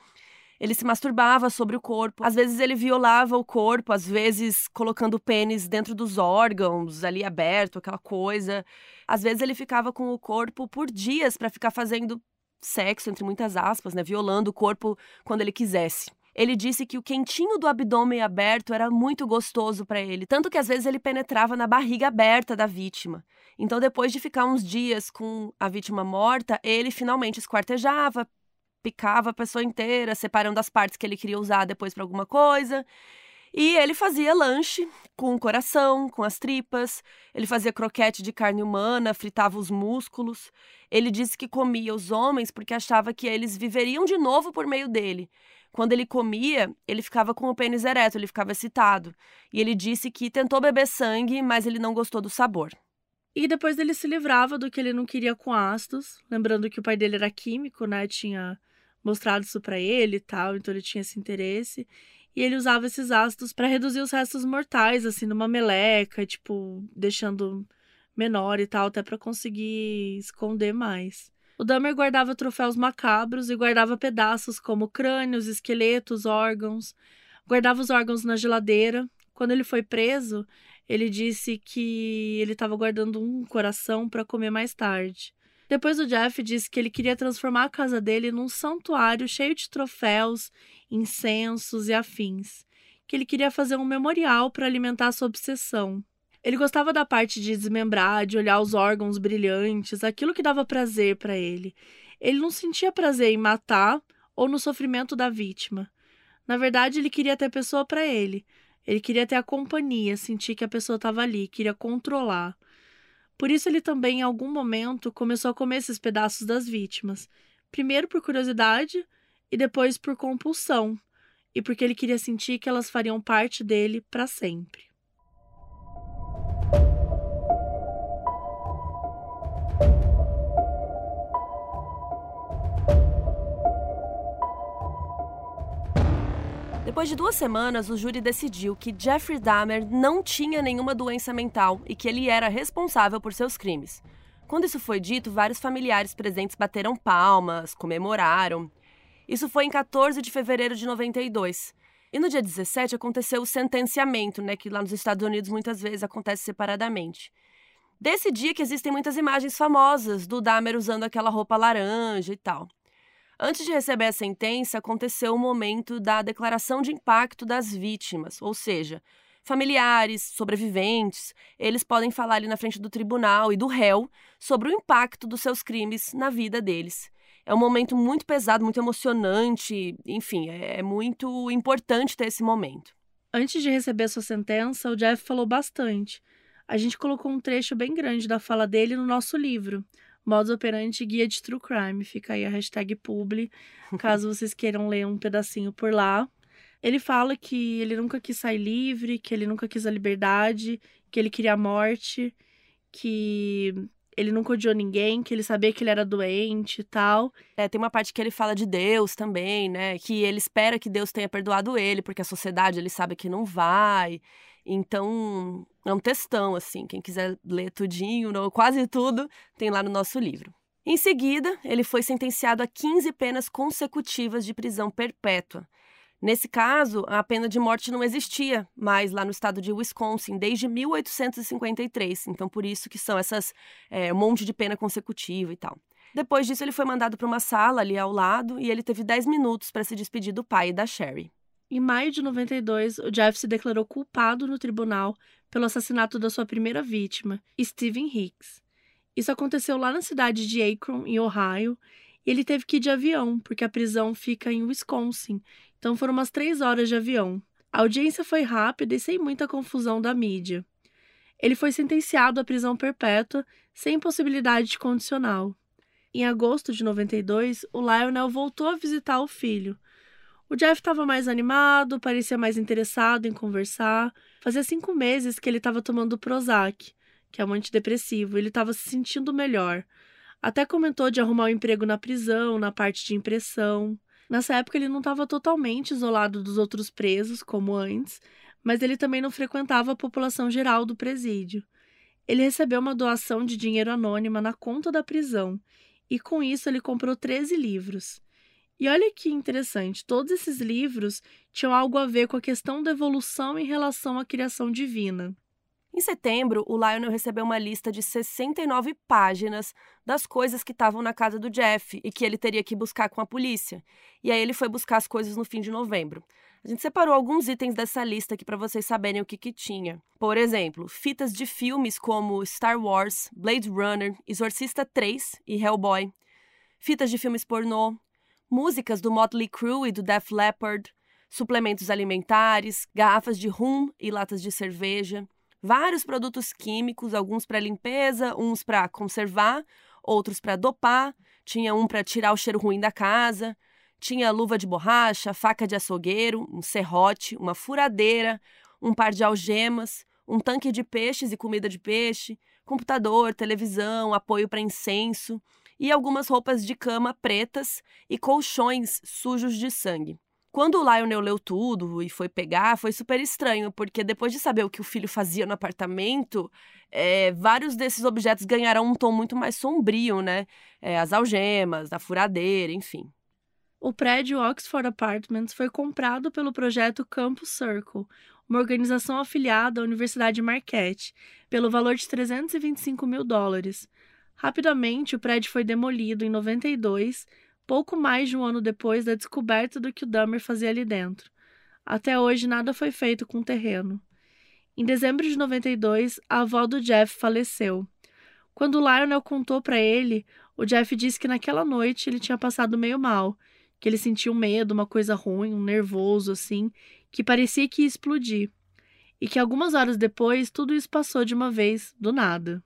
Ele se masturbava sobre o corpo. Às vezes ele violava o corpo, às vezes colocando o pênis dentro dos órgãos, ali aberto, aquela coisa. Às vezes ele ficava com o corpo por dias para ficar fazendo sexo, entre muitas aspas, né? Violando o corpo quando ele quisesse. Ele disse que o quentinho do abdômen aberto era muito gostoso para ele, tanto que às vezes ele penetrava na barriga aberta da vítima. Então, depois de ficar uns dias com a vítima morta, ele finalmente esquartejava, picava a pessoa inteira, separando as partes que ele queria usar depois para alguma coisa. E ele fazia lanche com o coração, com as tripas, ele fazia croquete de carne humana, fritava os músculos. Ele disse que comia os homens porque achava que eles viveriam de novo por meio dele. Quando ele comia, ele ficava com o pênis ereto, ele ficava excitado. E ele disse que tentou beber sangue, mas ele não gostou do sabor. E depois ele se livrava do que ele não queria com ácidos, lembrando que o pai dele era químico, né? Tinha mostrado isso para ele e tal, então ele tinha esse interesse. E ele usava esses ácidos para reduzir os restos mortais, assim, numa meleca, tipo, deixando menor e tal, até para conseguir esconder mais. O Dahmer guardava troféus macabros e guardava pedaços como crânios, esqueletos, órgãos. Guardava os órgãos na geladeira. Quando ele foi preso, ele disse que ele estava guardando um coração para comer mais tarde. Depois o Jeff disse que ele queria transformar a casa dele num santuário cheio de troféus, incensos e afins. Que ele queria fazer um memorial para alimentar sua obsessão. Ele gostava da parte de desmembrar, de olhar os órgãos brilhantes, aquilo que dava prazer para ele. Ele não sentia prazer em matar ou no sofrimento da vítima. Na verdade, ele queria ter pessoa para ele. Ele queria ter a companhia, sentir que a pessoa estava ali, queria controlar. Por isso, ele também, em algum momento, começou a comer esses pedaços das vítimas. Primeiro por curiosidade e depois por compulsão, e porque ele queria sentir que elas fariam parte dele para sempre. Depois de duas semanas, o júri decidiu que Jeffrey Dahmer não tinha nenhuma doença mental e que ele era responsável por seus crimes. Quando isso foi dito, vários familiares presentes bateram palmas, comemoraram. Isso foi em 14 de fevereiro de 92. E no dia 17 aconteceu o sentenciamento, né, que lá nos Estados Unidos muitas vezes acontece separadamente. Desse dia que existem muitas imagens famosas do Dahmer usando aquela roupa laranja e tal. Antes de receber a sentença, aconteceu o momento da declaração de impacto das vítimas, ou seja, familiares, sobreviventes, eles podem falar ali na frente do tribunal e do réu sobre o impacto dos seus crimes na vida deles. É um momento muito pesado, muito emocionante, enfim, é, é muito importante ter esse momento. Antes de receber a sua sentença, o Jeff falou bastante. A gente colocou um trecho bem grande da fala dele no nosso livro, Modus Operandi Guia de True Crime. Fica aí a hashtag publi, caso vocês queiram ler um pedacinho por lá. Ele fala que ele nunca quis sair livre, que ele nunca quis a liberdade, que ele queria a morte, que ele nunca odiou ninguém, que ele sabia que ele era doente e tal. É, tem uma parte que ele fala de Deus também, né? Que ele espera que Deus tenha perdoado ele, porque a sociedade ele sabe que não vai. Então, é um textão, assim. Quem quiser ler tudinho, quase tudo, tem lá no nosso livro. Em seguida, ele foi sentenciado a 15 penas consecutivas de prisão perpétua. Nesse caso, a pena de morte não existia mais lá no estado de Wisconsin desde 1853. Então, por isso que são essas é, um monte de pena consecutiva e tal. Depois disso, ele foi mandado para uma sala ali ao lado e ele teve 10 minutos para se despedir do pai e da Sherry. Em maio de 92, o Jeff se declarou culpado no tribunal pelo assassinato da sua primeira vítima, Stephen Hicks. Isso aconteceu lá na cidade de Akron, em Ohio, e ele teve que ir de avião, porque a prisão fica em Wisconsin, então foram umas três horas de avião. A audiência foi rápida e sem muita confusão da mídia. Ele foi sentenciado à prisão perpétua, sem possibilidade de condicional. Em agosto de 92, o Lionel voltou a visitar o filho, o Jeff estava mais animado, parecia mais interessado em conversar. Fazia cinco meses que ele estava tomando Prozac, que é um antidepressivo, ele estava se sentindo melhor. Até comentou de arrumar um emprego na prisão, na parte de impressão. Nessa época ele não estava totalmente isolado dos outros presos, como antes, mas ele também não frequentava a população geral do presídio. Ele recebeu uma doação de dinheiro anônima na conta da prisão, e com isso ele comprou 13 livros. E olha que interessante, todos esses livros tinham algo a ver com a questão da evolução em relação à criação divina. Em setembro, o Lionel recebeu uma lista de 69 páginas das coisas que estavam na casa do Jeff e que ele teria que buscar com a polícia. E aí ele foi buscar as coisas no fim de novembro. A gente separou alguns itens dessa lista aqui para vocês saberem o que, que tinha. Por exemplo, fitas de filmes como Star Wars, Blade Runner, Exorcista 3 e Hellboy. Fitas de filmes pornô, músicas do Motley Crue e do Def Leppard, suplementos alimentares, garrafas de rum e latas de cerveja, vários produtos químicos, alguns para limpeza, uns para conservar, outros para dopar, tinha um para tirar o cheiro ruim da casa, tinha luva de borracha, faca de açougueiro, um serrote, uma furadeira, um par de algemas, um tanque de peixes e comida de peixe, computador, televisão, apoio para incenso e algumas roupas de cama pretas e colchões sujos de sangue. Quando o Lionel leu tudo e foi pegar, foi super estranho, porque depois de saber o que o filho fazia no apartamento, é, vários desses objetos ganharam um tom muito mais sombrio, né? É, as algemas, a furadeira, enfim. O prédio Oxford Apartments foi comprado pelo projeto Campus Circle, uma organização afiliada à Universidade Marquette, pelo valor de 325 mil dólares. Rapidamente, o prédio foi demolido em 92 pouco mais de um ano depois da descoberta do que o Dahmer fazia ali dentro. Até hoje, nada foi feito com o terreno. Em dezembro de 92, a avó do Jeff faleceu. Quando Lionel contou para ele, o Jeff disse que naquela noite ele tinha passado meio mal, que ele sentiu medo, uma coisa ruim, um nervoso assim, que parecia que ia explodir. E que algumas horas depois tudo isso passou de uma vez, do nada.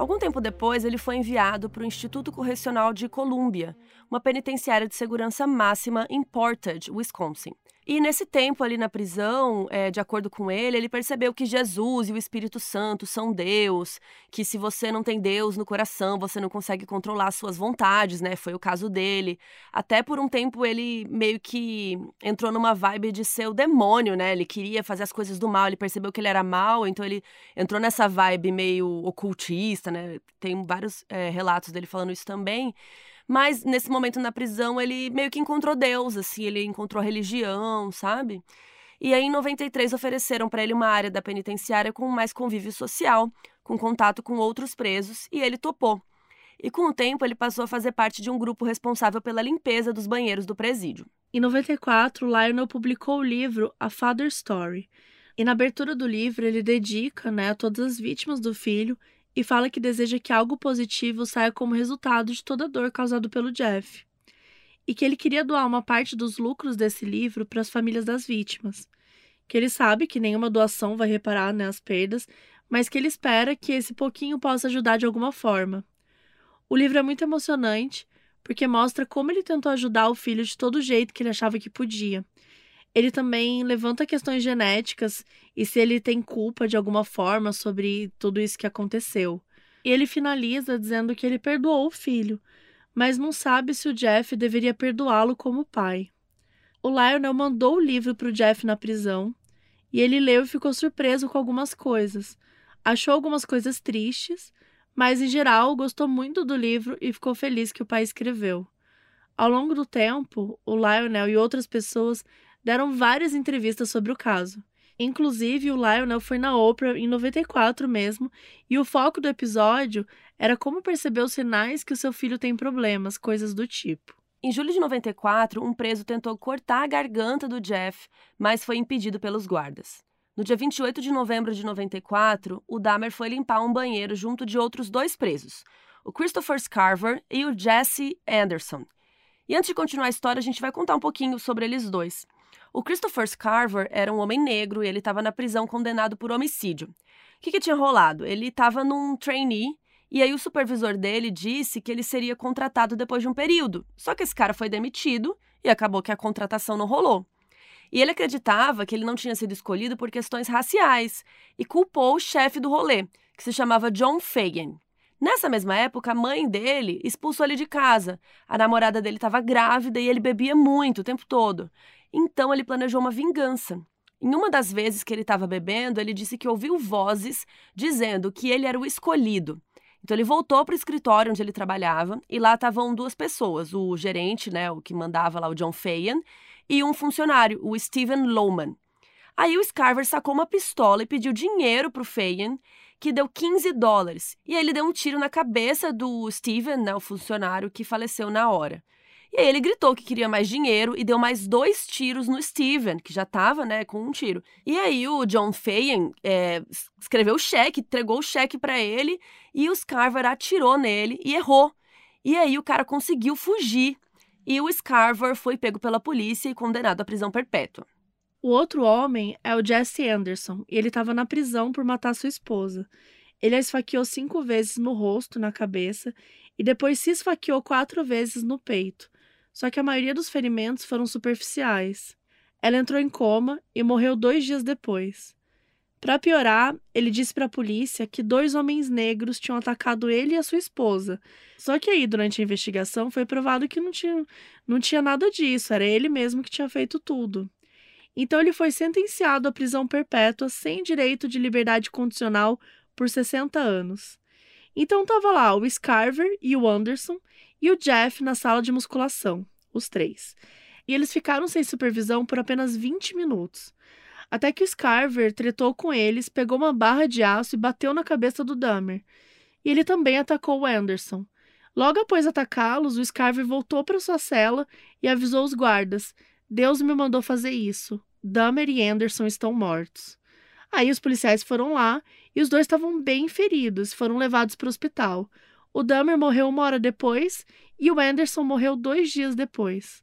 Algum tempo depois, ele foi enviado para o Instituto Correcional de Columbia, uma penitenciária de segurança máxima em Portage, Wisconsin. E nesse tempo ali na prisão, é, de acordo com ele, ele percebeu que Jesus e o Espírito Santo são Deus, que se você não tem Deus no coração, você não consegue controlar suas vontades, né? Foi o caso dele. Até por um tempo ele meio que entrou numa vibe de ser o demônio, né? Ele queria fazer as coisas do mal, ele percebeu que ele era mal, então ele entrou nessa vibe meio ocultista, né? Tem vários é, relatos dele falando isso também. Mas nesse momento na prisão, ele meio que encontrou Deus, assim, ele encontrou religião, sabe? E aí, em 93, ofereceram para ele uma área da penitenciária com mais convívio social, com contato com outros presos, e ele topou. E com o tempo, ele passou a fazer parte de um grupo responsável pela limpeza dos banheiros do presídio. Em 94, Lionel publicou o livro A Father Story. E na abertura do livro, ele dedica né, a todas as vítimas do filho e fala que deseja que algo positivo saia como resultado de toda a dor causada pelo Jeff. E que ele queria doar uma parte dos lucros desse livro para as famílias das vítimas. Que ele sabe que nenhuma doação vai reparar né, as perdas, mas que ele espera que esse pouquinho possa ajudar de alguma forma. O livro é muito emocionante porque mostra como ele tentou ajudar o filho de todo jeito que ele achava que podia ele também levanta questões genéticas e se ele tem culpa de alguma forma sobre tudo isso que aconteceu. E ele finaliza dizendo que ele perdoou o filho, mas não sabe se o Jeff deveria perdoá-lo como pai. O Lionel mandou o livro para o Jeff na prisão e ele leu e ficou surpreso com algumas coisas. Achou algumas coisas tristes, mas em geral gostou muito do livro e ficou feliz que o pai escreveu. Ao longo do tempo, o Lionel e outras pessoas deram várias entrevistas sobre o caso. Inclusive, o Lionel foi na Oprah em 94 mesmo, e o foco do episódio era como perceber os sinais que o seu filho tem problemas, coisas do tipo. Em julho de 94, um preso tentou cortar a garganta do Jeff, mas foi impedido pelos guardas. No dia 28 de novembro de 94, o Dahmer foi limpar um banheiro junto de outros dois presos, o Christopher Scarver e o Jesse Anderson. E antes de continuar a história, a gente vai contar um pouquinho sobre eles dois. O Christopher Scarver era um homem negro e ele estava na prisão condenado por homicídio. O que, que tinha rolado? Ele estava num trainee e aí o supervisor dele disse que ele seria contratado depois de um período. Só que esse cara foi demitido e acabou que a contratação não rolou. E ele acreditava que ele não tinha sido escolhido por questões raciais e culpou o chefe do rolê, que se chamava John Fagan. Nessa mesma época, a mãe dele expulsou ele de casa. A namorada dele estava grávida e ele bebia muito o tempo todo. Então ele planejou uma vingança. Em uma das vezes que ele estava bebendo, ele disse que ouviu vozes dizendo que ele era o escolhido. Então ele voltou para o escritório onde ele trabalhava e lá estavam duas pessoas, o gerente, né, o que mandava lá o John Fayan, e um funcionário, o Steven Lowman. Aí o Scarver sacou uma pistola e pediu dinheiro para o Fayan, que deu 15 dólares. E aí ele deu um tiro na cabeça do Steven, né, o funcionário, que faleceu na hora. E aí ele gritou que queria mais dinheiro e deu mais dois tiros no Steven, que já tava, né, com um tiro. E aí o John Fayen é, escreveu o cheque, entregou o cheque para ele e o Scarver atirou nele e errou. E aí o cara conseguiu fugir e o Scarver foi pego pela polícia e condenado à prisão perpétua. O outro homem é o Jesse Anderson e ele estava na prisão por matar sua esposa. Ele a esfaqueou cinco vezes no rosto, na cabeça, e depois se esfaqueou quatro vezes no peito. Só que a maioria dos ferimentos foram superficiais. Ela entrou em coma e morreu dois dias depois. Para piorar, ele disse para a polícia que dois homens negros tinham atacado ele e a sua esposa. Só que aí, durante a investigação, foi provado que não tinha, não tinha nada disso, era ele mesmo que tinha feito tudo. Então ele foi sentenciado à prisão perpétua sem direito de liberdade condicional por 60 anos. Então tava lá o Scarver e o Anderson e o Jeff na sala de musculação, os três. E eles ficaram sem supervisão por apenas 20 minutos. Até que o Scarver tretou com eles, pegou uma barra de aço e bateu na cabeça do Dahmer. E ele também atacou o Anderson. Logo após atacá-los, o Scarver voltou para sua cela e avisou os guardas: Deus me mandou fazer isso. Dahmer e Anderson estão mortos. Aí os policiais foram lá e os dois estavam bem feridos, foram levados para o hospital. O Dahmer morreu uma hora depois e o Anderson morreu dois dias depois.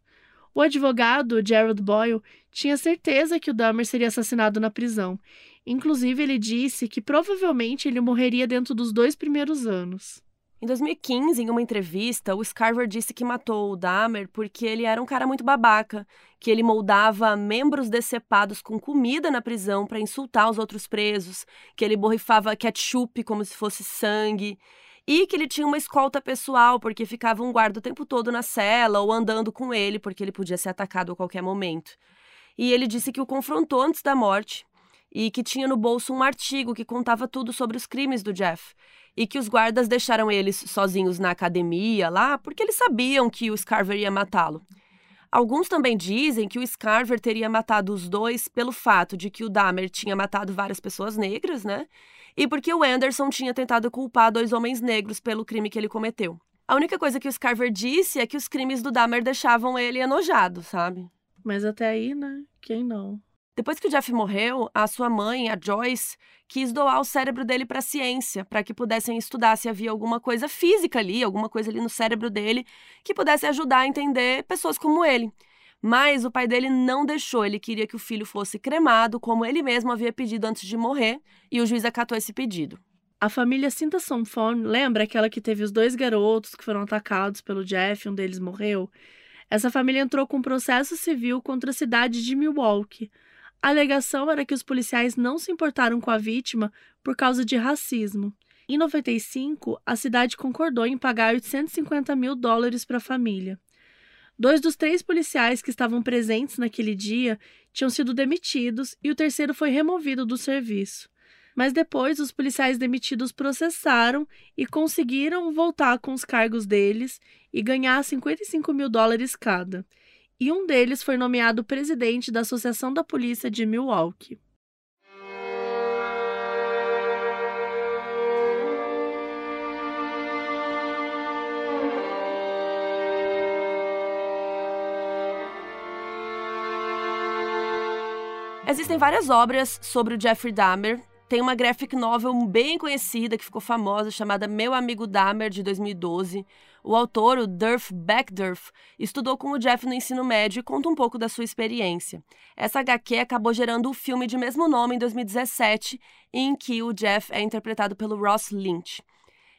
O advogado, Gerald Boyle, tinha certeza que o Dahmer seria assassinado na prisão. Inclusive, ele disse que provavelmente ele morreria dentro dos dois primeiros anos. Em 2015, em uma entrevista, o Scarver disse que matou o Dahmer porque ele era um cara muito babaca, que ele moldava membros decepados com comida na prisão para insultar os outros presos, que ele borrifava ketchup como se fosse sangue, e que ele tinha uma escolta pessoal porque ficava um guarda o tempo todo na cela ou andando com ele porque ele podia ser atacado a qualquer momento. E ele disse que o confrontou antes da morte e que tinha no bolso um artigo que contava tudo sobre os crimes do Jeff e que os guardas deixaram eles sozinhos na academia lá porque eles sabiam que o Scarver ia matá-lo. Alguns também dizem que o Scarver teria matado os dois pelo fato de que o Dahmer tinha matado várias pessoas negras, né? E porque o Anderson tinha tentado culpar dois homens negros pelo crime que ele cometeu. A única coisa que o Scarver disse é que os crimes do Dahmer deixavam ele enojado, sabe? Mas até aí, né? Quem não? Depois que o Jeff morreu, a sua mãe, a Joyce, quis doar o cérebro dele para a ciência, para que pudessem estudar se havia alguma coisa física ali, alguma coisa ali no cérebro dele que pudesse ajudar a entender pessoas como ele. Mas o pai dele não deixou, ele queria que o filho fosse cremado, como ele mesmo havia pedido antes de morrer, e o juiz acatou esse pedido. A família Cinta Sonfone lembra aquela que teve os dois garotos que foram atacados pelo Jeff, um deles morreu? Essa família entrou com um processo civil contra a cidade de Milwaukee a alegação era que os policiais não se importaram com a vítima por causa de racismo. Em 95, a cidade concordou em pagar 850 mil dólares para a família. Dois dos três policiais que estavam presentes naquele dia tinham sido demitidos e o terceiro foi removido do serviço. Mas depois, os policiais demitidos processaram e conseguiram voltar com os cargos deles e ganhar 55 mil dólares cada e um deles foi nomeado presidente da Associação da Polícia de Milwaukee. Existem várias obras sobre o Jeffrey Dahmer, tem uma graphic novel bem conhecida que ficou famosa chamada Meu Amigo Dahmer de 2012. O autor, o Durf Backdurf, estudou com o Jeff no ensino médio e conta um pouco da sua experiência. Essa HQ acabou gerando o filme de mesmo nome em 2017, em que o Jeff é interpretado pelo Ross Lynch.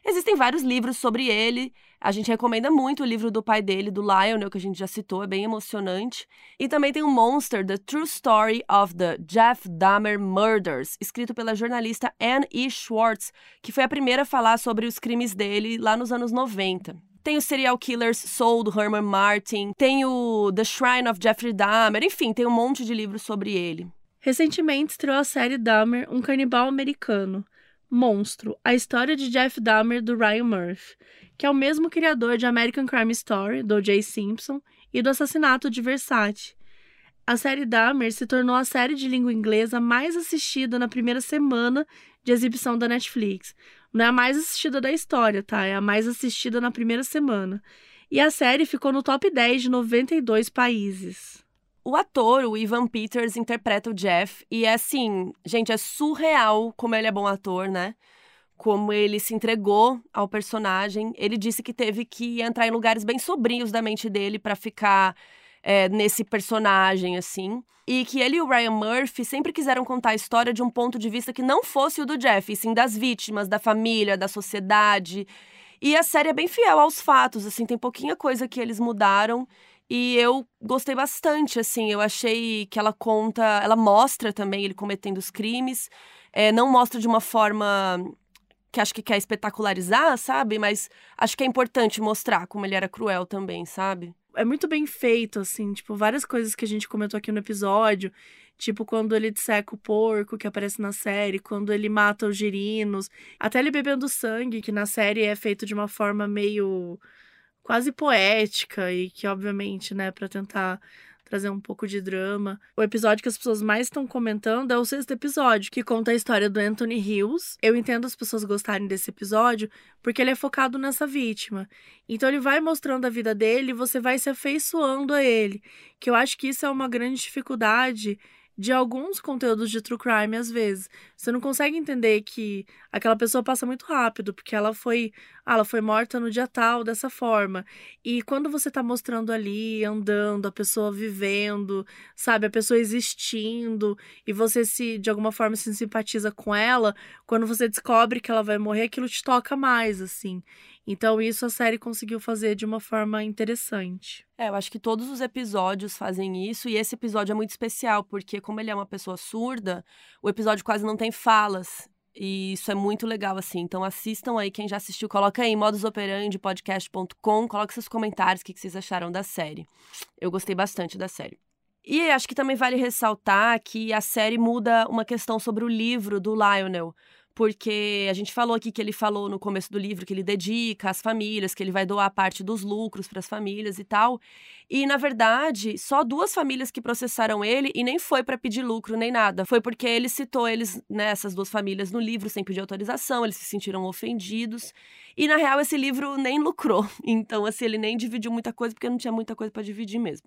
Existem vários livros sobre ele. A gente recomenda muito o livro do pai dele, do Lionel, que a gente já citou, é bem emocionante. E também tem o Monster, The True Story of the Jeff Dahmer Murders, escrito pela jornalista Anne E. Schwartz, que foi a primeira a falar sobre os crimes dele lá nos anos 90. Tem o Serial Killers Soul, do Herman Martin. Tem o The Shrine of Jeffrey Dahmer. Enfim, tem um monte de livros sobre ele. Recentemente estreou a série Dahmer, um canibal americano. Monstro, a história de Jeff Dahmer do Ryan Murphy, que é o mesmo criador de American Crime Story, do J. Simpson, e do assassinato de Versace. A série Dahmer se tornou a série de língua inglesa mais assistida na primeira semana de exibição da Netflix. Não é a mais assistida da história, tá? É a mais assistida na primeira semana. E a série ficou no top 10 de 92 países. O ator, o Ivan Peters, interpreta o Jeff. E é assim, gente, é surreal como ele é bom ator, né? Como ele se entregou ao personagem. Ele disse que teve que entrar em lugares bem sobrios da mente dele para ficar é, nesse personagem, assim. E que ele e o Ryan Murphy sempre quiseram contar a história de um ponto de vista que não fosse o do Jeff, e sim das vítimas, da família, da sociedade. E a série é bem fiel aos fatos, assim, tem pouquinha coisa que eles mudaram. E eu gostei bastante, assim, eu achei que ela conta, ela mostra também ele cometendo os crimes, é, não mostra de uma forma que acho que quer espetacularizar, sabe? Mas acho que é importante mostrar como ele era cruel também, sabe? é muito bem feito, assim, tipo, várias coisas que a gente comentou aqui no episódio. Tipo, quando ele disseca o porco que aparece na série, quando ele mata os girinos, até ele bebendo sangue, que na série é feito de uma forma meio quase poética e que, obviamente, né, para tentar trazer um pouco de drama. O episódio que as pessoas mais estão comentando é o sexto episódio, que conta a história do Anthony Hills. Eu entendo as pessoas gostarem desse episódio porque ele é focado nessa vítima. Então ele vai mostrando a vida dele e você vai se afeiçoando a ele. Que eu acho que isso é uma grande dificuldade de alguns conteúdos de true crime às vezes. Você não consegue entender que aquela pessoa passa muito rápido, porque ela foi, ah, ela foi morta no dia tal dessa forma. E quando você tá mostrando ali, andando, a pessoa vivendo, sabe, a pessoa existindo, e você se de alguma forma se simpatiza com ela, quando você descobre que ela vai morrer, aquilo te toca mais, assim. Então, isso a série conseguiu fazer de uma forma interessante. É, eu acho que todos os episódios fazem isso, e esse episódio é muito especial, porque, como ele é uma pessoa surda, o episódio quase não tem falas. E isso é muito legal, assim. Então assistam aí, quem já assistiu, coloca aí modusoperandepodcast.com, coloque seus comentários, o que vocês acharam da série. Eu gostei bastante da série. E acho que também vale ressaltar que a série muda uma questão sobre o livro do Lionel porque a gente falou aqui que ele falou no começo do livro que ele dedica às famílias, que ele vai doar parte dos lucros para as famílias e tal. E na verdade, só duas famílias que processaram ele e nem foi para pedir lucro nem nada. Foi porque ele citou eles, né, essas duas famílias no livro sem pedir autorização, eles se sentiram ofendidos. E na real esse livro nem lucrou. Então assim, ele nem dividiu muita coisa porque não tinha muita coisa para dividir mesmo.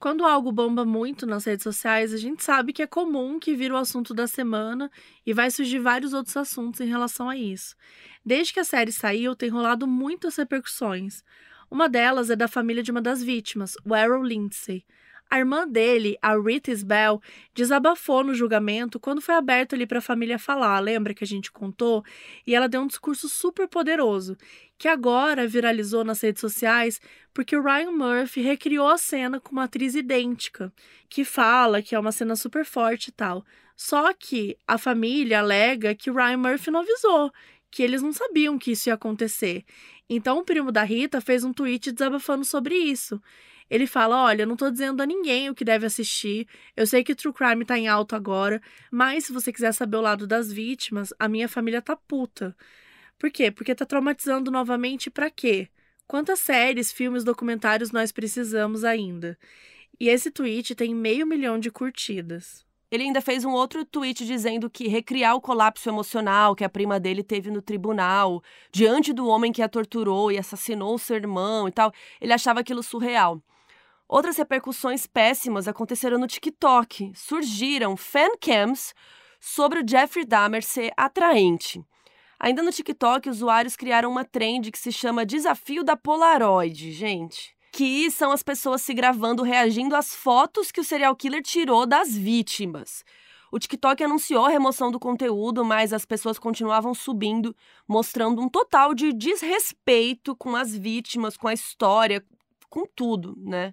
Quando algo bomba muito nas redes sociais, a gente sabe que é comum que vira o assunto da semana e vai surgir vários outros assuntos em relação a isso. Desde que a série saiu, tem rolado muitas repercussões. Uma delas é da família de uma das vítimas, o Errol Lindsay. A irmã dele, a Rita Bell, desabafou no julgamento quando foi aberto ali para a família falar, lembra que a gente contou? E ela deu um discurso super poderoso, que agora viralizou nas redes sociais porque o Ryan Murphy recriou a cena com uma atriz idêntica, que fala que é uma cena super forte e tal. Só que a família alega que o Ryan Murphy não avisou, que eles não sabiam que isso ia acontecer. Então o primo da Rita fez um tweet desabafando sobre isso. Ele fala: Olha, eu não tô dizendo a ninguém o que deve assistir. Eu sei que True Crime tá em alto agora, mas se você quiser saber o lado das vítimas, a minha família tá puta. Por quê? Porque tá traumatizando novamente para quê? Quantas séries, filmes, documentários nós precisamos ainda? E esse tweet tem meio milhão de curtidas. Ele ainda fez um outro tweet dizendo que recriar o colapso emocional que a prima dele teve no tribunal, diante do homem que a torturou e assassinou seu irmão e tal, ele achava aquilo surreal. Outras repercussões péssimas aconteceram no TikTok. Surgiram fancams sobre o Jeffrey Dahmer ser atraente. Ainda no TikTok, usuários criaram uma trend que se chama Desafio da Polaroid, gente. Que são as pessoas se gravando reagindo às fotos que o serial killer tirou das vítimas. O TikTok anunciou a remoção do conteúdo, mas as pessoas continuavam subindo, mostrando um total de desrespeito com as vítimas, com a história, com tudo, né?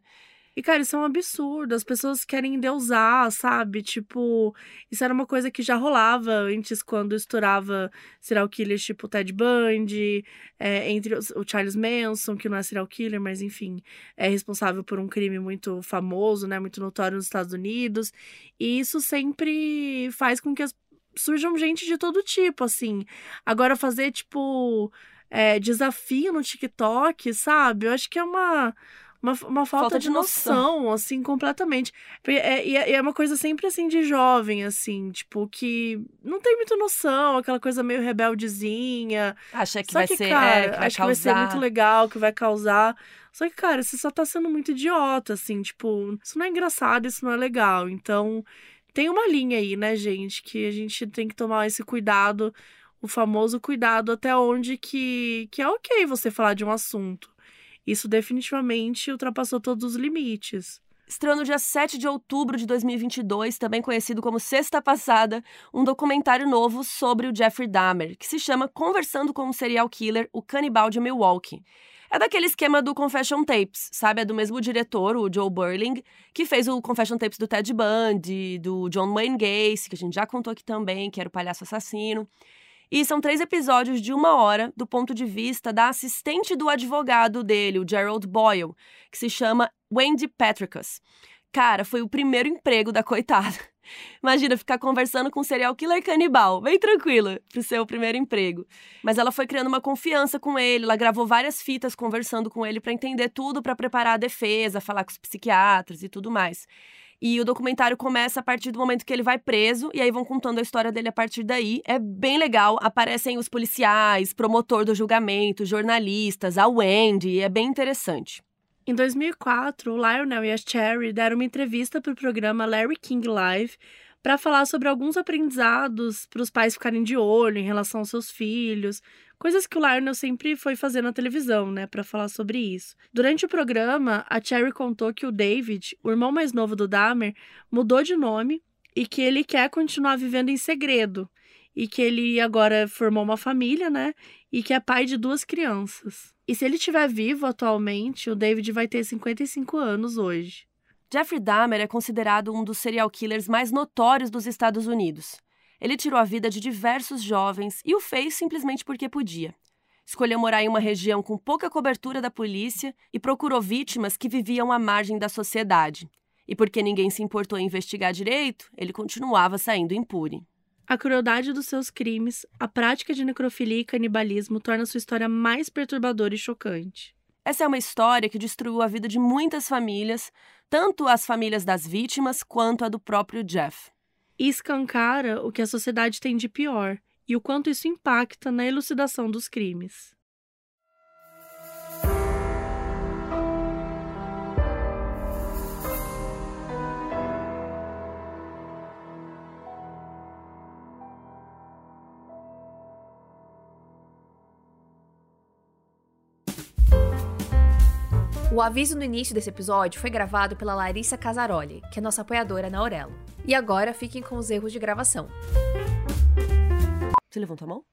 E, cara, isso é um absurdo. As pessoas querem deusar, sabe? Tipo, isso era uma coisa que já rolava antes, quando estourava serial killers tipo Ted Bundy, é, entre os, o Charles Manson, que não é serial killer, mas enfim, é responsável por um crime muito famoso, né? Muito notório nos Estados Unidos. E isso sempre faz com que as, surjam gente de todo tipo, assim. Agora, fazer, tipo, é, desafio no TikTok, sabe? Eu acho que é uma uma, uma falta, falta de, de noção, noção, assim, completamente. É, e é, é, uma coisa sempre assim de jovem, assim, tipo, que não tem muita noção, aquela coisa meio rebeldezinha. Acha que só vai que, ser. Cara, é, que vai acho causar. que vai ser muito legal, que vai causar. Só que, cara, você só tá sendo muito idiota, assim, tipo, isso não é engraçado, isso não é legal. Então, tem uma linha aí, né, gente, que a gente tem que tomar esse cuidado, o famoso cuidado até onde que, que é ok você falar de um assunto. Isso definitivamente ultrapassou todos os limites. Estreou no dia 7 de outubro de 2022, também conhecido como Sexta Passada, um documentário novo sobre o Jeffrey Dahmer, que se chama Conversando com um Serial Killer, o Canibal de Milwaukee. É daquele esquema do Confession Tapes, sabe? É do mesmo diretor, o Joe Burling, que fez o Confession Tapes do Ted Bundy, do John Wayne Gacy, que a gente já contou aqui também, que era o palhaço assassino. E são três episódios de uma hora, do ponto de vista da assistente do advogado dele, o Gerald Boyle, que se chama Wendy Patricus. Cara, foi o primeiro emprego da coitada. Imagina ficar conversando com um serial killer canibal, bem tranquila, pro seu primeiro emprego. Mas ela foi criando uma confiança com ele, ela gravou várias fitas conversando com ele para entender tudo, para preparar a defesa, falar com os psiquiatras e tudo mais. E o documentário começa a partir do momento que ele vai preso, e aí vão contando a história dele a partir daí. É bem legal. Aparecem os policiais, promotor do julgamento, jornalistas, a Wendy, é bem interessante. Em 2004, o Lionel e a Cherry deram uma entrevista para o programa Larry King Live para falar sobre alguns aprendizados para os pais ficarem de olho em relação aos seus filhos, coisas que o Lionel sempre foi fazer na televisão, né, para falar sobre isso. Durante o programa, a Cherry contou que o David, o irmão mais novo do Dahmer, mudou de nome e que ele quer continuar vivendo em segredo e que ele agora formou uma família, né, e que é pai de duas crianças. E se ele estiver vivo atualmente, o David vai ter 55 anos hoje. Jeffrey Dahmer é considerado um dos serial killers mais notórios dos Estados Unidos. Ele tirou a vida de diversos jovens e o fez simplesmente porque podia. Escolheu morar em uma região com pouca cobertura da polícia e procurou vítimas que viviam à margem da sociedade. E porque ninguém se importou em investigar direito, ele continuava saindo impune. A crueldade dos seus crimes, a prática de necrofilia e canibalismo torna sua história mais perturbadora e chocante. Essa é uma história que destruiu a vida de muitas famílias, tanto as famílias das vítimas quanto a do próprio Jeff escancara o que a sociedade tem de pior e o quanto isso impacta na elucidação dos crimes. O aviso no início desse episódio foi gravado pela Larissa Casaroli, que é nossa apoiadora na Aurelo. E agora fiquem com os erros de gravação. Você levantou a mão?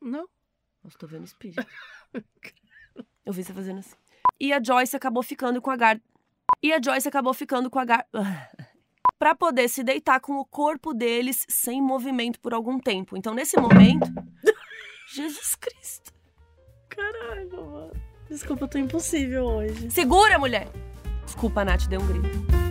Não. Nossa, tô vendo espírito. Eu vi você fazendo assim. E a Joyce acabou ficando com a Gar... E a Joyce acabou ficando com a Gar... pra poder se deitar com o corpo deles sem movimento por algum tempo. Então, nesse momento... Jesus Cristo. Caralho, mano. Desculpa, eu tô impossível hoje. Segura, mulher! Desculpa, a Nath deu um grito.